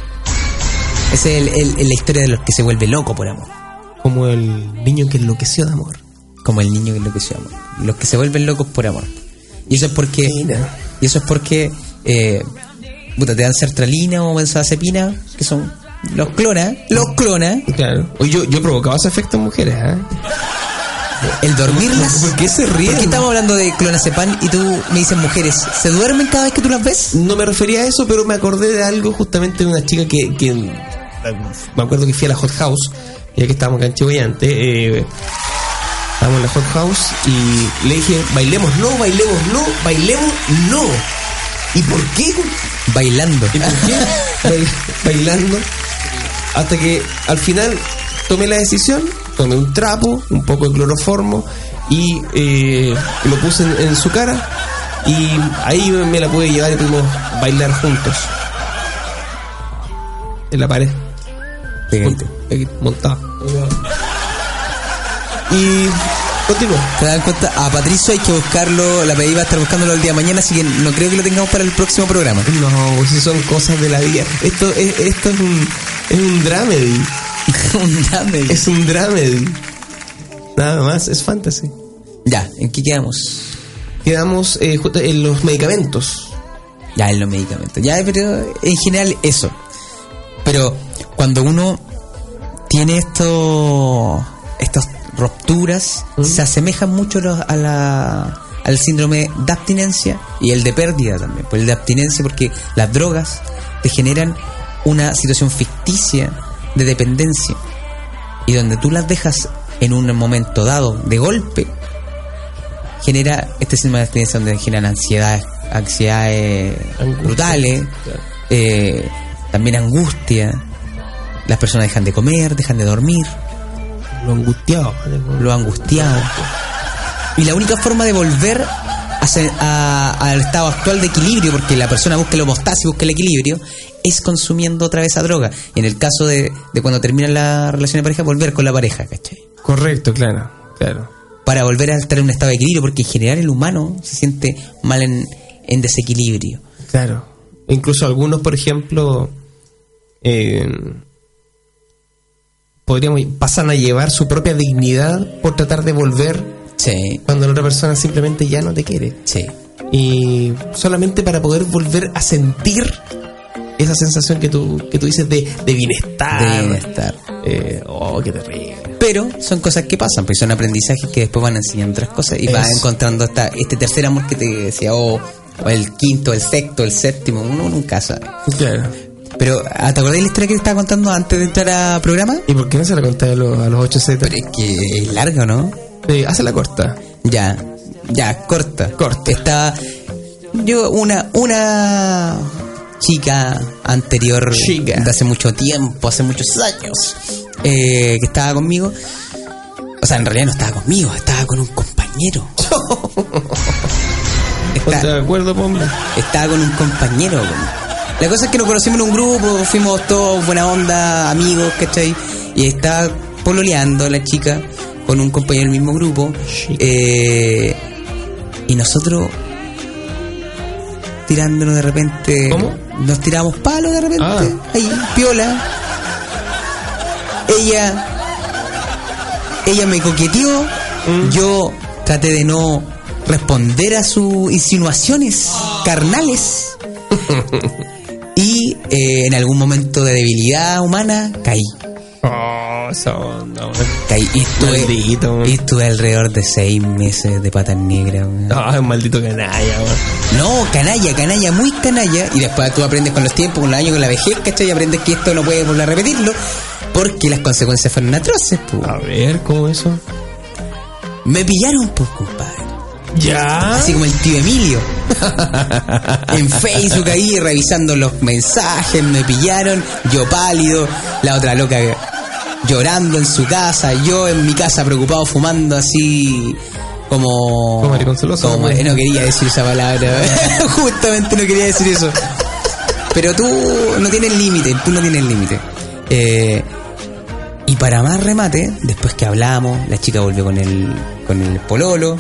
S3: Esa es el- la historia de los que se vuelve loco por amor.
S2: Como el niño que enloqueció de amor.
S3: Como el niño que enloqueció amor. Los que se vuelven locos por amor. Y eso es porque.
S2: Mira.
S3: Y eso es porque. Eh, puta, te dan sertralina o benzodiazepina, que son. Los clona. Los clona.
S2: Claro. Oye, yo, yo he provocado ese efecto en mujeres, ¿eh?
S3: El dormirlas.
S2: ¿Por qué se ríen?
S3: ¿Por qué estamos hablando de clonazepam y tú me dices mujeres? ¿Se duermen cada vez que tú las ves?
S2: No me refería a eso, pero me acordé de algo justamente de una chica que, que me acuerdo que fui a la Hot House, ya que estábamos acá en Chihuayante, eh, estábamos en la Hot House y le dije, bailemos, no, bailemos, no, bailemos, no. ¿Y por qué?
S3: Bailando.
S2: ¿Y por qué? Bail- bailando. Hasta que al final tomé la decisión, tomé un trapo, un poco de cloroformo y eh, lo puse en, en su cara y ahí me la pude llevar y pudimos bailar juntos. En la pared.
S3: Pegadito.
S2: Aquí, Montado. Y continúa.
S3: ¿Te das cuenta? A Patricio hay que buscarlo, la PDI va a estar buscándolo el día de mañana, así que no creo que lo tengamos para el próximo programa.
S2: No, pues si son cosas de la vida. Esto es, esto es un, es un dramedy.
S3: Un dame.
S2: Es un dramedy. Nada más, es fantasy.
S3: Ya, ¿en qué quedamos?
S2: Quedamos eh, en los medicamentos.
S3: Ya, en los medicamentos. Ya, pero en general eso. Pero cuando uno tiene esto, estas rupturas, se asemejan mucho a la, al síndrome de abstinencia y el de pérdida también. Pues el de abstinencia porque las drogas te generan una situación ficticia de dependencia y donde tú las dejas en un momento dado de golpe genera este síndrome de abstinencia donde generan ansiedades, ansiedades
S2: Angustia.
S3: brutales, eh, también angustia. Las personas dejan de comer, dejan de dormir,
S2: Lo angustiado.
S3: lo angustiado. Y la única forma de volver a se- a- al estado actual de equilibrio, porque la persona busca la homeostasis, busca el equilibrio, es consumiendo otra vez esa droga. Y en el caso de, de cuando termina la relación de pareja, volver con la pareja, ¿cachai?
S2: Correcto, claro, claro.
S3: Para volver a estar en un estado de equilibrio, porque en general el humano se siente mal en, en desequilibrio.
S2: Claro. Incluso algunos, por ejemplo, eh, podríamos pasan a llevar su propia dignidad por tratar de volver
S3: Sí,
S2: cuando la otra persona simplemente ya no te quiere.
S3: sí.
S2: Y solamente para poder volver a sentir esa sensación que tú, que tú dices de, de bienestar.
S3: De bienestar.
S2: Eh, oh, qué terrible.
S3: Pero son cosas que pasan, pues son aprendizajes que después van enseñando otras cosas y vas encontrando esta, este tercer amor que te decía, o o el quinto, el sexto, el séptimo, uno nunca sabe.
S2: Claro.
S3: Pero, ¿ah, ¿te acordás de la historia que te estaba contando antes de entrar a programa?
S2: ¿Y por qué no se la conté a los, a los 8Z?
S3: Pero es que es largo, ¿no?
S2: Eh, hazla corta.
S3: Ya, ya, corta.
S2: Corta.
S3: Está yo, una, una chica anterior
S2: Chica.
S3: de hace mucho tiempo, hace muchos años, eh, que estaba conmigo. O sea, en realidad no estaba conmigo, estaba con un compañero. Está-
S2: de acuerdo, hombre.
S3: estaba con un compañero. La cosa es que nos conocimos en un grupo, fuimos todos buena onda, amigos, ¿cachai? Y estaba pololeando la chica con un compañero del mismo grupo. Eh, y nosotros tirándonos de repente.
S2: ¿Cómo?
S3: Nos tiramos palos de repente.
S2: Ah.
S3: Ahí, piola. Ella. Ella me coqueteó.
S2: Mm.
S3: Yo traté de no responder a sus insinuaciones carnales. y eh, en algún momento de debilidad humana caí.
S2: Oh, esa onda, hombre.
S3: Caí y estuve,
S2: Maldito, man.
S3: y estuve alrededor de seis meses de patas negras. weón.
S2: Ah, un maldito canalla, man.
S3: No, canalla, canalla, muy canalla. Y después tú aprendes con los tiempos, con los años, con la vejez, ¿cachai? Y aprendes que esto no puedes volver a repetirlo. Porque las consecuencias fueron atroces, pues.
S2: A ver, ¿cómo eso?
S3: Me pillaron, pues, compadre.
S2: ¿Ya?
S3: Así como el tío Emilio. en Facebook ahí revisando los mensajes, me pillaron, yo pálido, la otra loca llorando en su casa, yo en mi casa preocupado fumando así como...
S2: Como
S3: como-
S2: ¿no?
S3: no quería decir esa palabra, justamente no quería decir eso. Pero tú no tienes límite, tú no tienes límite. Eh, y para más remate, después que hablamos, la chica volvió con el, con el pololo.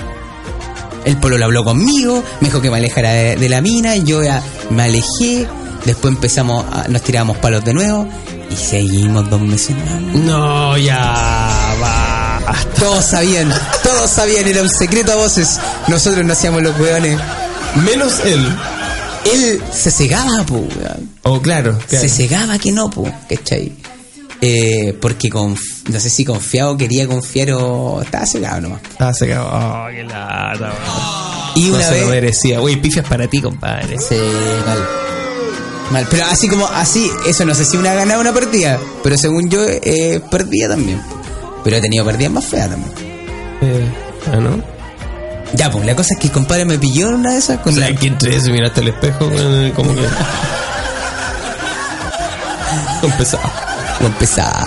S3: El pololo habló conmigo, me dijo que me alejara de, de la mina, yo ya me alejé. Después empezamos, a- nos tirábamos palos de nuevo y seguimos dos meses más.
S2: No, ya va.
S3: Todos sabían, todos sabían, era un secreto a voces. Nosotros no hacíamos los weones.
S2: Menos él.
S3: Él se cegaba, po, weón.
S2: Oh, claro. claro.
S3: Se cegaba que no, po, ¿cachai? Eh, porque conf- no sé si confiado quería confiar o estaba cegado nomás.
S2: Ah, se acabó. Oh, qué lata, man.
S3: Y
S2: No
S3: una
S2: se lo
S3: vez.
S2: merecía. Güey, pifias para ti, compadre.
S3: Sí, mal. Mal, pero así como así, eso no sé si una ganada o una perdida, pero según yo, eh, perdida también. Pero he tenido perdidas más feas también.
S2: Eh, ah, ¿no?
S3: Ya, pues la cosa es que el compadre me pilló en una de esas
S2: O
S3: con
S2: sea,
S3: la-
S2: que entre eso y miraste al espejo, como que. Con pesado.
S3: con pesado.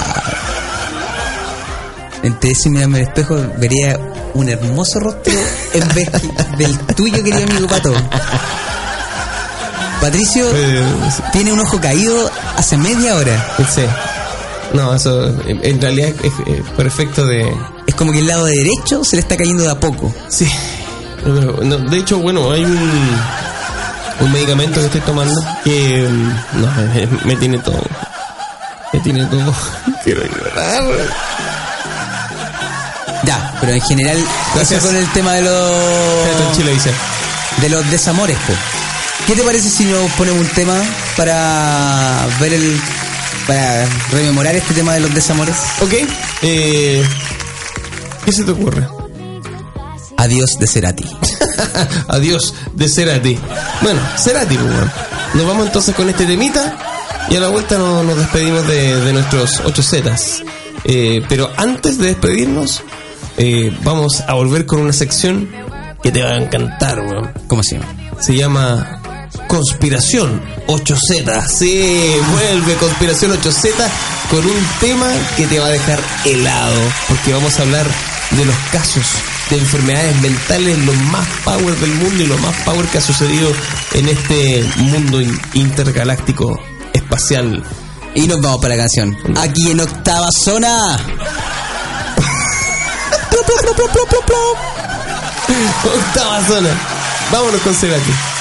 S3: Mirarme al espejo vería un hermoso rostro en vez del tuyo, querido amigo Pato. Patricio
S2: Eh,
S3: tiene un ojo caído hace media hora.
S2: sí. No, eso en realidad es, efecto de.
S3: Es como que el lado derecho se le está cayendo de a poco.
S2: Sí. No, de hecho, bueno, hay un, un medicamento que estoy tomando que mm, no, me, me tiene todo. Me tiene todo. Quiero llorar.
S3: Ya, pero en general,
S2: Gracias.
S3: con el tema de los
S2: Chile dice.
S3: de los desamores, po. ¿Qué te parece si nos ponemos un tema para ver el para rememorar este tema de los desamores?
S2: Ok. Eh, ¿Qué se te ocurre?
S3: Adiós de Cerati.
S2: Adiós de Cerati. Bueno, Cerati, pues, bueno. Nos vamos entonces con este temita y a la vuelta no- nos despedimos de, de nuestros 8 Zetas. Eh, pero antes de despedirnos, eh, vamos a volver con una sección que te va a encantar, weón.
S3: ¿Cómo se llama?
S2: Se llama Conspiración 8Z. Sí, vuelve Conspiración 8Z con un tema que te va a dejar helado, porque vamos a hablar de los casos
S7: de enfermedades mentales, los más power del mundo y lo más power que ha sucedido en este mundo intergaláctico espacial.
S3: Y nos vamos para la canción. Aquí en octava zona plop, plop, plop, plop.
S7: Octava zona. Vámonos con Cerati.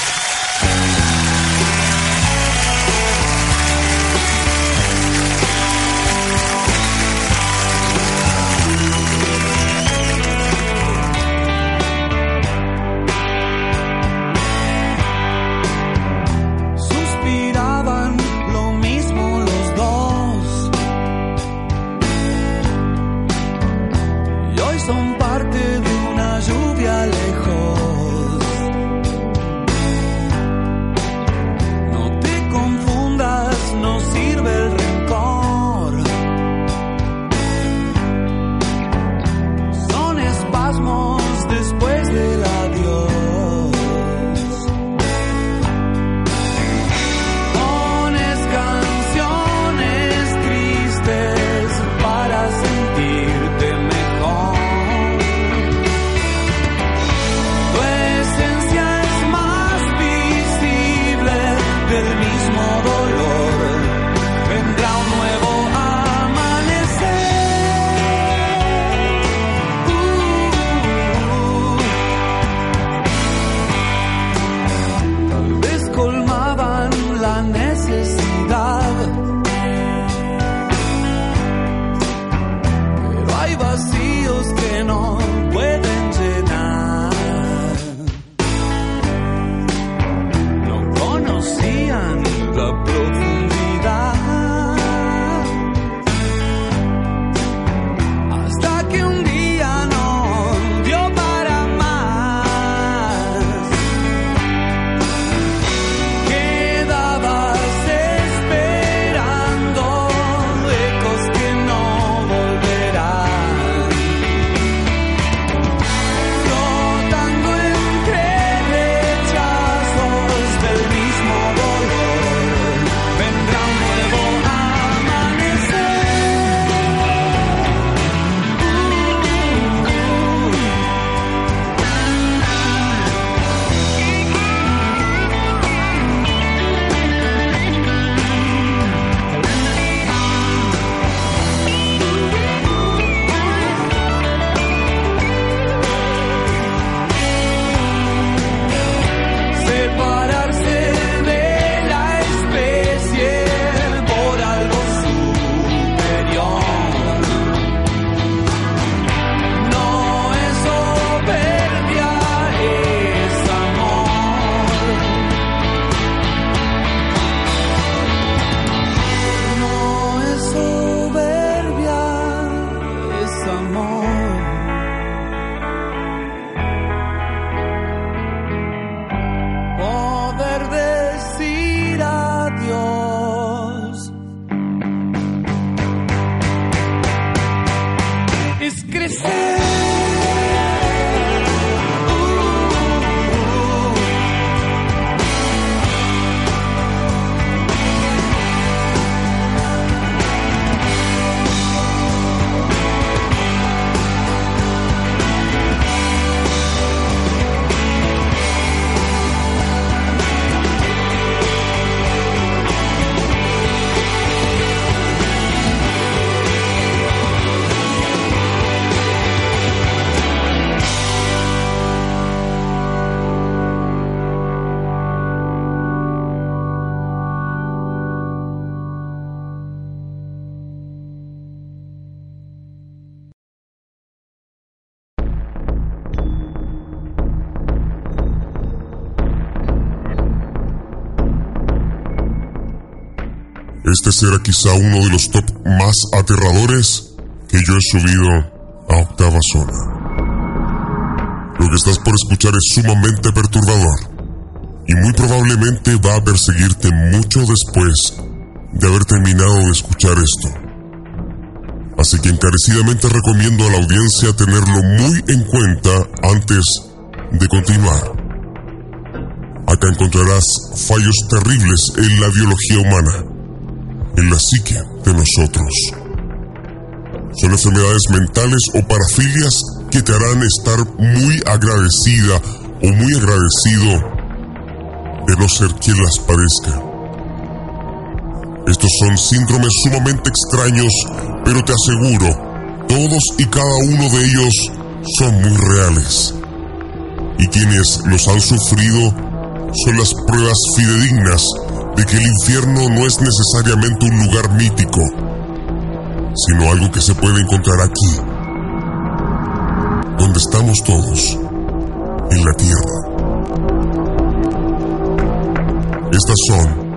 S8: este será quizá uno de los top más aterradores que yo he subido a octava zona. Lo que estás por escuchar es sumamente perturbador y muy probablemente va a perseguirte mucho después de haber terminado de escuchar esto. Así que encarecidamente recomiendo a la audiencia tenerlo muy en cuenta antes de continuar. Acá encontrarás fallos terribles en la biología humana en la psique de nosotros. Son enfermedades mentales o parafilias que te harán estar muy agradecida o muy agradecido de no ser quien las padezca. Estos son síndromes sumamente extraños, pero te aseguro, todos y cada uno de ellos son muy reales. Y quienes los han sufrido son las pruebas fidedignas de que el infierno no es necesariamente un lugar mítico, sino algo que se puede encontrar aquí, donde estamos todos, en la tierra. Estas son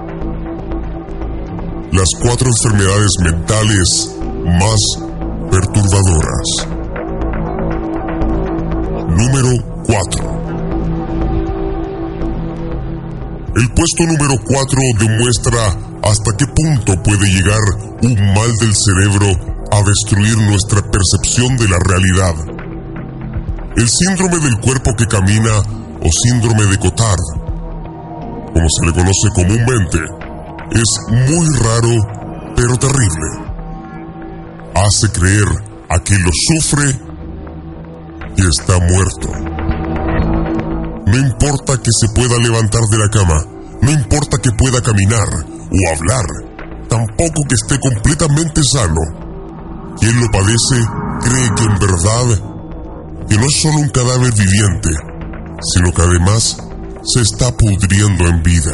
S8: las cuatro enfermedades mentales más perturbadoras. Número 4. El puesto número 4 demuestra hasta qué punto puede llegar un mal del cerebro a destruir nuestra percepción de la realidad. El síndrome del cuerpo que camina o síndrome de Cotard, como se le conoce comúnmente, es muy raro pero terrible. Hace creer a quien lo sufre que está muerto. No importa que se pueda levantar de la cama, no importa que pueda caminar o hablar, tampoco que esté completamente sano. Quien lo padece cree que en verdad que no es solo un cadáver viviente, sino que además se está pudriendo en vida.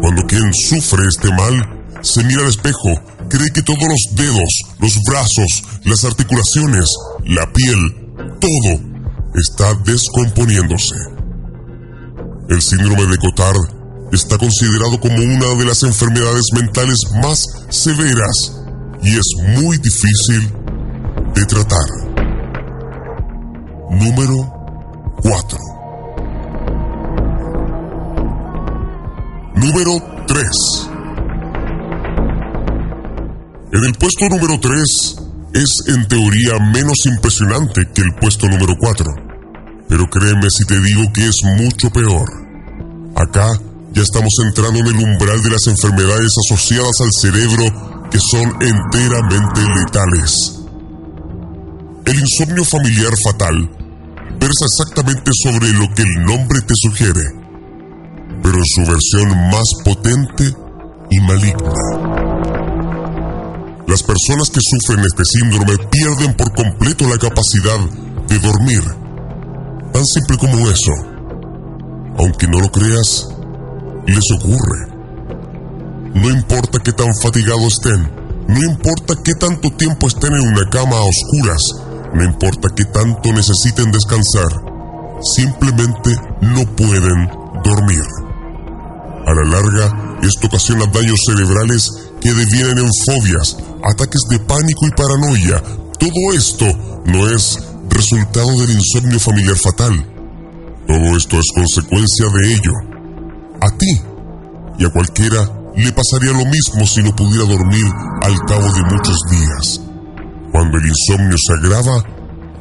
S8: Cuando quien sufre este mal se mira al espejo, cree que todos los dedos, los brazos, las articulaciones, la piel, todo está descomponiéndose. El síndrome de Cotard está considerado como una de las enfermedades mentales más severas y es muy difícil de tratar. Número 4. Número 3. En el puesto número 3 es en teoría menos impresionante que el puesto número 4. Pero créeme si te digo que es mucho peor. Acá ya estamos entrando en el umbral de las enfermedades asociadas al cerebro que son enteramente letales. El insomnio familiar fatal versa exactamente sobre lo que el nombre te sugiere, pero en su versión más potente y maligna. Las personas que sufren este síndrome pierden por completo la capacidad de dormir. Tan simple como eso. Aunque no lo creas, les ocurre. No importa qué tan fatigados estén, no importa qué tanto tiempo estén en una cama a oscuras, no importa qué tanto necesiten descansar, simplemente no pueden dormir. A la larga, esto ocasiona daños cerebrales que devienen en fobias, ataques de pánico y paranoia. Todo esto no es resultado del insomnio familiar fatal. Todo esto es consecuencia de ello. A ti y a cualquiera le pasaría lo mismo si no pudiera dormir al cabo de muchos días. Cuando el insomnio se agrava,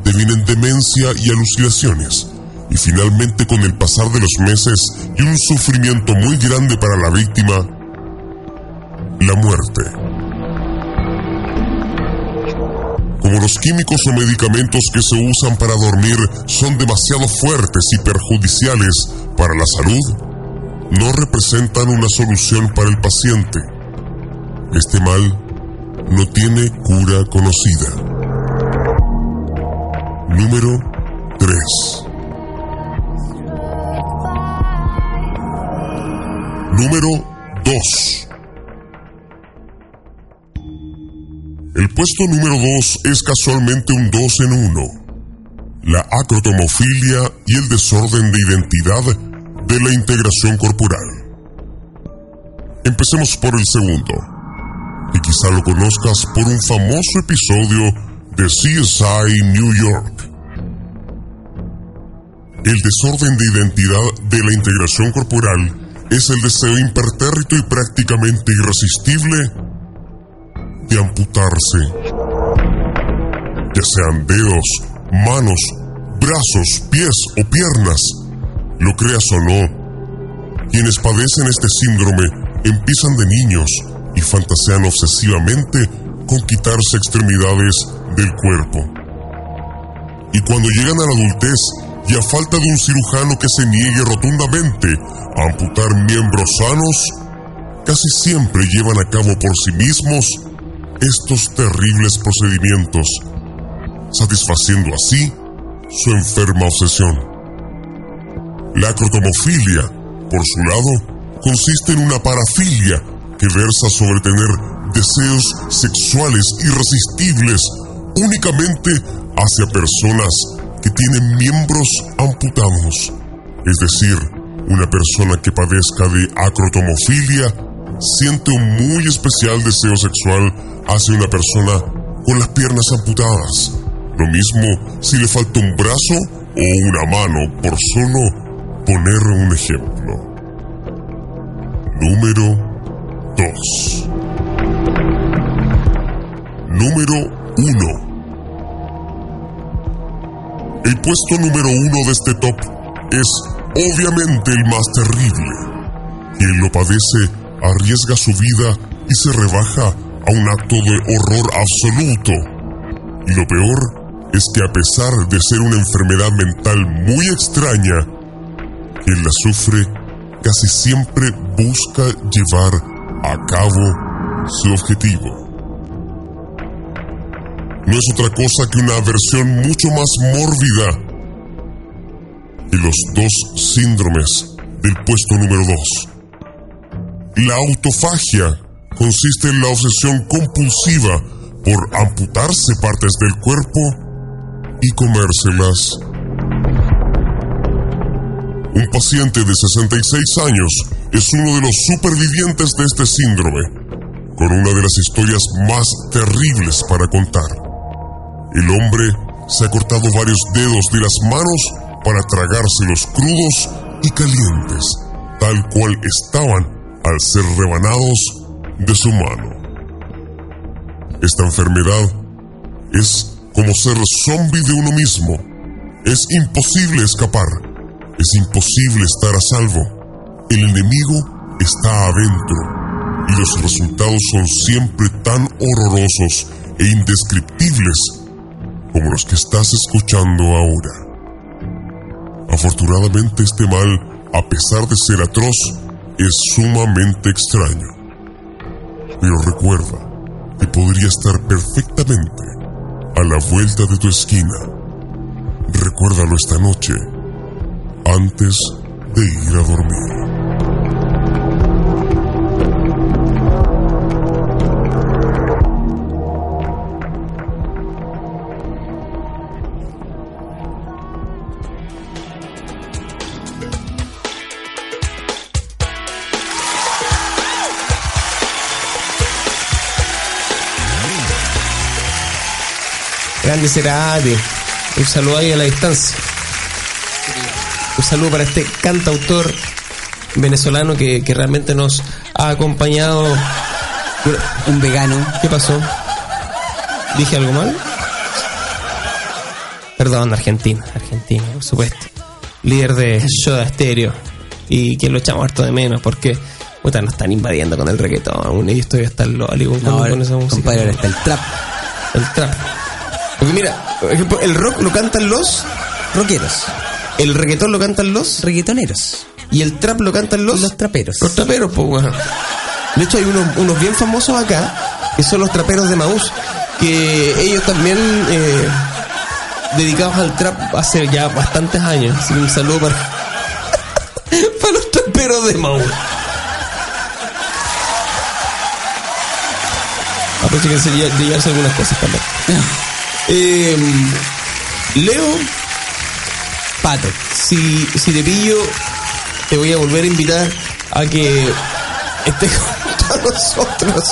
S8: devienen demencia y alucinaciones. Y finalmente con el pasar de los meses y un sufrimiento muy grande para la víctima, la muerte. Como los químicos o medicamentos que se usan para dormir son demasiado fuertes y perjudiciales para la salud, no representan una solución para el paciente. Este mal no tiene cura conocida. Número 3. Número 2. El puesto número 2 es casualmente un 2 en 1. La acrotomofilia y el desorden de identidad de la integración corporal. Empecemos por el segundo, y quizá lo conozcas por un famoso episodio de CSI New York. El desorden de identidad de la integración corporal es el deseo impertérrito y prácticamente irresistible de amputarse. Ya sean dedos, manos, brazos, pies o piernas, lo creas o no. Quienes padecen este síndrome empiezan de niños y fantasean obsesivamente con quitarse extremidades del cuerpo. Y cuando llegan a la adultez y a falta de un cirujano que se niegue rotundamente a amputar miembros sanos, casi siempre llevan a cabo por sí mismos estos terribles procedimientos, satisfaciendo así su enferma obsesión. La acrotomofilia, por su lado, consiste en una parafilia que versa sobre tener deseos sexuales irresistibles únicamente hacia personas que tienen miembros amputados. Es decir, una persona que padezca de acrotomofilia siente un muy especial deseo sexual hacia una persona con las piernas amputadas. Lo mismo si le falta un brazo o una mano, por solo poner un ejemplo. Número 2. Número 1. El puesto número uno de este top es obviamente el más terrible. Quien lo padece arriesga su vida y se rebaja a un acto de horror absoluto. Y lo peor es que a pesar de ser una enfermedad mental muy extraña, quien la sufre casi siempre busca llevar a cabo su objetivo. No es otra cosa que una versión mucho más mórbida que los dos síndromes del puesto número 2. La autofagia consiste en la obsesión compulsiva por amputarse partes del cuerpo y comérselas. Un paciente de 66 años es uno de los supervivientes de este síndrome, con una de las historias más terribles para contar. El hombre se ha cortado varios dedos de las manos para tragárselos crudos y calientes, tal cual estaban al ser rebanados de su mano. Esta enfermedad es como ser zombie de uno mismo. Es imposible escapar. Es imposible estar a salvo. El enemigo está adentro y los resultados son siempre tan horrorosos e indescriptibles como los que estás escuchando ahora. Afortunadamente este mal, a pesar de ser atroz, es sumamente extraño. Pero recuerda que podría estar perfectamente a la vuelta de tu esquina. Recuérdalo esta noche, antes de ir a dormir.
S2: Grande Cerati. Un saludo ahí a la distancia. Un saludo para este cantautor venezolano que, que realmente nos ha acompañado.
S3: Un vegano.
S2: ¿Qué pasó? ¿Dije algo mal? Perdón, Argentina, Argentina, por supuesto. Líder de Soda Stereo. Y que lo echamos harto de menos porque puta, nos están invadiendo con el reggaetón. Y estoy hasta el loli con,
S3: No,
S2: con esa música.
S3: compadre, ahora está el trap.
S2: El trap. Porque mira, por ejemplo, el rock lo cantan los,
S3: Rockeros.
S2: el reggaetón lo cantan los,
S3: Reggaetoneros.
S2: y el trap lo cantan los,
S3: Los traperos.
S2: los traperos, pues, weón. De hecho, hay unos, unos bien famosos acá, que son los traperos de Maús, que ellos también eh, dedicados al trap hace ya bastantes años. Así que un saludo para, para los traperos de Maús. Aprovecho que se lle- de algunas cosas también. Eh, Leo,
S3: Pato.
S2: si, si te pillo, te voy a volver a invitar a que estés con nosotros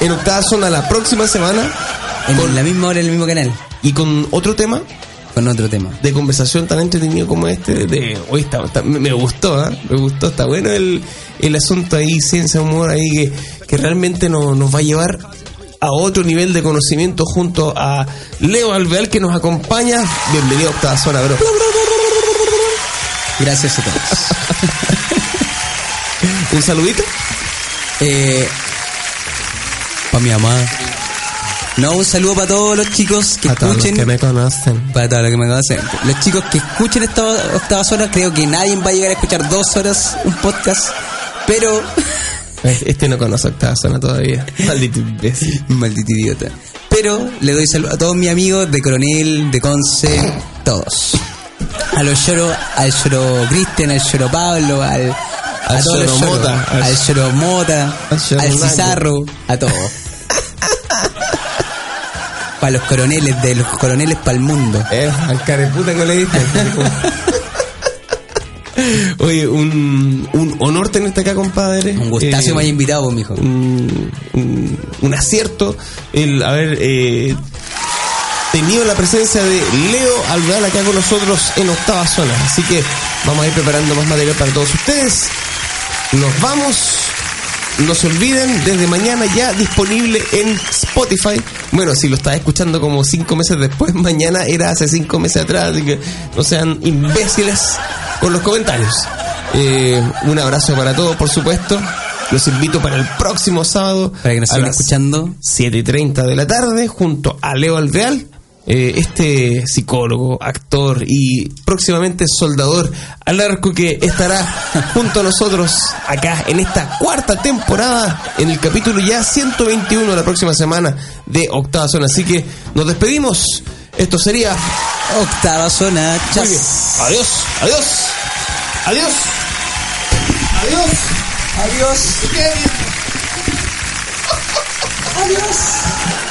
S2: en Octava Zona la próxima semana
S3: En
S2: con-
S3: la misma hora, en el mismo canal.
S2: y con otro tema
S3: Con otro tema.
S2: de conversación tan entretenido como este. De, hoy está, está- me me gustó, ¿ah? me gustó, está bueno el, el asunto ahí, ciencia, humor ahí, que, que realmente no- nos va a llevar a otro nivel de conocimiento junto a Leo Alveal que nos acompaña. Bienvenido a Octava Zona, bro.
S3: Gracias a todos.
S2: Un saludito.
S3: Eh, para mi mamá, No, un saludo para todos los chicos que
S2: A todos los
S3: escuchen.
S2: que me conocen.
S3: Para todos los que me conocen. Los chicos que escuchen esta octava zona, creo que nadie va a llegar a escuchar dos horas un podcast. Pero.
S2: Este no conoce Octava Zona todavía. Maldito imbécil.
S3: Maldito idiota. Pero le doy saludo a todos mis amigos de Coronel, de Conce, todos. A los lloros, al lloro Cristian, al lloro Pablo, al. A
S2: Al
S3: todos los
S2: Lloro. Mota, al-
S3: lloro Mota,
S2: al Lloro.
S3: Cizarro, a todos. Para los coroneles, de los coroneles para el mundo.
S2: Eh, al careputa que le diste. Oye, un, un honor tenerte acá, compadre.
S3: Un gustazo
S2: Eh,
S3: me haya invitado, pues, mijo.
S2: un, un- un acierto el haber eh, tenido la presencia de Leo Alvear acá con nosotros en octava zona. Así que vamos a ir preparando más material para todos ustedes. Nos vamos. No se olviden, desde mañana ya disponible en Spotify. Bueno, si lo estás escuchando como cinco meses después, mañana era hace cinco meses atrás, así que no sean imbéciles con los comentarios. Eh, un abrazo para todos, por supuesto. Los invito para el próximo sábado
S3: Para que nos
S2: a las
S3: escuchando.
S2: 7 y 30 de la tarde junto a Leo Alveal, eh, este psicólogo, actor y próximamente soldador al arco que estará junto a nosotros acá en esta cuarta temporada, en el capítulo ya 121 la próxima semana de Octava Zona. Así que nos despedimos. Esto sería...
S3: Octava zona,
S2: Muy bien.
S3: chas.
S2: Adiós, adiós, adiós, adiós.
S3: Adiós.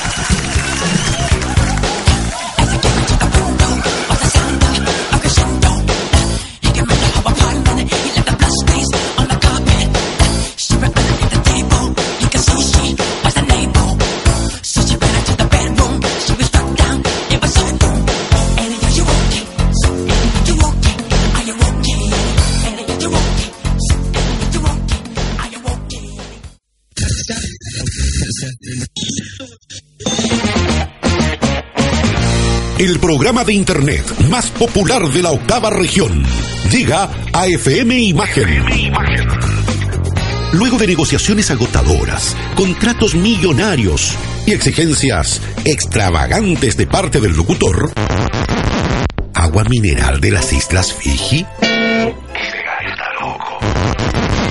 S1: El programa de Internet más popular de la octava región llega a FM Imagen. Luego de negociaciones agotadoras, contratos millonarios y exigencias extravagantes de parte del locutor, agua mineral de las Islas Fiji.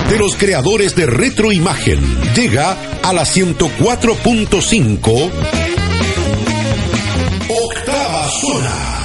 S1: De los creadores de Retroimagen llega a la 104.5 Octava Zona.